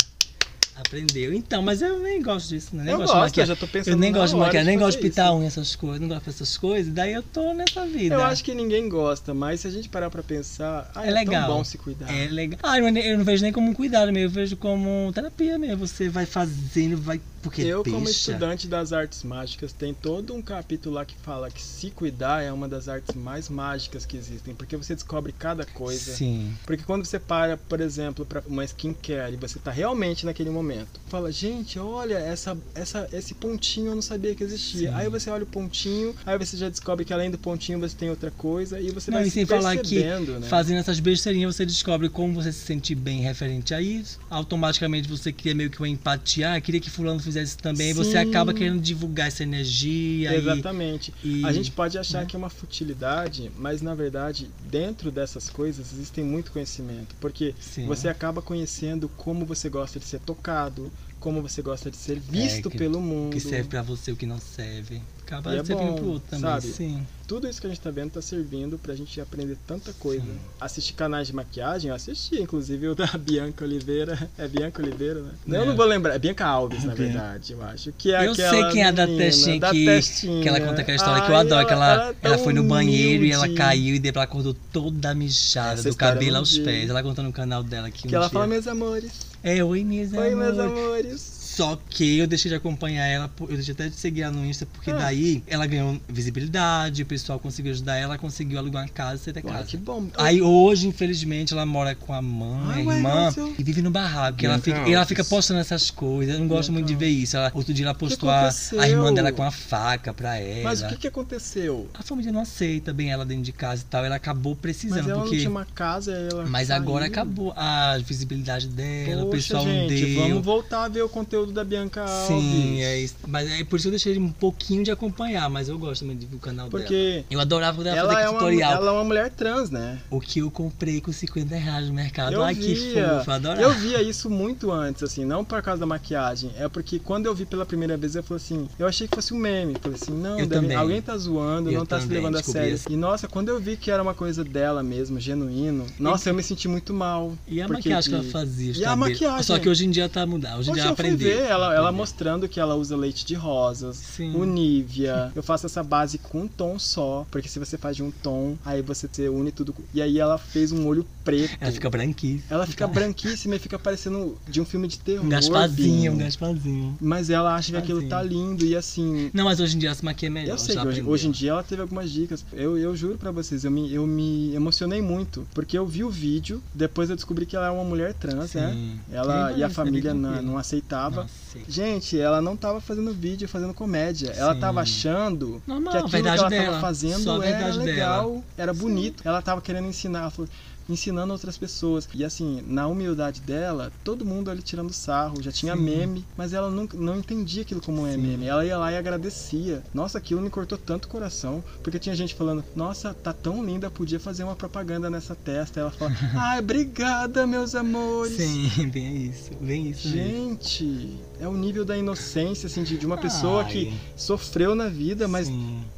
Aprendeu. Então, mas eu nem gosto disso, né? Nem Eu gosto gosto, eu já tô pensando Eu nem gosto de de nem gosto de pintar unha, essas coisas, não gosto dessas coisas. Daí eu tô nessa vida. Eu acho que ninguém gosta, mas se a gente parar pra pensar, ah, é legal. tão bom se cuidar. É legal. Ah, eu, eu não vejo nem como um cuidado mesmo, eu vejo como terapia mesmo. Você vai fazendo, vai. Porque eu, como deixa. estudante das artes mágicas, tem todo um capítulo lá que fala que se cuidar é uma das artes mais mágicas que existem, porque você descobre cada coisa. Sim. Porque quando você para, por exemplo, para uma skincare e você tá realmente naquele momento, fala, gente, olha, essa, essa, esse pontinho eu não sabia que existia. Sim. Aí você olha o pontinho, aí você já descobre que além do pontinho você tem outra coisa e você Não, vai e sem se falar que né? fazendo essas besteirinhas você descobre como você se sente bem referente a isso. Automaticamente você cria meio que uma empatia. Ah, queria que fulano fizesse isso também. E você Sim. acaba querendo divulgar essa energia. e- Exatamente. e- a gente pode achar né? que é uma futilidade, mas na verdade, dentro dessas coisas existem muito conhecimento, porque Sim. você acaba conhecendo como você gosta de ser tocado, como você gosta de ser visto É, que- pelo mundo. O que serve pra você, o que não serve. Acaba é servindo bom, pro outro também. sabe? Sim. Tudo isso que a gente tá vendo tá servindo pra gente aprender tanta coisa. Assistir canais de maquiagem, eu assisti, inclusive o [LAUGHS] da Bianca Oliveira. É Bianca Oliveira, né? Não, Eu É. não vou lembrar. É Bianca Alves, na Bianca. verdade, eu acho. Que é eu sei quem é a da testinha da que, testinha. que ela conta aquela história que eu Ai, adoro, que ela, ela é ela foi no banheiro e ela humilde. caiu e depois ela acordou toda mijada, Essa do eu cabelo aos pés. Ela conta no canal dela que, Que um ela dia... fala, meus amores. É, oi, meus Oi, meus amores. Só que eu deixei de acompanhar ela, por- eu deixei até de seguir ela no Insta, porque Ah. daí ela ganhou visibilidade, o pessoal conseguiu ajudar ela, ela conseguiu alugar uma casa e sair da casa. que bom. Aí hoje, infelizmente, ela mora com a mãe, Ai, a irmã, e vive no barraco. que Ela fica, e ela fica postando essas coisas. Eu não gosto muito de ver isso. Ela, outro dia ela postou a, a irmã dela com a faca pra ela. Mas o que, que aconteceu? A família não aceita bem ela dentro de casa e tal. Ela acabou precisando, Mas ela porque. não tinha uma casa, ela Mas saiu. agora acabou a visibilidade dela, o Poxa, pessoal não gente, deu. vamos voltar a ver o conteúdo da Bianca Alves. Sim, é isso. Mas é por isso que eu deixei um pouquinho de acompanhar, mas eu gosto também de ver o canal dela. Porque Eu adorava quando ela, ela fazia é, aquele uma, tutorial. ela é uma mulher trans, né? O que eu comprei com 50 reais no mercado. Eu Ai, que via, fofo, eu adorava. eu via isso muito antes, assim, não por causa da maquiagem, é porque quando eu vi pela primeira vez, eu falei assim, eu achei que fosse um meme, falei assim, não, Eu deve- alguém tá zoando, Eu não tá se levando a sério. isso. E nossa, quando eu vi que era uma coisa dela mesmo, genuíno, nossa, eu me senti muito mal. E a maquiagem que ela fazia? E a maquiagem. Só que hoje em dia tá mudando. Hoje em dia ela eu fui ela, ela mostrando que ela usa leite de rosas, o Nivea. Eu faço essa base com um tom só, porque se você faz de um tom, aí você une tudo. E aí ela fez um olho preto. Ela fica branquíssima. Ela fica branquíssima e fica parecendo de um filme de terror. Um gaspazinho, um gaspazinho. Mas ela acha que aquilo Gaspazinho. tá lindo e assim. Não, mas hoje em dia ela se maquia melhor. Eu sei que hoje, hoje em dia ela teve algumas dicas. Eu, eu juro pra vocês, eu me, eu me emocionei muito. Porque eu vi o vídeo, depois eu descobri que ela é uma mulher trans, Sim. né? Ela e a família não, não aceitava. Gente, ela não tava fazendo vídeo, fazendo comédia. Ela Sim. tava achando Normal, que aquilo que ela dela. tava fazendo Só era legal, dela. era bonito. Ela tava querendo ensinar. Ela falou, ensinando outras pessoas. E assim, na humildade dela, todo mundo ali tirando sarro, já tinha Sim. meme, mas ela nunca, não entendia aquilo como é Sim. meme. Ela ia lá e agradecia. Nossa, aquilo me cortou tanto o coração, porque tinha gente falando: "Nossa, tá tão linda, podia fazer uma propaganda nessa testa". Ela fala: [LAUGHS] "Ai, obrigada, meus amores". Sim, [LAUGHS] bem isso. Bem isso. mesmo. Gente, é o nível da inocência assim de, de uma pessoa Ai. que sofreu na vida, mas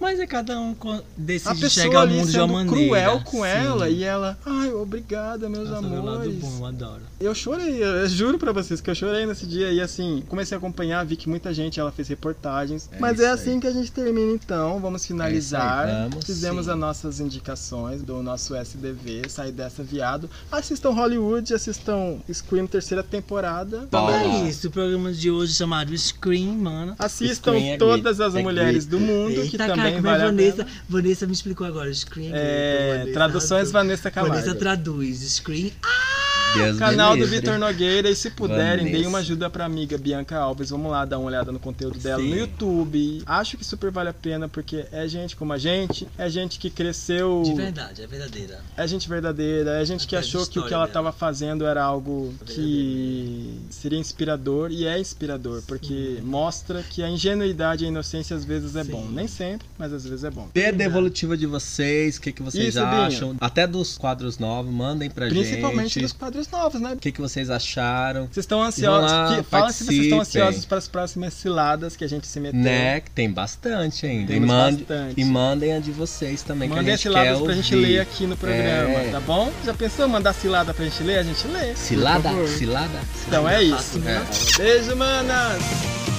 Mas é cada um co- a decide pessoa chegar ao ali mundo de uma sendo maneira. cruel com Sim. ela e ela, ai, obrigada, meus Nossa, meu lado amores. bom, eu adoro. Eu chorei, eu juro pra vocês que eu chorei nesse dia e assim, comecei a acompanhar, vi que muita gente ela fez reportagens. É mas é assim que a gente termina então, vamos finalizar. É isso aí, vamos Fizemos sim. as nossas indicações do nosso SDV, Sai Dessa Viado. Assistam Hollywood, assistam Scream terceira temporada. É isso, o programa de hoje chamado Scream, mano. Assistam Scream é todas as é mulheres do mundo, que Eita, também cara, vale é Vanessa. Vanessa me explicou agora, Scream. É, traduções. Vanessa Camargo. Vanessa traduz, Scream. Deus Canal do. Vitor Nogueira. E se puderem, deem uma ajuda pra amiga Bianca Alves. Vamos lá dar uma olhada no conteúdo dela no Sim. YouTube. Acho que super vale a pena, porque é gente como a gente, é gente que cresceu. De verdade, é verdadeira. É gente verdadeira, é gente que Atrás de achou que o que ela dela. estava fazendo era algo que seria inspirador e é inspirador, porque mostra que a ingenuidade e a inocência às vezes é bom. Nem sempre, mas às vezes é bom. Dê a devolutiva de vocês, o que, que vocês Isso, Binho. acham. Até dos quadros novos, mandem pra Principalmente gente. dos quadros novos, né? O que, que vocês acharam? Vocês estão ansiosos? lá, que- fala se vocês estão ansiosos para as próximas ciladas que a gente se meteu. Né? Tem bastante ainda. E, Temos mande, bastante. e mandem a de vocês também, Mandem que a as gente quer ciladas pra gente ouvir. ler aqui no programa, É. tá bom? Já pensou mandar cilada pra gente ler? A gente lê. Cilada? favor. Cilada? Então é Cilada isso. né? Beijo, manas!